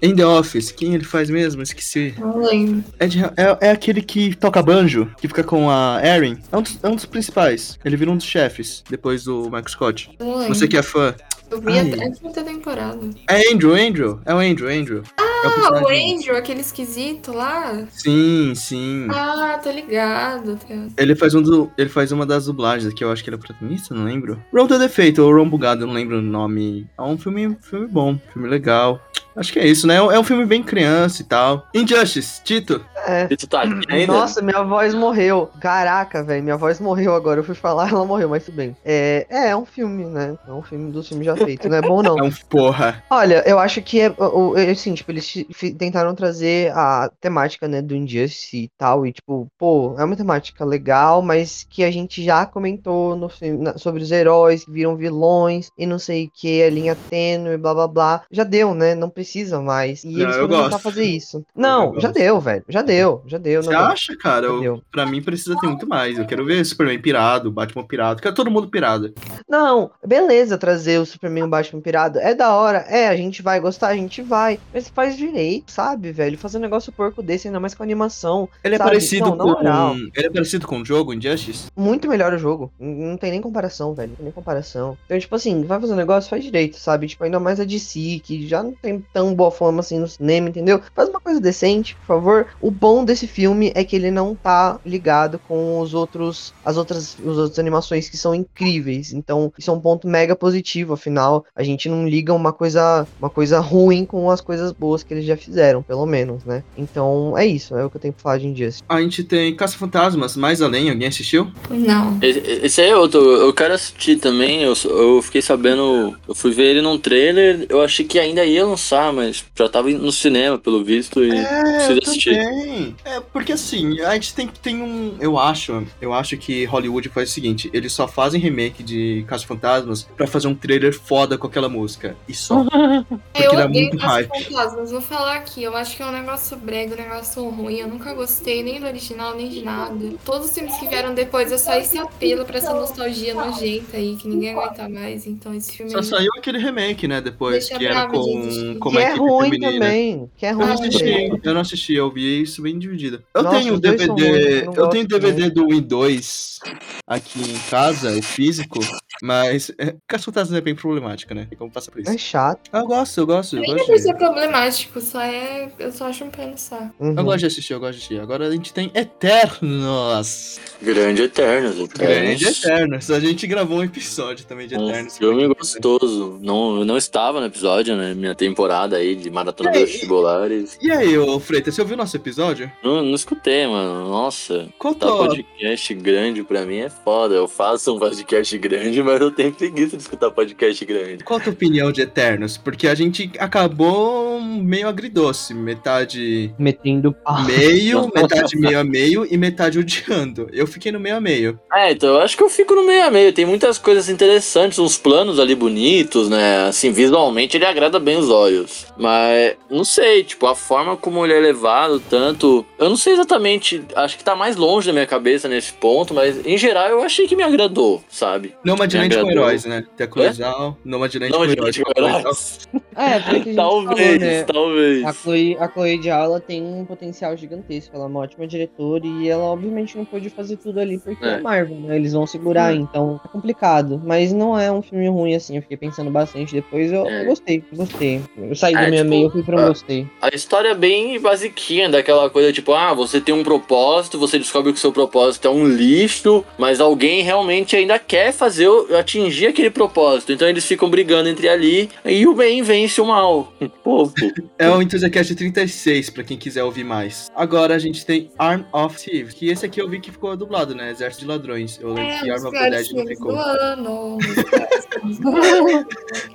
Em The Office, quem ele faz mesmo? Esqueci. Não lembro. É, é aquele que toca banjo, que fica com a Erin. É um, dos, é um dos principais. Ele vira um dos chefes, depois do Michael Scott. Não lembro. Você que é fã. Eu vi Ai. até a quinta temporada. É Andrew, Andrew. É o Andrew, Andrew. é Ah, o Andrew, aquele esquisito lá. Sim, sim. Ah, tô ligado. Ele faz, um do, ele faz uma das dublagens aqui, eu acho que ele é protagonista, não lembro. Ron the Defeito, ou Ron Bugado, eu não lembro o nome. É um filme, filme bom, filme legal. Acho que é isso, né? É um filme bem criança e tal. Injustice, Tito. É. Tu tá aqui ainda? Nossa, minha voz morreu. Caraca, velho, minha voz morreu agora. Eu fui falar, ela morreu, mas tudo bem. É, é, é um filme, né? É um filme dos filmes já feitos. Não é bom, não. É um porra. Olha, eu acho que é, é assim, tipo, eles tentaram trazer a temática, né, do Injustice e tal, e tipo, pô, é uma temática legal, mas que a gente já comentou no filme na- sobre os heróis que viram vilões e não sei o que, a linha tênue, blá blá blá. Já deu, né? Não precisa mais. E Não, eles foram tentar fazer isso. Não, já deu, velho. Já deu, já deu. Você não deu. acha, cara? Eu, pra mim precisa ter muito mais. Eu quero ver Superman pirado, Batman pirado. Quero todo mundo pirado. Não, beleza trazer o Superman e o Batman pirado. É da hora. É, a gente vai gostar, a gente vai. Mas faz direito, sabe, velho? Fazer um negócio porco desse, ainda mais com animação. Ele é Sabe? parecido Não, na com. moral. Ele é parecido com o jogo, Injustice? Muito melhor o jogo. Não tem nem comparação, velho. Não tem nem comparação. Então, tipo assim, vai fazer um negócio, faz direito, sabe? Tipo, ainda mais a DC, que já não tem tão boa fama assim no cinema, entendeu? Faz uma coisa decente, por favor. O bom desse filme é que ele não tá ligado com os outros. As outras, as outras animações que são incríveis. Então, isso é um ponto mega positivo. Afinal, a gente não liga uma coisa, uma coisa ruim com as coisas boas que eles já fizeram, pelo menos, né? Então, é isso. É o que eu tenho pra falar de Injustice. A gente tem Caça-Fantasmas, Mais Além. Alguém assistiu? Não. Esse, esse aí é outro, eu quero assistir também. Eu, eu fiquei sabendo, eu fui ver ele num trailer. Eu achei que ainda ia lançar, mas já tava no cinema, pelo visto, e preciso assistir. também. É, porque assim, a gente tem que tem um. Eu acho, eu acho que Hollywood faz o seguinte: eles só fazem remake de Caso Fantasmas pra fazer um trailer foda com aquela música. E só. Porque eu dá odeio muito hype. Fantasmas. Vou falar aqui. Eu acho que é um negócio brega, um negócio ruim. Eu nunca gostei nem do original, nem de nada. Todos os filmes que vieram depois é só esse apelo pra essa nostalgia nojenta aí, que ninguém aguenta mais. Então esse filme Só aí- saiu aquele remake, né? Depois, Deixa que era com, existir. com que é equipe ruim feminina. também. Que é Eu ruim não Ah, assisti, também. eu não assisti, eu vi isso bem dividido. Eu Nossa, tenho DVD, ruins, eu não eu tenho DVD do Win 2 aqui em casa, o físico, mas é, Caso Fantasmas é bem problemática, né? Como passar por isso. É chato. Eu gosto, eu gosto, eu Nem é gosto. por de- ser problemático, só é. Eu só acho um pé no saco. Uhum. Eu gosto de assistir, eu gosto de assistir. Agora a gente tem Eternos. Grande Eternos, Eternos. Grande Eternos. A gente gravou um episódio também de Um Eternos. filme gostoso. Não, eu não estava no episódio, né? Minha temporada aí de maratona E aí? vestibulares. E aí, ô Freitas, você ouviu nosso episódio? Não, não escutei, mano. Nossa. Tá tua- podcast grande pra mim é foda. Eu faço um podcast grande, mas eu tenho preguiça de escutar podcast grande. Qual a tua opinião de Eternos? Porque a gente acabou meio agridoce. Metade Metendo pau. meio, metade meio a meio e metade odiando. Eu fiquei no meio a meio. É, então eu acho que eu fico no meio a meio. Tem muitas coisas interessantes, uns planos ali bonitos, né? Assim, visualmente ele agrada bem os olhos. much Mas, não sei, tipo, a forma como ele é levado, tanto. Eu não sei exatamente, acho que tá mais longe da minha cabeça nesse ponto, mas em geral eu achei que me agradou, sabe? Nomadland com heróis, né? Tem a Coisal, Nomadland Não, com heróis. com heróis. É, foi o que a gente talvez, falou, né? talvez. A Chloe, a Chloe Zhao, ela tem um potencial gigantesco. Ela é uma ótima diretora e ela obviamente não pôde fazer tudo ali porque é, É. Marvel, né? Eles vão segurar, então é complicado. Mas não é um filme ruim assim. Eu fiquei pensando bastante depois. Eu, É. eu gostei, gostei. Eu saí É, do tipo, eu fui pra gostei. A história é bem basiquinha, daquela coisa tipo, ah, você tem um propósito, você descobre que o seu propósito é um lixo, mas alguém realmente ainda quer fazer, atingir aquele propósito. Então eles ficam brigando entre ali e o bem vence o mal. Fofo. É o Enthusiast 36, pra quem quiser ouvir mais. Agora a gente tem Arm of Thieves, que esse aqui eu vi que ficou dublado, né? Exército de Ladrões. Eu lembro É, que Arm of the Dead não ficou. ano.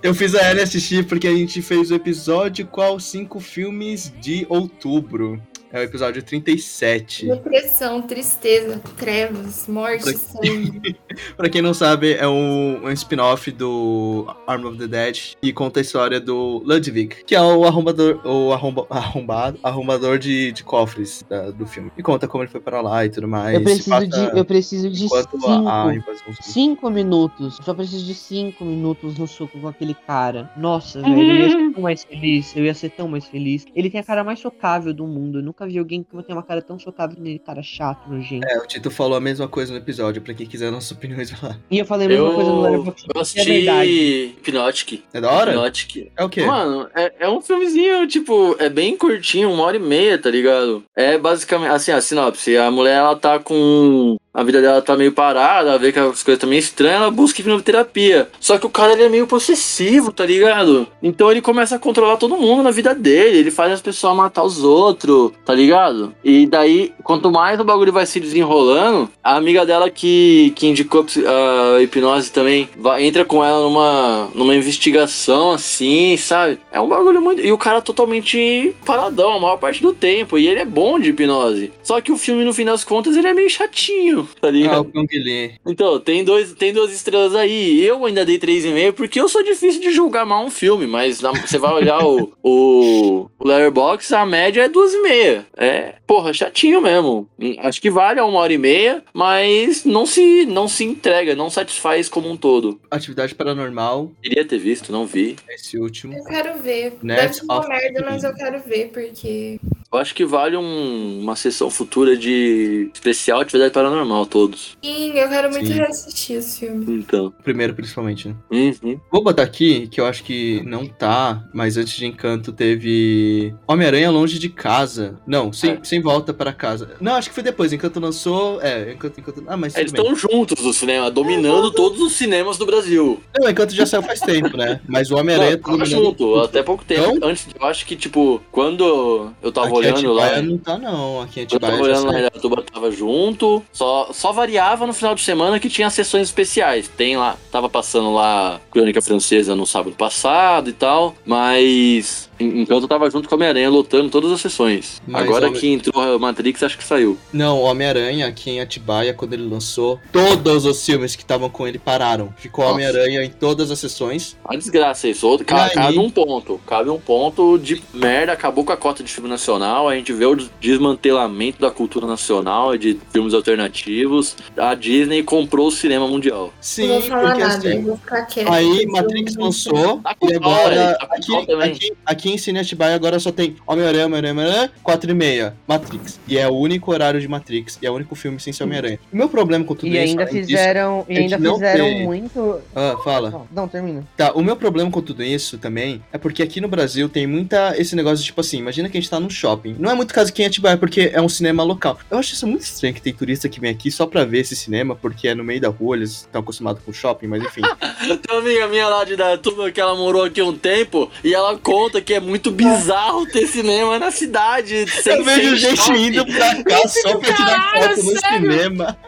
Eu fiz a assistir porque a gente fez o episódio qual cinco filmes de outubro. É o episódio 37. Depressão, tristeza, trevas, morte, sangue. Pra quem não sabe, é um, um spin-off do Arm of the Dead e conta a história do Ludwig, que é o arrombador, o arromba, arrombado, arrombador de, de cofres da- do filme. E conta como ele foi para lá e tudo mais. Eu preciso passa de, eu preciso de enquanto cinco, a, a cinco minutos. Eu só preciso de cinco minutos no soco com aquele cara. Nossa, velho, eu ia ser tão mais feliz. Eu ia ser tão mais feliz. Ele tem a cara mais chocável do mundo. Eu nunca vi alguém que tem uma cara tão chocável nele, cara chato, nojento. É, o Tito falou a mesma coisa no episódio, pra quem quiser nossas opiniões lá. E eu falei a mesma Eu, coisa no Letterboxd. eu é assisti Hypnotic. É da hora? Hypnotic. É o quê? Mano, é, é um filmezinho, tipo, é bem curtinho, uma hora e meia, tá ligado? É basicamente, assim, a sinopse, a mulher, ela tá com... a vida dela tá meio parada, ela vê que as coisas tá meio estranhas, ela busca terapia. Só que o cara ele é meio possessivo, tá ligado? Então ele começa a controlar todo mundo na vida dele, ele faz as pessoas matar os outros, tá ligado? E daí, quanto mais o bagulho vai se desenrolando, a amiga dela que, que indicou a hipnose também vai, entra com ela numa, numa investigação assim, sabe? É um bagulho muito. E o cara totalmente paradão a maior parte do tempo. E ele é bom de hipnose. Só que o filme, no fim das contas, ele é meio chatinho, tá Ah, ligado? o Kang Lee. Então, tem, dois, tem duas estrelas aí. Eu ainda dei 3,5 porque eu sou difícil de julgar mal um filme, mas na- você vai olhar o, o, o Letterboxd, a média é 2,5. É, porra, chatinho mesmo. Hum, Acho que vale a uma hora e meia, mas não se, não se entrega, não satisfaz como um todo. Atividade Paranormal, Queria ter visto, não vi. esse último. Eu quero ver. Net Deve ser uma merda, mas eu quero ver, porque. Eu acho que vale um- uma sessão futura de especial atividade paranormal, todos. Sim, eu quero muito Sim. reassistir esse filme. Então. O primeiro, principalmente, né? Uhum. Vou botar aqui, que eu acho que não tá, mas antes de Encanto teve Homem-Aranha Longe de Casa. Não, sem, É. sem volta para casa. Não, acho que foi depois. Encanto lançou. É, Encanto, Encanto. Ah, mas Eles estão juntos no cinema, dominando todos os cinemas do Brasil. Não, Encanto já saiu faz tempo, né? Mas o Homem-Aranha tá junto, tudo. até pouco tempo. Então? Antes, eu acho que, tipo, quando eu tava Aqui olhando lá. Atibaia não tá, não. Aqui em Eu tava Atibaia olhando lá Aratuba, tava junto. Só, só variava no final de semana que tinha sessões especiais. Tem lá, tava passando lá Crônica Francesa no sábado passado e tal. Mas enquanto eu tava junto com a Homem-Aranha lotando todas as sessões. Mas, Agora homem- que entrou a Matrix, acho que saiu. Não, o Homem-Aranha aqui em Atibaia, quando ele lançou, todos os filmes que estavam com ele pararam. Ficou. Homem-Aranha em todas as sessões. A desgraça isso. Outro, ca- aí? cabe um ponto. Cabe um ponto de merda. Acabou com a cota de filme nacional. A gente vê o desmantelamento da cultura nacional e de filmes alternativos. A Disney comprou o cinema mundial. Sim, não vou falar porque nada, assim. vou ficar quieta. Aí Matrix lançou Tá e agora tá aqui, também. aqui, aqui em Cine Atibaia agora só tem Homem-Aranha, Homem-Aranha, Homem-Aranha, 4 e meia, Matrix. E é o único horário de Matrix. E é o único filme sem ser Homem-Aranha. O meu problema com tudo E isso... ainda além disso- fizeram, e é ainda não fizeram muito. Ah, fala. Não, termina. Tá, o meu problema com tudo isso também é porque aqui no Brasil tem muita esse negócio de tipo assim, imagina que a gente tá num shopping. Não é muito caso aqui em Atibaia, porque é um cinema local. Eu acho isso muito estranho que tem turista que vem aqui só pra ver esse cinema, porque é no meio da rua, eles estão acostumados com shopping, mas enfim. Tem uma amiga minha lá de Datuba que ela morou aqui um tempo e ela conta que é muito bizarro ter cinema na cidade. sem Eu vejo gente shopping. indo pra cá só pra tirar foto no sério? cinema.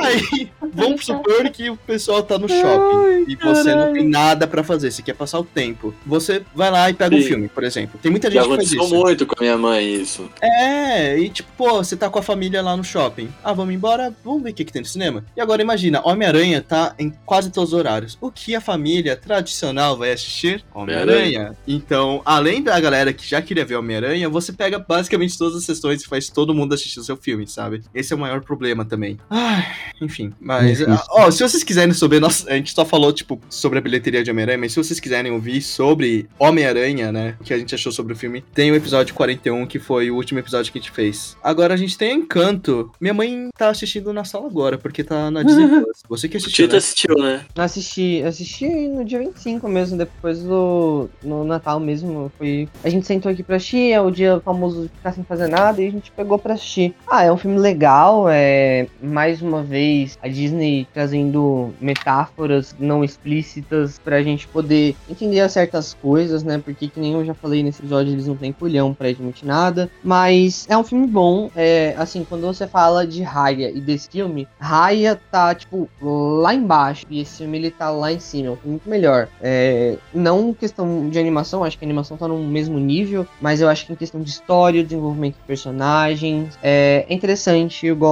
Aí, vamos supor que o pessoal tá no shopping e você não tem nada pra fazer, você quer passar o tempo. Você vai lá e pega um Sim. filme, por exemplo. Tem muita Já gente que faz isso. muito com a minha mãe isso. É, e tipo, pô, você tá com a família lá no shopping. Ah, vamos embora, vamos ver o que, que tem no cinema. E agora imagina, Homem-Aranha tá em quase todos os horários. O que a família tradicional vai assistir? Homem-Aranha. Então, além da galera que já queria ver Homem-Aranha, você pega basicamente todas as sessões e faz todo mundo assistir o seu filme, sabe? Esse é o maior problema também. Ai, enfim, mas. Ah, Ó, se vocês quiserem saber, nós, a gente só falou, tipo, sobre a bilheteria de Homem-Aranha, mas se vocês quiserem ouvir sobre Homem-Aranha, né? O que a gente achou sobre o filme, tem o episódio 41, que foi o último episódio que a gente fez. Agora a gente tem Encanto. Minha mãe tá assistindo na sala agora, porque tá na Disney Plus. Você que assistiu, Tito né? assistiu, né? Assisti, assisti no dia 25 mesmo, depois do no Natal mesmo. Foi, a gente sentou aqui pra assistir, é o dia famoso de ficar sem fazer nada, e a gente pegou pra assistir. Ah, é um filme legal, é mais uma vez a Disney trazendo metáforas não explícitas pra gente poder entender certas coisas, né? Porque que nem eu já falei nesse episódio, eles não têm culhão pra admitir nada. Mas é um filme bom. É, assim, quando você fala de Raya e desse filme, Raya tá, tipo, lá embaixo. E esse filme ele tá lá em cima. É muito melhor. É, não questão de animação, acho que a animação tá no mesmo nível. Mas eu acho que em questão de história, desenvolvimento de personagens, é, é interessante. Eu gosto.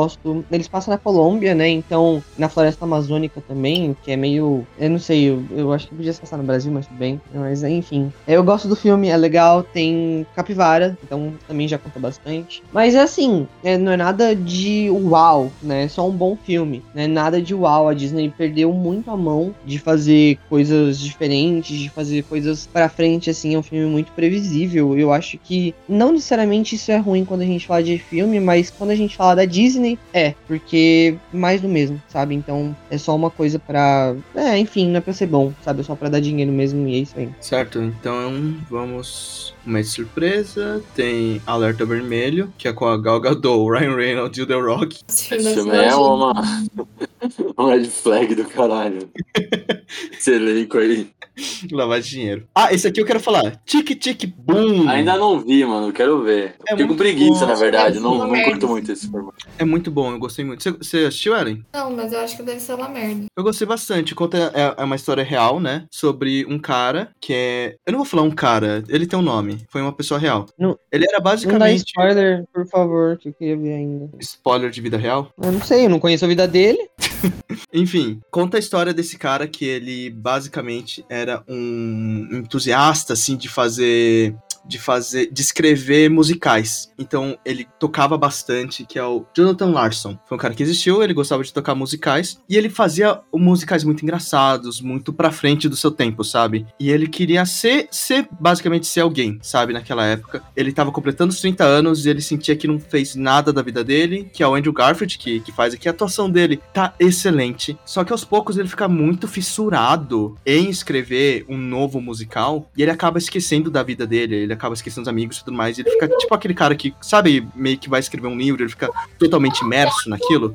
Eles passam na Colômbia, né? Então, na floresta amazônica também, que é meio. Eu não sei, eu, eu acho que podia passar no Brasil, mas tudo bem. Mas enfim. É, Eu gosto do filme, é legal. Tem capivara, então também já conta bastante. Mas é assim, é, não é nada de uau, né? É só um bom filme. Não é nada de uau. A Disney perdeu muito a mão de fazer coisas diferentes, de fazer coisas pra frente, assim. É um filme muito previsível. Eu acho que não necessariamente isso é ruim quando a gente fala de filme, mas quando a gente fala da Disney, é, porque mais do mesmo, sabe? Então é só uma coisa pra. É, enfim, não é pra ser bom, sabe? É só pra dar dinheiro mesmo e é isso aí. Certo, então vamos. Uma surpresa. Tem Alerta Vermelho, que é com a Gal Gadot, Ryan Reynolds e o The Rock. Esse filme Esse filme é uma, uma red flag do caralho. Esse elenco aí. Lavar dinheiro. Ah, esse aqui eu quero falar. Tic Tic Boom. Ainda não vi, mano. Quero ver. É Fiquei com preguiça, bom. na verdade. É Não, uma não curto muito esse formato. É muito bom, eu gostei muito. Você, você assistiu, Ellen? Não, mas eu acho que deve ser uma merda. Eu gostei bastante. Conta é, é uma história real, né? Sobre um cara que é. Eu não vou falar um cara, ele tem um nome. Foi uma pessoa real. Não- Ele era Não dá basicamente. spoiler, por favor, que eu queria ver ainda. Spoiler de vida real? Eu não sei, eu não conheço a vida dele. Enfim, conta a história desse cara que ele basicamente era um entusiasta, assim, de fazer. De fazer. de escrever musicais. Então ele tocava bastante, que é o Jonathan Larson. Foi um cara que existiu, ele gostava de tocar musicais. E ele fazia musicais muito engraçados, muito pra frente do seu tempo, sabe? E ele queria ser, ser basicamente ser alguém, sabe? Naquela época. Ele tava completando os 30 anos e ele sentia que não fez nada da vida dele, que é o Andrew Garfield, que, que faz aqui. A atuação dele tá excelente. Só que aos poucos ele fica muito fissurado em escrever um novo musical e ele acaba esquecendo da vida dele, ele acaba esquecendo dos amigos e tudo mais. E ele fica tipo aquele cara que, sabe, meio que vai escrever um livro, ele fica totalmente imerso naquilo.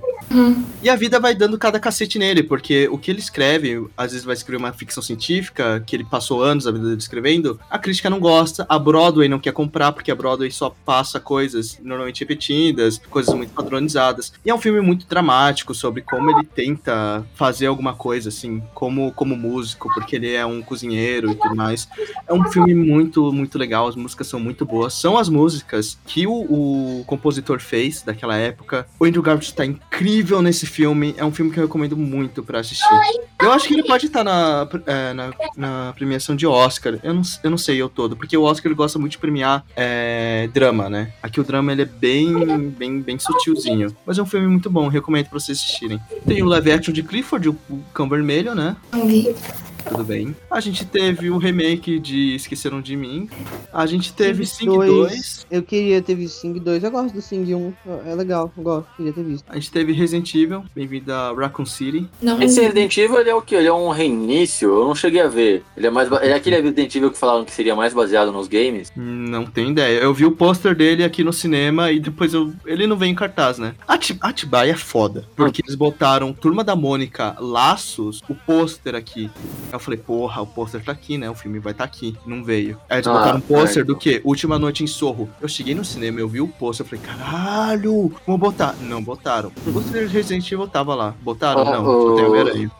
E a vida vai dando cada cacete nele, porque o que ele escreve, às vezes vai escrever uma ficção científica, que ele passou anos a vida dele escrevendo, a crítica não gosta, a Broadway não quer comprar, porque a Broadway só passa coisas normalmente repetidas, coisas muito padronizadas. E é um filme muito dramático sobre como ele tenta fazer alguma coisa, assim, como, como músico, porque ele é um cozinheiro e tudo mais. É um filme muito, muito legal, as músicas são muito boas. São as músicas que o, o compositor fez daquela época. O Andrew Garfield tá incrível nesse filme. É um filme que eu recomendo muito pra assistir. Eu acho que ele pode estar na, é, na, na premiação de Oscar. Eu não, eu não sei eu todo, porque o Oscar ele gosta muito de premiar é, drama, né? Aqui o drama ele é bem, bem, bem sutilzinho. Mas é um filme muito bom, recomendo pra vocês assistirem. Tem o live action de Clifford, o, o Cão Vermelho, né? Não vi. Tudo bem. A gente teve o remake de Esqueceram de Mim. A gente teve Sing Dois. 2. Eu queria ter visto Sing 2. Eu gosto do Sing 1. É legal, eu gosto. Queria ter visto. A gente teve Resident Evil. Bem-vindo a Raccoon City. Não Esse. Resident Evil, ele é o quê? Ele é um reinício? Eu não cheguei a ver. Ele é mais ba- ele é aquele Resident Evil que falaram que seria mais baseado nos games? Não tenho ideia. Eu vi o pôster dele aqui no cinema e depois eu. Ele não vem em cartaz, né? Ati- Atibaia é foda. Porque eles botaram Turma da Mônica Laços, o pôster aqui. Eu falei, porra, o pôster tá aqui, né? O filme vai tá aqui. Não veio. Aí eles Ah, botaram um pôster é. do quê? Última Noite em Sorro. Eu cheguei no cinema, eu vi o pôster, eu falei, caralho, vamos botar. Não botaram. O pôster de Resident Evil tava lá. Botaram? Ah, não, só tem o Homem-Aranha.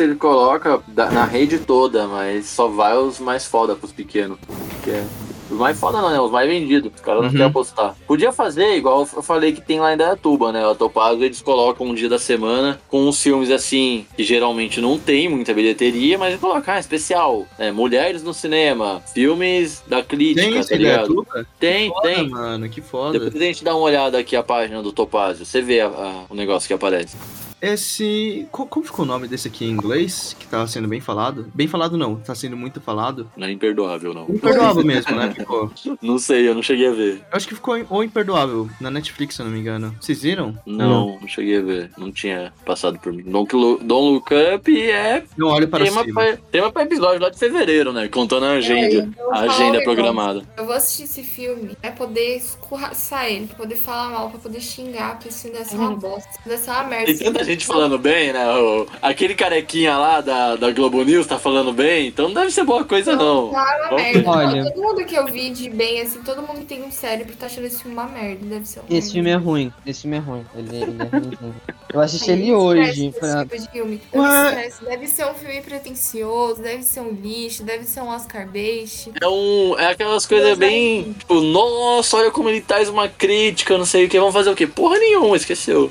Ele coloca na rede toda, mas só vai os mais foda pros pequenos. Que é... Os mais foda não, né? Os mais vendidos. Os caras não Uhum. querem apostar. Podia fazer, igual eu falei que tem lá em Dayatuba, né? O Topazio, eles colocam um dia da semana com uns filmes assim, que geralmente não tem muita bilheteria, mas eles colocam, ah, especial. né? Mulheres no cinema, filmes da crítica, Tem tá ligado? Tem, Foda, tem. mano, que foda. Depois a gente dá uma olhada aqui a página do Topazio, você vê a- a- o negócio que aparece. Esse. co- Como ficou o nome desse aqui em inglês? Que tá sendo bem falado? Bem falado não, tá sendo muito falado. Não é imperdoável, não. Imperdoável mesmo, né? Ficou. Não sei, eu não cheguei a ver. Eu acho que ficou ou imperdoável, na Netflix, se eu não me engano. Vocês viram? Não, não cheguei a ver. Não tinha passado por mim. Don't, Look- Don't Look Up é Não olho para tema cima. pra, tema pra episódio lá de fevereiro, né? Contando a agenda. eu vou A agenda programada. Eu vou assistir esse filme pra poder escorraçar ele, pra poder falar mal, pra poder xingar, porque esse filme deve ser uma bosta. Deve ser uma merda. Tem tanta gente falando bem, né? O- aquele carequinha lá da, da Globo News tá falando bem, então não deve ser boa coisa, não. Tá uma Vamos- merda. Olha. Todo mundo que eu vi de bem, assim, todo mundo que tem um cérebro tá achando esse filme uma merda. Deve ser uma Esse filme é ruim. Esse filme é ruim. Ele, ele é ruim. Eu assisti ele hoje. Pra... esse tipo de filme. Deve ser um filme pretencioso, deve ser um lixo, deve ser um Oscar bait. É, um, é aquelas coisas bem. Tipo, nossa, olha como ele traz uma crítica, não sei o que. Vamos fazer o quê? Porra nenhuma, esqueceu.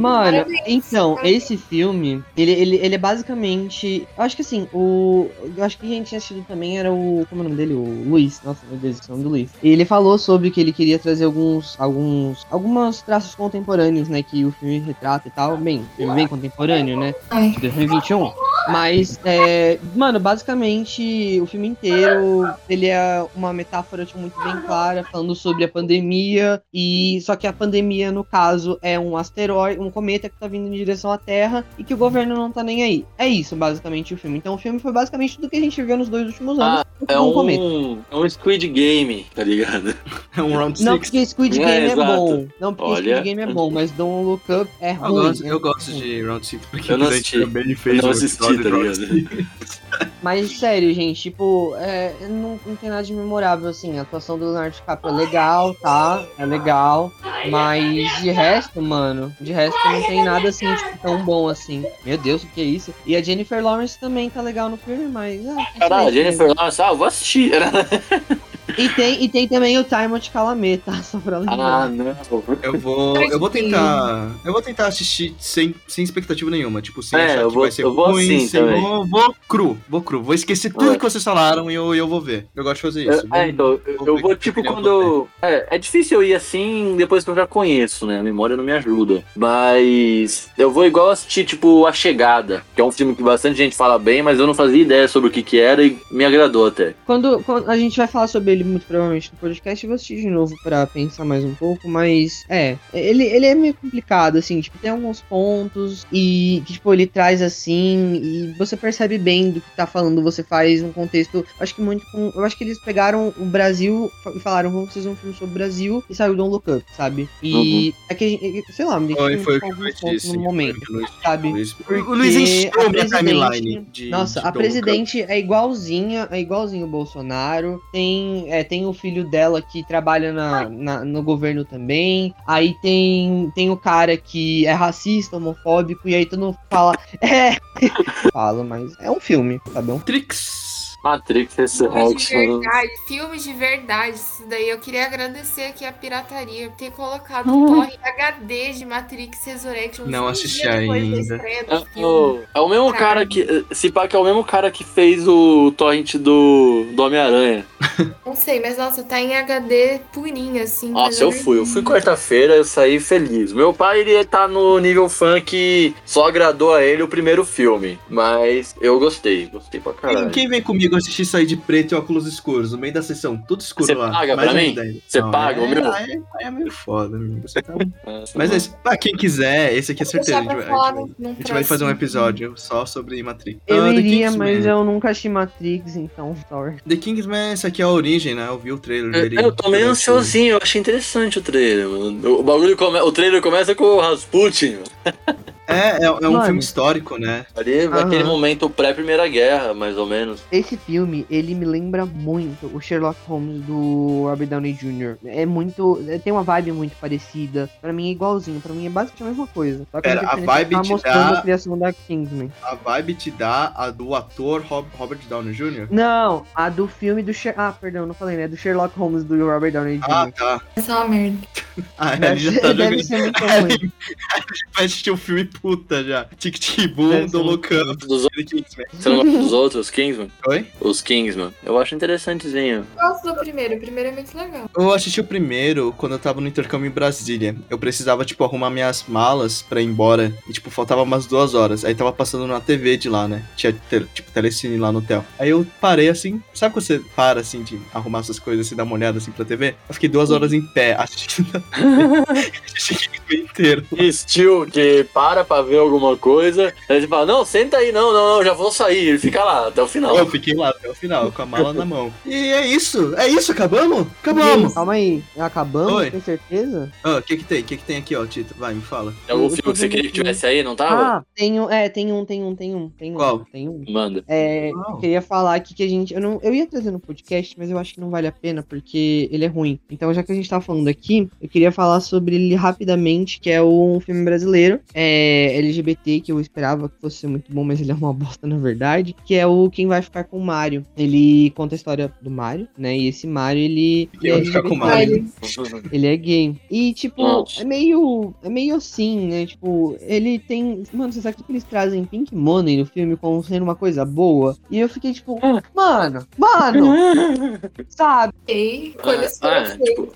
Mano, Parabéns, então, parabéns. esse filme, ele, ele, ele é basicamente. Eu acho que assim, o. Eu acho que quem tinha assistido também era o. Como é o nome dele? O Luiz. Nossa, meu Deus, esse é o nome do Luiz. Ele falou sobre que ele queria trazer alguns. alguns. algumas traços contemporâneos, né? Que o filme retrata e tal. Bem, filme bem contemporâneo, né? De 2021. Mas, é, mano, basicamente o filme inteiro ele é uma metáfora tipo, muito bem clara, falando sobre a pandemia e só que a pandemia no caso é um asteroide, um cometa que tá vindo em direção à Terra e que o governo não tá nem aí. É isso basicamente o filme. Então o filme foi basicamente tudo que a gente viu nos dois últimos anos. Ah, é um cometa. é um Squid Game, tá ligado? É um round Não six. porque Squid É, Game é, exato. bom. Não porque Olha. Squid Game é bom, mas Don't Look Up é Eu ruim. gosto, é eu gosto de Round Six porque Eu não assisti. também fez Eu não assisti, tá ligado? Mas sério, gente, tipo, é, não, não tem nada de memorável, assim. A atuação do Leonardo DiCaprio é legal, tá? É legal. Mas de resto, mano, de resto não tem nada assim, tipo, tão bom assim. Meu Deus, o que é isso? E a Jennifer Lawrence também tá legal no filme, mas. Ah, Caralho, aí. Jennifer Lawrence, ah, eu vou assistir. E tem, e tem também o Timothy Chalamet, tá? Só pra lembrar. Ah, não. Eu vou, eu vou tentar, eu vou tentar assistir sem, sem expectativa nenhuma, tipo, sem É, achar que vou- vai ser eu vou ruim, assim sem, vou, vou cru, vou cru, vou esquecer tudo É. que vocês falaram e eu, eu vou ver. Eu gosto de fazer isso. É, então, eu, eu vou, tipo, quando. eu- É, é difícil eu ir assim depois que eu já conheço, né? A memória não me ajuda. Mas eu vou igual assistir, tipo, A Chegada, que é um filme que bastante gente fala bem, mas eu não fazia ideia sobre o que que era e me agradou até. Quando, quando a gente vai falar sobre ele muito provavelmente no podcast, eu vou assistir de novo pra pensar mais um pouco, mas é, ele, ele é meio complicado, assim, tipo, tem alguns pontos e que, tipo, ele traz assim, e você percebe bem do que tá falando, você faz um contexto, acho que muito com, eu acho que eles pegaram o Brasil e falaram, vamos fazer um filme sobre o Brasil e saiu Don't Look Up, sabe? E é que, a gente- sei lá, me Foi, identifiquei foi eu alguns pontos disse. no momento. foi Luiz- sabe? Luiz- Porque O Luiz encheu a minha presidente- timeline. De, Nossa, de a Don't Look Up. presidente é igualzinha, é igualzinho o Bolsonaro. Tem, é, tem o filho dela que trabalha na, na- no governo também. Aí tem, tem o cara que é racista, homofóbico, e aí todo mundo fala, é. Fala, mas é um filme, tá bom? Trix. Matrix Resurrection. verdade, filmes de verdade. Isso daí eu queria agradecer aqui a pirataria por ter colocado o torre HD de Matrix Resurrection. Não assisti ainda. estreia do É é o mesmo cara que. Se pá, que é o mesmo cara que fez o torrent do, do Homem-Aranha. Não sei, mas nossa, tá em HD purinho, assim. Nossa, eu fui. Eu fui quarta-feira, eu saí feliz. Meu pai, ele tá no nível fã que só agradou a ele o primeiro filme. Mas eu gostei. Gostei pra caralho. quem vem comigo assistir sair de preto e óculos escuros, no meio da sessão, tudo escuro Você lá. paga mais pra mim? Você paga é, o meu? Aí, aí é meio foda, amigo. Você tá... Nossa, Mas é mano. isso. Pra quem quiser, esse aqui é certeza. A gente vai, a gente vai- a gente vai fazer um episódio só sobre Matrix. Eu Ah, The iria, mas eu nunca achei Matrix, então, sorry. The Kingsman, essa aqui é a origem, né? Eu vi o trailer dele. Eu, eu tô meio ansiosinho, eu achei interessante o trailer, mano. O, bagulho come... o trailer começa com o Rasputin. É, é, é um Mano. filme histórico, né? Ali, Aham. naquele momento pré-primeira guerra, mais ou menos. Esse filme, ele me lembra muito o Sherlock Holmes do Robert Downey Jr. É muito. é- Tem uma vibe muito parecida. Pra mim é igualzinho. Pra mim é basicamente a mesma coisa. Só que Pera, a diferença é que vibe tá te mostrando dá- a criação da Kingsman. A vibe te dá a do ator Rob- Robert Downey Jr.? Não, a do filme do Sher... Ah, perdão, não falei, né? Do Sherlock Holmes do Robert Downey Jr. Ah, tá. Essa é uma merda. Ah, ele deve, já tá deve jogando. ser muito ruim. Vai assistir um filme puta já. Tic Tic Boom, Deve ser do muito Locan. Dos outros, gosta dos outros, Kingsman? Oi? Os Kingsman. Eu acho interessantezinho. Eu gosto do primeiro, o primeiro é muito legal. Eu assisti o primeiro quando eu tava no intercâmbio em Brasília. Eu precisava, tipo, arrumar minhas malas pra ir embora. E, tipo, faltava umas duas horas. Aí tava passando na TV de lá, né? Tinha, te- tipo, telecine lá no hotel. Aí eu parei, assim... Sabe quando você para, assim, de arrumar essas coisas, assim, dar uma olhada, assim, pra TV? Eu fiquei duas horas em pé, assistindo assisti o filme inteiro. Steel que para pra ver alguma coisa, aí ele fala, não, senta aí, não, não, não, já vou sair. Ele fica lá até o final. Eu fiquei lá até o final, com a mala na mão. E é isso, é isso, acabamos? Acabamos! Calma aí, acabamos? Oi. Tem certeza? Ah, O que que tem? O que que tem aqui, ó, Tito? Vai, me fala. É algum filme que você queria que tivesse aí, não tava? Ah, tem um, é, tem um, tem um, tem um, tem um. Qual? Tem um. Manda. É, Uau. queria falar aqui que a gente. Eu, não, eu ia trazer no podcast, mas eu acho que não vale a pena porque ele é ruim. Então, já que a gente tá falando aqui, eu queria falar sobre ele rapidamente, que é um filme brasileiro, é LGBT, que eu esperava que fosse muito bom, mas ele é uma bosta na verdade, que é o Quem Vai Ficar com o Mario. Ele conta a história do Mario, né? E esse Mario, ele. Quem ele vai ficar com o. Mario? Ele é gay. E, tipo, Nossa. é meio. É meio assim, né? Tipo, ele tem. Mano, você sabe que eles trazem Pink Money no filme como sendo uma coisa boa? E eu fiquei, tipo, mano, mano, sabe? Escolha Ah, sua. tipo,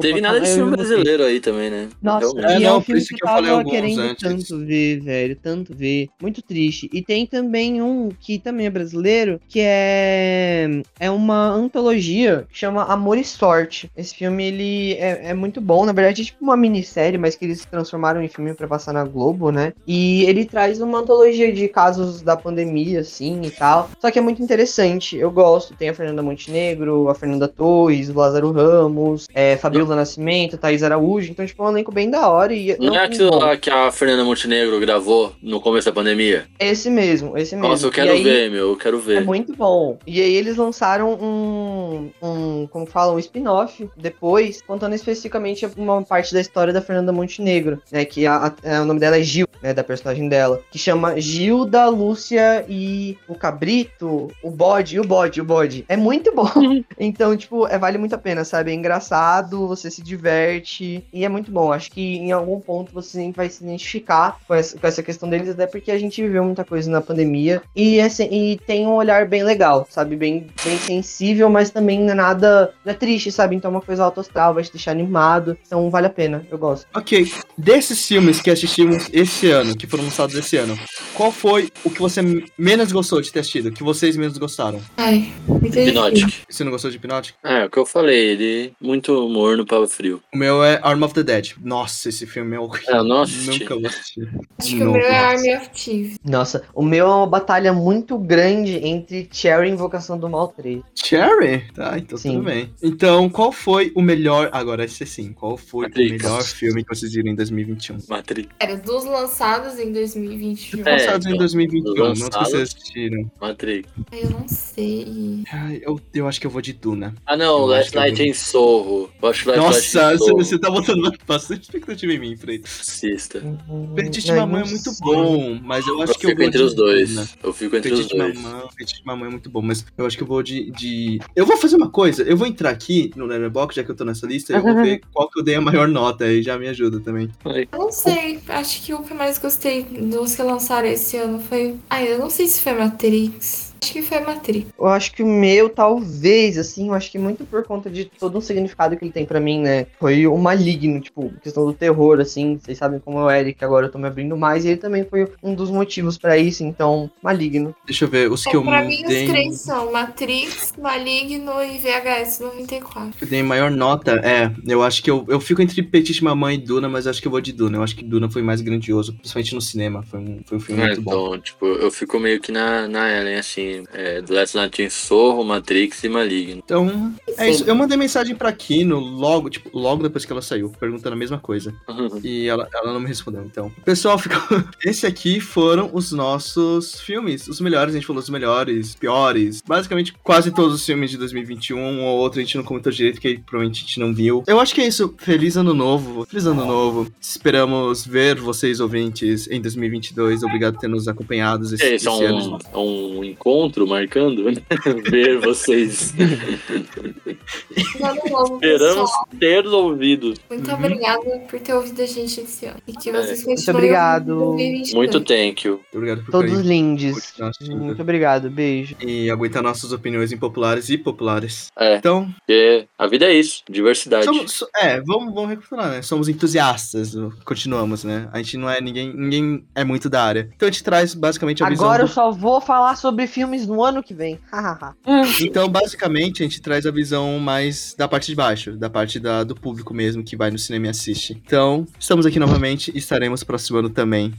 teve Opa, nada de filme brasileiro aí também, né? Nossa. É, e é não, um por filme isso que eu falei tava alguns querendo antes. tanto ver, velho, tanto ver. Muito triste. E tem também um que também é brasileiro, que é é uma antologia que chama Amor e Sorte. Esse filme, ele é, é muito bom. Na verdade, é tipo uma minissérie, mas que eles transformaram em filme pra passar na Globo, né? E ele traz uma antologia de casos da pandemia, assim, e tal. Só que é muito interessante. Eu gosto. Tem a Fernanda Montenegro, a Fernanda Torres, o Lázaro Ramos, é, Fabiola Nascimento, Thaís Araújo. Então, tipo, é um elenco bem da hora. E Não é filme aquilo bom. lá que a Fernanda Montenegro gravou no começo da pandemia? Esse mesmo, esse mesmo. Nossa, eu E quero aí- ver, meu, eu quero É ver. muito bom. E aí eles lançaram um, um como fala, um spin-off depois, contando especificamente uma parte da história da Fernanda Montenegro, né? Que a, a- é, o nome dela é Gil, né? Da personagem dela. Que chama Gilda, Lúcia e o Cabrito, o bode, o bode, o bode. É muito bom. então, tipo, é, vale muito a pena, sabe? É engraçado, você se diverte e é muito bom. Acho que em algum ponto você vai se identificar com essa, com essa questão deles, até porque a gente viveu muita coisa na pandemia e, é se- e tem um olhar bem legal, sabe? Bem, bem sensível, mas também não é nada não é triste, sabe? Então é uma coisa alto astral, vai te deixar animado. Então vale a pena, eu gosto. Ok, desses filmes que assistimos esse ano, que foram lançados esse ano, qual foi o que você menos gostou de ter assistido? Que vocês menos gostaram? Ai. Hipnótico. Você não gostou de Hypnotic? É, o que eu falei, ele muito morno para frio. O meu é Arm of the Dead. Nossa, esse filme é horrível. É, assisti. Nunca vou assistir. Acho que o meu é nossa. Army of Thieves. Nossa, o meu é uma batalha muito grande entre Cherry e Invocação do Mal 3. Cherry? Tá, então Sim. tudo bem. Então, qual foi o melhor. Agora, esse sim. Qual foi Matrix. o melhor filme que vocês viram em 2021? Matrix. Era dos lançados em 2021. É, Lançados em então, 2021, não que lançados. vocês assistiram. Matrix. Eu não sei. Ai, eu, eu acho que eu vou de Duna. Ah, não, Eu Last Night vou- em Sorro. Eu acho Last Nossa, você, Sorro. você tá botando bastante expectativa em mim, Frei. Assista. Petite Ai, Mamãe é muito bom, mas eu Eu acho que eu fico vou entre de os dois. Eu fico entre os dois. Mamãe, Petite Mamãe é muito bom, mas eu acho que eu vou de, de. Eu vou fazer uma coisa, eu vou entrar aqui no Letterboxd, já que eu tô nessa lista, eu vou ver qual que eu dei a maior nota, aí já me ajuda também. Eu não sei. Acho que o que eu mais gostei dos que lançaram esse ano foi. Ai, eu não sei se foi Matrix. Acho que foi Matrix. Eu acho que o meu, talvez, assim, eu acho que muito por conta de todo um significado que ele tem pra mim, né? Foi o maligno, tipo, questão do terror, assim. Vocês sabem como é o Eric, agora eu tô me abrindo mais, e ele também foi um dos motivos pra isso, então, maligno. Deixa eu ver, os que É, eu pra mim, os três são Matrix, Maligno e VHS 94. eu dei maior nota, é, eu acho que eu, eu fico entre Petite Mamãe e Duna, mas eu acho que eu vou de Duna. Eu acho que Duna foi mais grandioso, principalmente no cinema. Foi um, foi um filme É, muito bom. então, tipo, eu fico meio que na, na Ellen, assim. É, The Last Night in Sorro, Matrix e Maligno. Então, é isso. Eu mandei mensagem pra Kino logo, tipo, logo depois que ela saiu, perguntando a mesma coisa. E ela, ela não me respondeu, então. Pessoal, ficou... esse aqui foram os nossos filmes. Os melhores, a gente falou os melhores, piores. Basicamente, quase todos os filmes de 2021. Um ou outro a gente não comentou direito, porque provavelmente a gente não viu. Eu acho que é isso. Feliz ano novo. Feliz ano novo. Esperamos ver vocês, ouvintes, em 2022. Obrigado por ter nos acompanhado esse, É, esse é ano. um, é um encontro marcando? Ver vocês. Novo, Esperamos pessoal. ter ouvido. Muito Uhum. obrigada por ter ouvido a gente esse ano. E que É. vocês Muito continuem obrigado. ouvindo em 2022. Muito thank you. Obrigado por Todos lindes. Muito obrigado, beijo. E aguentar nossas opiniões impopulares e populares. É, Então, porque a vida é isso, diversidade. Somos, so- é, vamos, vamos recapitular, né? Somos entusiastas, continuamos, né? A gente não é ninguém, ninguém é muito da área. Então a gente traz basicamente a Agora eu visão. só vou falar sobre filmes no ano que vem. Do... Então, basicamente, a gente traz a visão mais da parte de baixo, da parte da, do público mesmo que vai no cinema e assiste. Então, estamos aqui novamente e estaremos próximo ano também.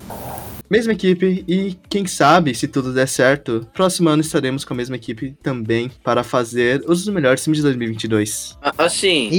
Mesma equipe, e quem sabe, se tudo der certo, próximo ano estaremos com a mesma equipe também para fazer os melhores filmes de 2022. A- Assim,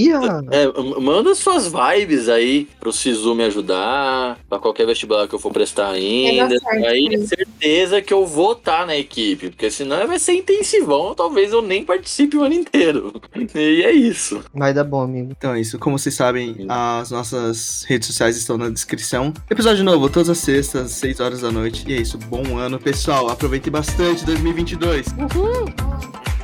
é, m- manda suas vibes aí pro Sisu me ajudar, pra qualquer vestibular que eu for prestar ainda. Aí é sim. certeza que eu vou estar na equipe, porque senão vai ser intensivão, talvez eu nem participe o ano inteiro. E é isso. vai dar bom, amigo. Então é isso. Como vocês sabem, as nossas redes sociais estão na descrição. Episódio novo, todas as sextas, 6 horas da noite. E é isso. Bom ano, pessoal. Aproveitem bastante 2022. Uhul.